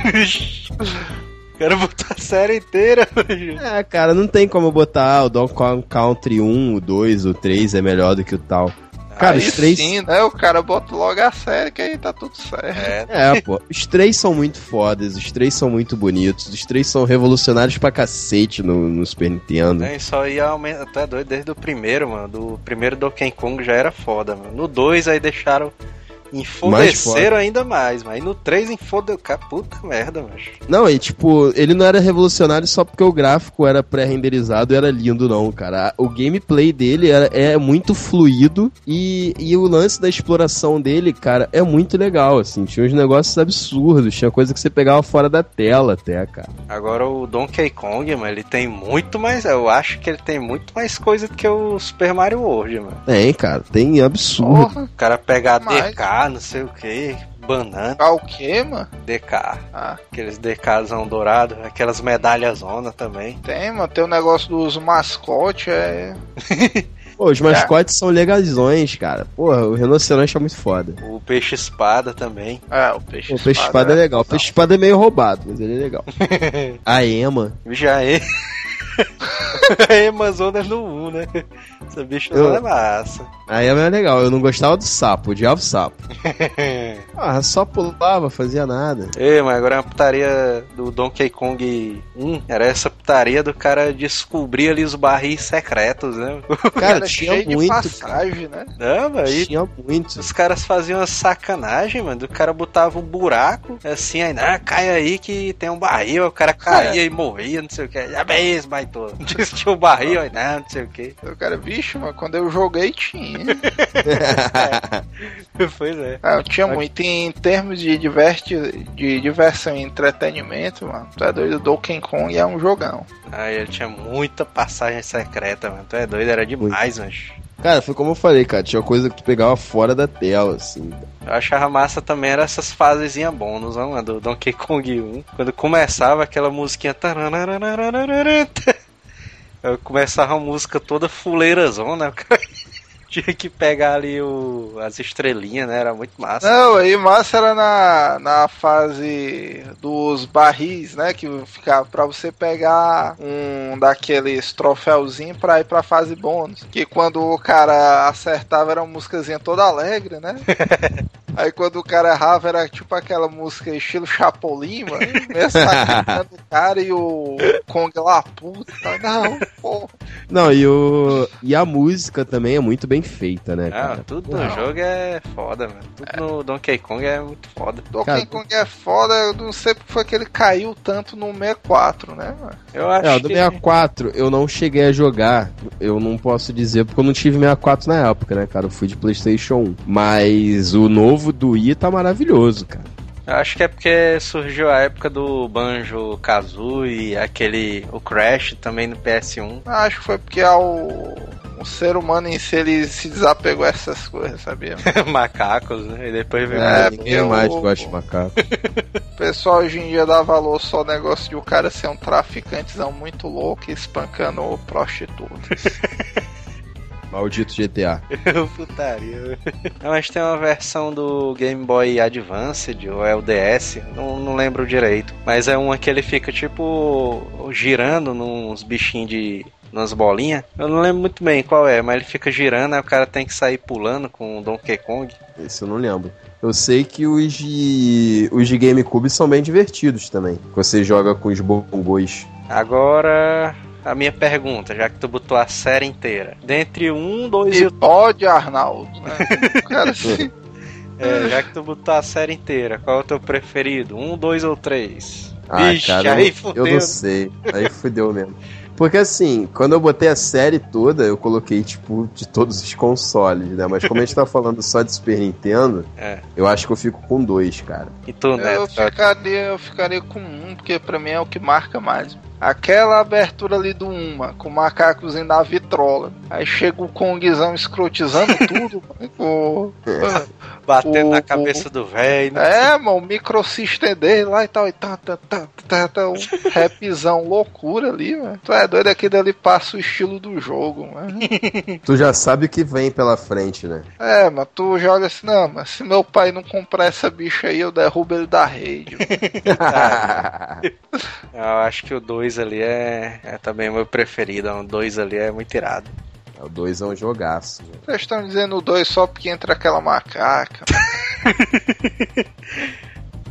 Quero botar a série inteira. É, cara, não tem como botar ah, o Don't Kong Country 1, o 2, o 3 é melhor do que o tal. Cara, aí os três. Sim, né? O cara bota logo a série que aí tá tudo certo. É, é pô. Os três são muito fodas, os três são muito bonitos, os três são revolucionários pra cacete no, no Super Nintendo. É, isso aí aumenta. até doido desde o primeiro, mano. Do primeiro Donkey Kong já era foda, mano. No dois aí deixaram Enfodeceram ainda mais, mas no 3 enfodeu. Puta merda, macho. Não, e tipo, ele não era revolucionário só porque o gráfico era pré-renderizado e era lindo, não, cara. O gameplay dele era, é muito fluido e, e o lance da exploração dele, cara, é muito legal, assim. Tinha uns negócios absurdos, tinha coisa que você pegava fora da tela até, cara. Agora o Donkey Kong, mano, ele tem muito mais. Eu acho que ele tem muito mais coisa do que o Super Mario World, mano. Tem, cara, tem absurdo. Porra. O cara pega a DK. Não sei o que, banana. Ah, o que, mano? DK. Ah. Aqueles DKzão dourado, aquelas medalhas onda também. Tem, mano, tem o negócio dos mascotes, é. Pô, os é. mascotes é. são legaisões, cara. Porra, o rinoceronte é muito foda. O peixe-espada também. É, o peixe-espada. O peixe-espada é, é legal. O peixe-espada é meio roubado, mas ele é legal. a Ema. Já é. Amazonas é no esse né? Essa eu... é massa. Aí é mais legal, eu não gostava do sapo, odiava o sapo. ah, só pulava, fazia nada. É, mas agora é uma putaria do Donkey Kong 1. Era essa putaria do cara descobrir ali os barris secretos, né? Cara, tinha muito, passagem, cara. né? Não, mas tinha muito. Os caras faziam uma sacanagem, mano. O cara botava um buraco, assim, aí, ah, cai aí que tem um barril. O cara caía é. e morria, não sei o que. Já bem, baitou. Diz que tinha um barril, aí, não, não sei o que ok. O cara, bicho, mas quando eu joguei tinha. é. Pois é. Ah, tinha okay. muito. Em termos de, diverti, de diversão e entretenimento, mano, tu é doido, Donkey Kong é um jogão. Ah, ele tinha muita passagem secreta, mano. Tu é doido, era demais, mano. Cara, foi como eu falei, cara. Tinha coisa que tu pegava fora da tela, assim. Eu achava massa também era essas fasezinhas bônus, né, mano? Do Donkey Kong 1. Quando começava aquela musiquinha começava a música toda fuleirazona, né? tinha que pegar ali o, as estrelinhas, né? Era muito massa. Não, aí massa era na, na fase dos barris, né? Que ficava pra você pegar um daqueles troféuzinho pra ir pra fase bônus. Que quando o cara acertava era uma músicazinha toda alegre, né? Aí quando o cara errava, era tipo aquela música estilo Chapolin, mano. Mesmo o cara e o Kong lá, puta, não, porra. Não, e, o... e a música também é muito bem feita, né, Ah, cara? tudo no jogo é foda, mano. Tudo no Donkey Kong é muito foda. Donkey Cara, Kong é foda, eu não sei porque foi que ele caiu tanto no 64, né, mano? Eu acho É, o do que... 64 eu não cheguei a jogar, eu não posso dizer porque eu não tive 64 na época, né, cara? Eu fui de PlayStation 1. Mas o novo do Wii tá maravilhoso, cara. Eu acho que é porque surgiu a época do Banjo Kazooie, aquele o Crash também no PS1. Acho que foi porque ao, o ser humano em si ele se desapegou a essas coisas, sabia? Macacos, né? E depois veio É, Ninguém eu- mais gosta de macaco. O pessoal hoje em dia dá valor só ao negócio de o cara ser um traficantezão muito louco e espancando prostitutas. Maldito GTA. Putaria. Não, mas tem uma versão do Game Boy Advanced, ou é o DS, não, não lembro direito. Mas é uma que ele fica tipo girando nos bichinhos de. Nas bolinhas. Eu não lembro muito bem qual é, mas ele fica girando, aí o cara tem que sair pulando com o Donkey Kong. Esse eu não lembro. Eu sei que os de, os de GameCube são bem divertidos também. Você joga com os bongos. Agora. a minha pergunta, já que tu botou a série inteira. Dentre um, dois e E pode, Arnaldo. Né? Cara, assim, É, já que tu botou a série inteira, qual é o teu preferido? Um, dois ou três? Ah, Vixe, cara, aí eu, fudeu. eu não sei. Aí fudeu mesmo. Porque assim, quando eu botei a série toda, eu coloquei, tipo, de todos os consoles, né? Mas como a gente tá falando só de Super Nintendo, É. eu acho que eu fico com dois, cara. E tu, eu, Neto? ficaria, eu ficaria com um, porque pra mim é o que marca mais. Aquela abertura ali do Uma, com o macacozinho da vitrola. Aí chega o Kongzão escrotizando tudo. mano, com- Batendo o- na cabeça do velho. né? É, mano, o microsystem dele lá e tal, e tá, tá, tá, tá, tá, um rapzão loucura ali, mano. Tu é doido, aqui dali passa o estilo do jogo, mano. Tu já sabe o que vem pela frente, né? É, mas tu já olha assim, não, mas se meu pai não comprar essa bicha aí, eu derrubo ele da rede. Eu acho que o 2 ali é, é também o meu preferido. O 2 ali é muito irado. o dois é um jogaço. né? Vocês estão dizendo dois só porque entra aquela macaca.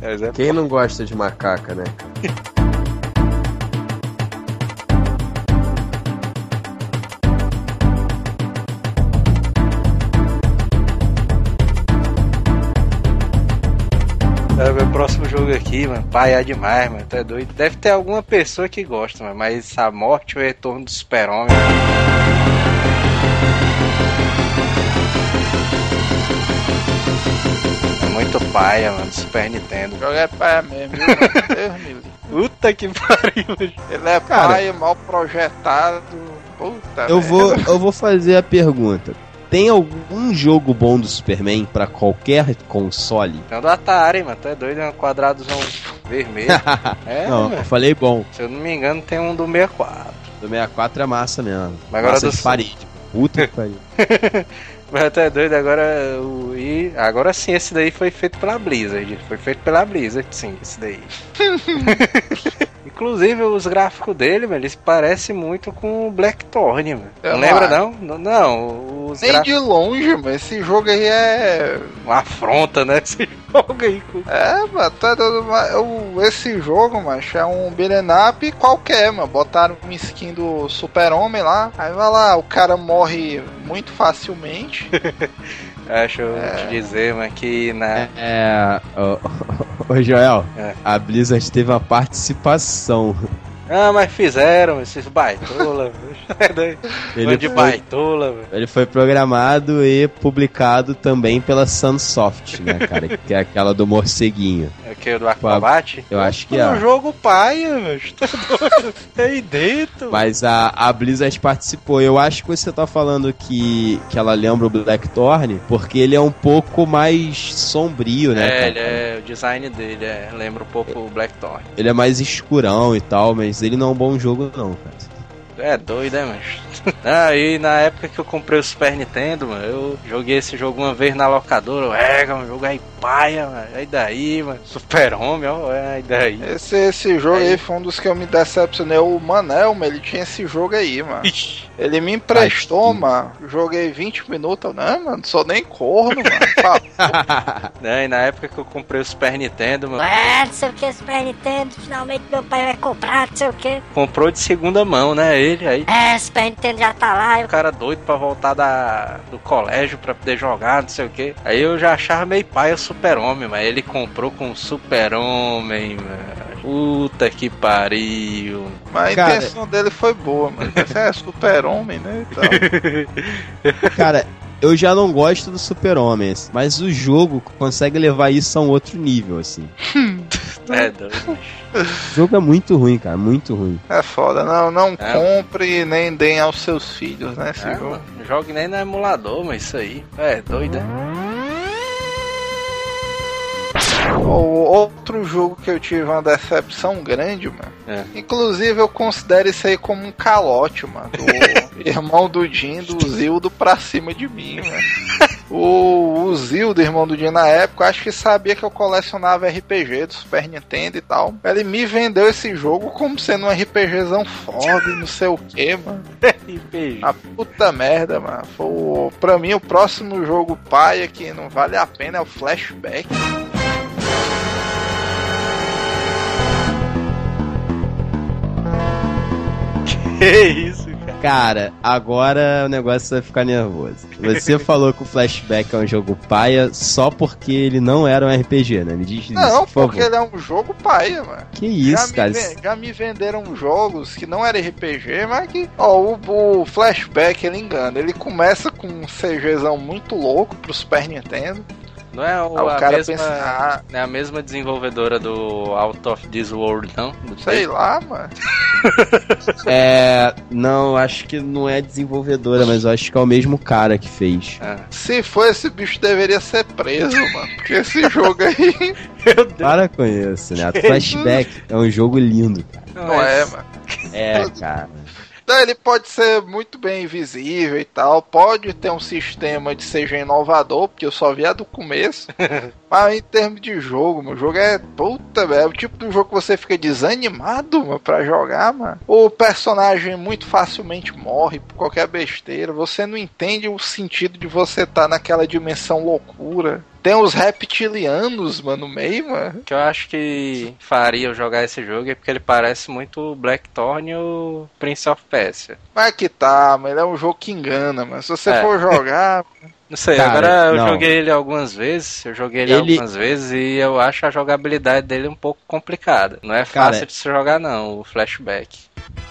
É Quem não gosta de macaca, né? É, meu próximo jogo aqui, mano, pai é demais, mano, tu é doido. Deve ter alguma pessoa que gosta, mano, mas a morte e o retorno do super-homem. É muito paia, mano, Super Nintendo. O jogo é pai mesmo, viu? Deus me livre. Puta que pariu. Ele é Cara. pai, mal projetado. Puta Eu merda. vou, eu vou fazer a pergunta. Tem algum jogo bom do Superman pra qualquer console? É do Atari, mano, tu é doido, é um quadradozão vermelho. É, não, eu mano. falei bom. Se eu não me engano, tem um do 64. Do 64 é massa mesmo. Mas agora massa do de parede. Puta que pariu. Mas até doido, agora o e agora sim, esse daí foi feito pela Blizzard. Foi feito pela Blizzard, sim, esse daí. Inclusive, os gráficos dele, mano, eles parecem muito com o Blackthorn, mano. Não lembra, não? Não, não os Nem gráficos... de longe, mas esse jogo aí é. Uma afronta, né? Esse jogo aí. É, mano, tá esse jogo, macho, é um beat'em up qualquer, mano. Botaram uma skin do Super-Homem lá. Aí vai lá, o cara morre muito facilmente. Acho eu te dizer, mano, que na... É. Ô, Joel, É. a Blizzard teve uma participação. Ah, mas fizeram esses baitola. Ele de foi, baitola, velho. ele foi programado e publicado também pela Sunsoft, né, cara? que é aquela do morceguinho. É que o do Aquabate? Eu acho que é. é. um jogo paia, velho. Tá doido? É aí dentro. Mas a, a Blizzard participou. Eu acho que você tá falando que, que ela lembra o Blackthorn, porque ele é um pouco mais sombrio, né? É, é, o design dele é, lembra um pouco o Blackthorn. Ele é mais escurão e tal, mas ele não é um bom jogo, não, cara. É doido, né, mano? Ah, e na época que eu comprei o Super Nintendo, mano, eu joguei esse jogo uma vez na locadora. É, mano, jogo aí paia, mano. Aí daí, mano. Super Homem, ó. É, aí daí. Esse, esse jogo Aí. aí foi um dos que eu me decepcionei. O Manel, mano, ele tinha esse jogo aí, mano. Ixi. Ele me emprestou, Ai, mano. Joguei 20 minutos. Não, mano, sou nem corno, mano. Né, e na época que eu comprei o Super Nintendo, mano, É, não sei o que, Super Nintendo, finalmente meu pai vai comprar, não sei o que. comprou de segunda mão, né? Ele aí. É, Super Nintendo já tá lá, eu... O cara doido pra voltar da, do colégio pra poder jogar, não sei o que. Aí eu já achava meio pai o Super-Homem, mas ele comprou com o Super-Homem, mano. Puta que pariu. mas a Cara- intenção dele foi boa, mano. Esse é super-homem, né? e tal. Cara, eu já não gosto do Super-Homem, assim, mas o jogo consegue levar isso a um outro nível, assim. É doido. O jogo é muito ruim, cara, muito ruim. É foda. Não, não É. compre nem deem aos seus filhos, né? Esse É, jogo. jogue nem no emulador, mas isso aí. É doido, né? Outro jogo que eu tive uma decepção grande, mano. É. Inclusive eu considero isso aí como um calote, mano. Do irmão do Jim, do Zildo pra cima de mim, mano. O, o Zildo, irmão do Jim, na época, acho que sabia que eu colecionava RPG do Super Nintendo e tal. Ele me vendeu esse jogo como sendo um RPGzão foda e não sei o que, mano. RPG. A puta merda, mano. Foi, pra mim, o próximo jogo paia que não vale a pena é o Flashback. Que isso, cara. Cara, agora o negócio vai ficar nervoso. Você falou que o Flashback é um jogo paia só porque ele não era um RPG, né? Me diz isso, Não, por porque favor. ele é um jogo paia, mano. Que já, isso, cara. me, já me venderam jogos que não era RPG, mas que. Ó, o, o Flashback ele engana. Ele começa com um CGzão muito louco pro Super Nintendo. Não é o, o a, cara mesma, pensa, ah, não é a mesma desenvolvedora do Out of This World, não? Do sei lá, mano. É. Não, acho que não é desenvolvedora, mas eu acho que é o mesmo cara que fez. Ah. Se for esse bicho deveria ser preso, mano. Porque esse jogo aí Meu Deus. Para com isso, né? Flashback é um jogo lindo, cara. não é, mano. É, cara. Não, ele pode ser muito bem visível e tal, pode ter um sistema de CG inovador, porque eu só vi a do começo. Mas em termos de jogo, meu jogo é puta, velho. É o tipo de jogo que você fica desanimado, mano, pra jogar, mano. O personagem muito facilmente morre por qualquer besteira. Você não entende o sentido de você estar naquela dimensão loucura. Tem os reptilianos, mano, no meio, mano. O que eu acho que faria eu jogar esse jogo é porque ele parece muito o Blackthorn e o Prince of Persia. Mas que tá, mas ele é um jogo que engana, mano. Se você É. for jogar, Não sei, Cara, agora eu não. joguei ele algumas vezes, eu joguei ele, Ele- algumas vezes e eu acho a jogabilidade dele um pouco complicada. Não é Cara, fácil de se jogar não, o flashback.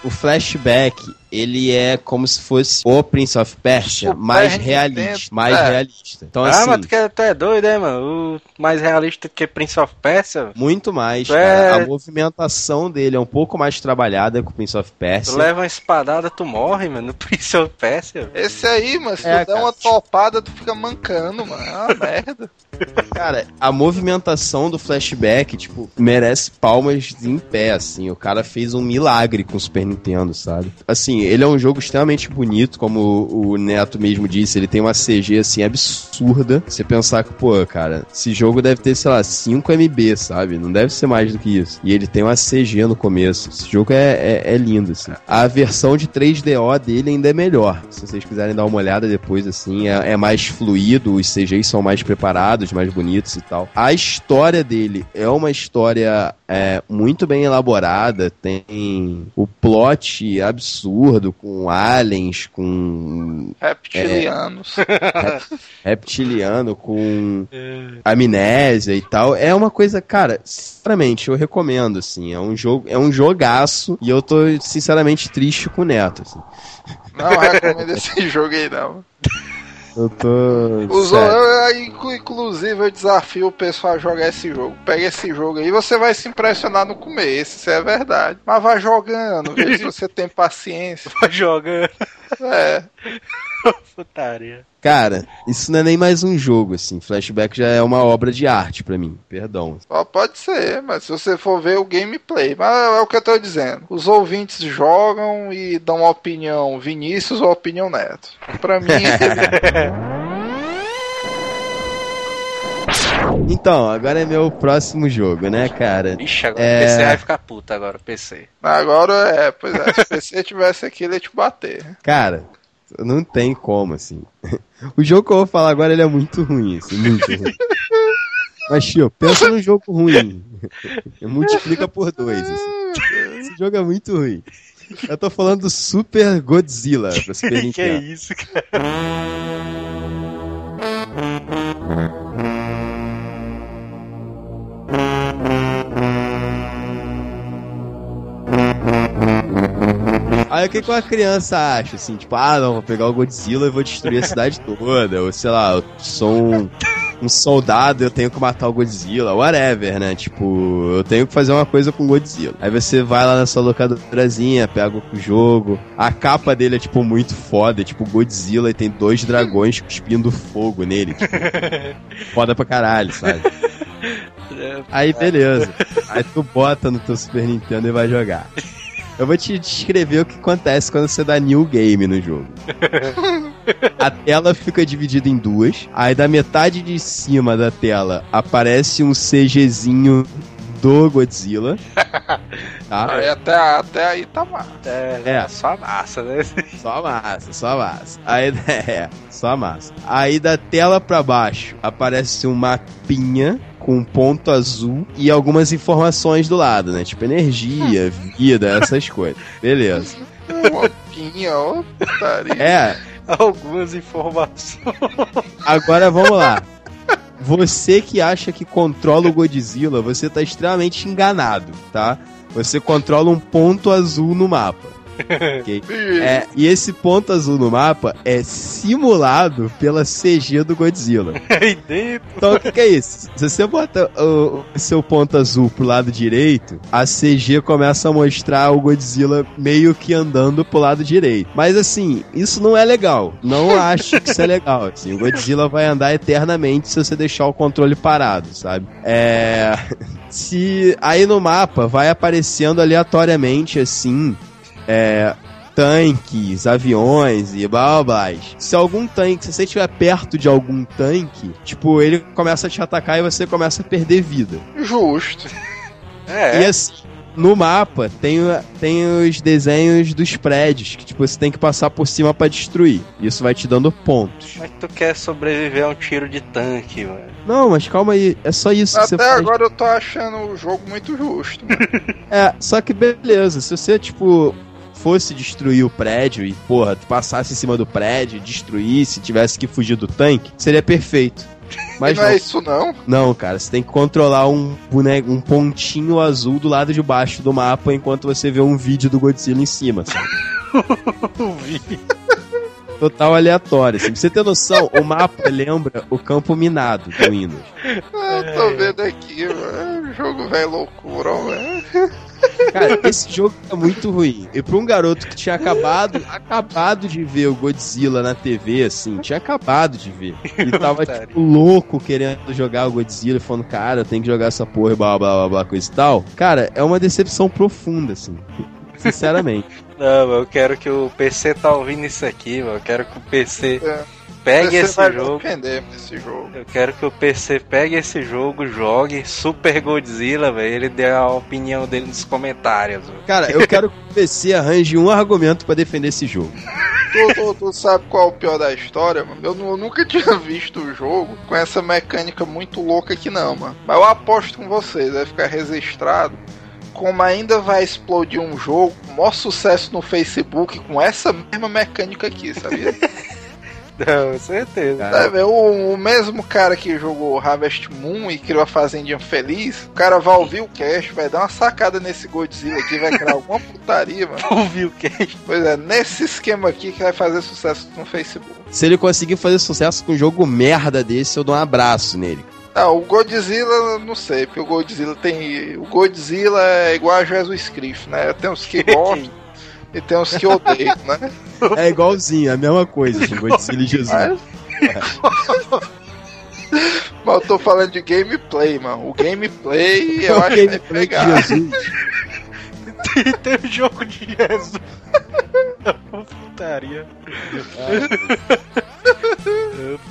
O flashback, ele é como se fosse o Prince of Persia, Super mais realista. Mais É. realista. Então, ah, assim, mas tu, quer- tu é doido, é, mano? O mais realista que Prince of Persia? muito mais, É. A movimentação dele é um pouco mais trabalhada que o Prince of Tu Persia. leva uma espadada, tu morre, mano, no Prince of Persia. velho. esse aí, mano, se É, tu der cara. uma topada, tu fica mancando, mano. É uma merda. Cara, a movimentação do flashback, tipo, merece palmas em pé, assim. O cara fez um milagre com o Super Nintendo, sabe? Assim, ele é um jogo extremamente bonito, como o o Neto mesmo disse, ele tem uma CG, assim, absurda. Você pensar que, pô, cara, esse jogo deve ter, sei lá, 5 MB, sabe? Não deve ser mais do que isso. E ele tem uma CG no começo. Esse jogo é, é, é lindo, assim. A versão de 3DO dele ainda é melhor. Se vocês quiserem dar uma olhada depois, assim, é, é mais fluido, os CGs são mais preparados, mais bonitos e tal. A história dele é uma história é, muito bem elaborada, tem o plot absurdo com aliens, com Reptilianos. reptiliano, com amnésia e tal. É uma coisa, cara, sinceramente, eu recomendo, assim. É um jogo, é um jogaço e eu tô sinceramente triste com o Neto, assim. Não recomendo esse jogo aí, não. Eu tô. Sério. eu, eu- inclu- inclusive, eu desafio o pessoal a jogar esse jogo. Pega esse jogo aí, você vai se impressionar no começo, isso é verdade. Mas vai jogando, vê se você tem paciência. Tô jogando. É. Putaria. Cara, isso não é nem mais um jogo, assim. Flashback já é uma obra de arte pra mim. Perdão. Ó, Pode ser, mas se você for ver o gameplay, mas é o que eu tô dizendo. Os ouvintes jogam e dão uma opinião Vinícius ou opinião Neto. Pra mim, Então, agora é meu próximo jogo, né, cara? Ixi, agora É. o PC vai ficar puto agora, o PC. agora é, pois é, se você tivesse aqui, ele ia te bater. Cara, não tem como, assim. O jogo que eu vou falar agora, ele é muito ruim, assim, muito ruim. Mas, tio, pensa num jogo ruim. Multiplica por dois, assim. Esse jogo é muito ruim. Eu tô falando do Super Godzilla pra Super que é isso, cara? Aí o que, que uma criança acha, assim, tipo, ah, não, vou pegar o Godzilla e vou destruir a cidade toda, ou sei lá, eu sou um, um soldado, eu tenho que matar o Godzilla, whatever, né? Tipo, eu tenho que fazer uma coisa com o Godzilla. Aí você vai lá na sua locadorazinha, pega o jogo, a capa dele é, tipo, muito foda, é, tipo Godzilla e tem dois dragões cuspindo fogo nele, tipo, foda pra caralho, sabe? Aí beleza. Aí tu bota no teu Super Nintendo e vai jogar. Eu vou te descrever o que acontece quando você dá new game no jogo. A tela fica dividida em duas. Aí da metade de cima da tela aparece um CGzinho do Godzilla. Tá? Aí até, até aí tá mal. É, É. só massa, né? Só massa, só massa. Aí, é, só massa. Aí da tela pra baixo aparece um mapinha com um ponto azul e algumas informações do lado, né? Tipo energia, vida, essas coisas. Beleza. Uma pinha, ó. É, Algumas informações. agora vamos lá. Você que acha que controla o Godzilla, você tá extremamente enganado, tá? Você controla um ponto azul no mapa. ok? É, e esse ponto azul no mapa é simulado pela CG do Godzilla. Então o que, que é isso? Se você bota o, o seu ponto azul pro lado direito, a CG começa a mostrar o Godzilla meio que andando pro lado direito. Mas assim, isso não é legal. Não acho que isso é legal. Assim, o Godzilla vai andar eternamente se você deixar o controle parado, sabe? É. Se aí no mapa vai aparecendo aleatoriamente assim, é, tanques, aviões e blá blá blá. Se algum tanque, se você estiver perto de algum tanque, tipo, ele começa a te atacar e você começa a perder vida. Justo. É. E assim, no mapa tem, tem os desenhos dos prédios, que tipo, você tem que passar por cima pra destruir. Isso vai te dando pontos. Mas tu quer sobreviver a um tiro de tanque, mano. Não, mas calma aí, é só isso que você Até faz. agora eu tô achando o jogo muito justo. mano. É, só que beleza, se você, tipo, fosse destruir o prédio e, porra, tu passasse em cima do prédio, destruísse, tivesse que fugir do tanque, seria perfeito. Mas não não, é isso não? não, cara, você tem que controlar um boneco, um pontinho azul do lado de baixo do mapa enquanto você vê um vídeo do Godzilla em cima, sabe? Total aleatório, assim. Pra você ter noção, o mapa lembra o campo minado do Windows. Eu tô vendo aqui, mano. O jogo velho loucura, velho. Cara, esse jogo é muito ruim. E pra um garoto que tinha acabado, acabado de ver o Godzilla na TV, assim, tinha acabado de ver. E tava, tipo, louco querendo jogar o Godzilla, falando, cara, tenho que jogar essa porra e blá blá blá blá, coisa e tal. Cara, é uma decepção profunda, assim. Sinceramente. Não, eu quero que o PC tá ouvindo isso aqui, mano. Eu quero que o PC É. pegue Você esse vai jogo. nesse jogo. Eu quero que o PC pegue esse jogo, jogue Super Godzilla, velho. Ele dê a opinião dele nos comentários. velho. Cara, eu quero que o PC arranje um argumento pra defender esse jogo. Tu, tu- tu sabe qual é o pior da história, mano? Eu, eu nunca tinha visto o jogo com essa mecânica muito louca aqui não, mano. Mas eu aposto com vocês, vai ficar registrado. Como ainda vai explodir um jogo, com o maior sucesso no Facebook com essa mesma mecânica aqui, sabia? Não, certeza. É, o, o mesmo cara que jogou Harvest Moon e criou a Fazendinha Feliz, o cara vai ouvir o cast, vai dar uma sacada nesse Godzilla aqui, vai criar alguma putaria, mano. Ouviu o que? Pois é, nesse esquema aqui que vai fazer sucesso no Facebook. se ele conseguir fazer sucesso com um jogo merda desse, eu dou um abraço nele. Ah, o Godzilla, não sei, porque o Godzilla tem. O Godzilla é igual a Jesus Cristo, né? Tem uns que gostam e tem uns que odeiam, né? É igualzinho, é a mesma coisa, assim, Godzilla e Jesus. Mas... Mas eu tô falando de gameplay, mano. O gameplay eu O acho que gameplay de pegar. Jesus. E tem o jogo de Jesus. Putaria.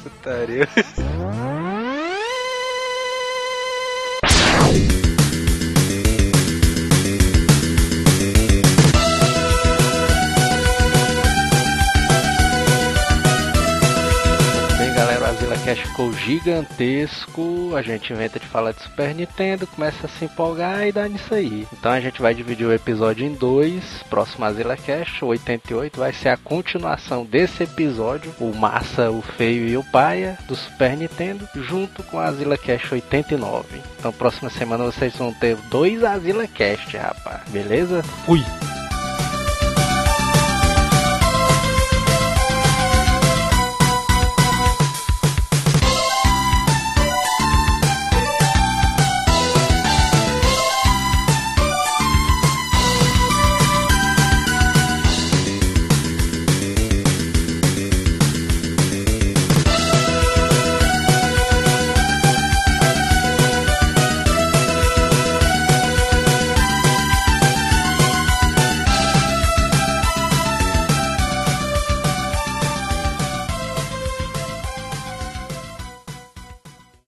Putaria. Galera, o Azila Cash ficou gigantesco. A gente inventa de falar de Super Nintendo, começa a se empolgar e dá nisso aí. Então a gente vai dividir o episódio em dois. Próximo Azila Cash, o 88, vai ser a continuação desse episódio: o Massa, o Feio e o Paia do Super Nintendo, junto com a Azila Cash 89. Então, próxima semana vocês vão ter dois Azila Cast, rapaz. Beleza? Fui!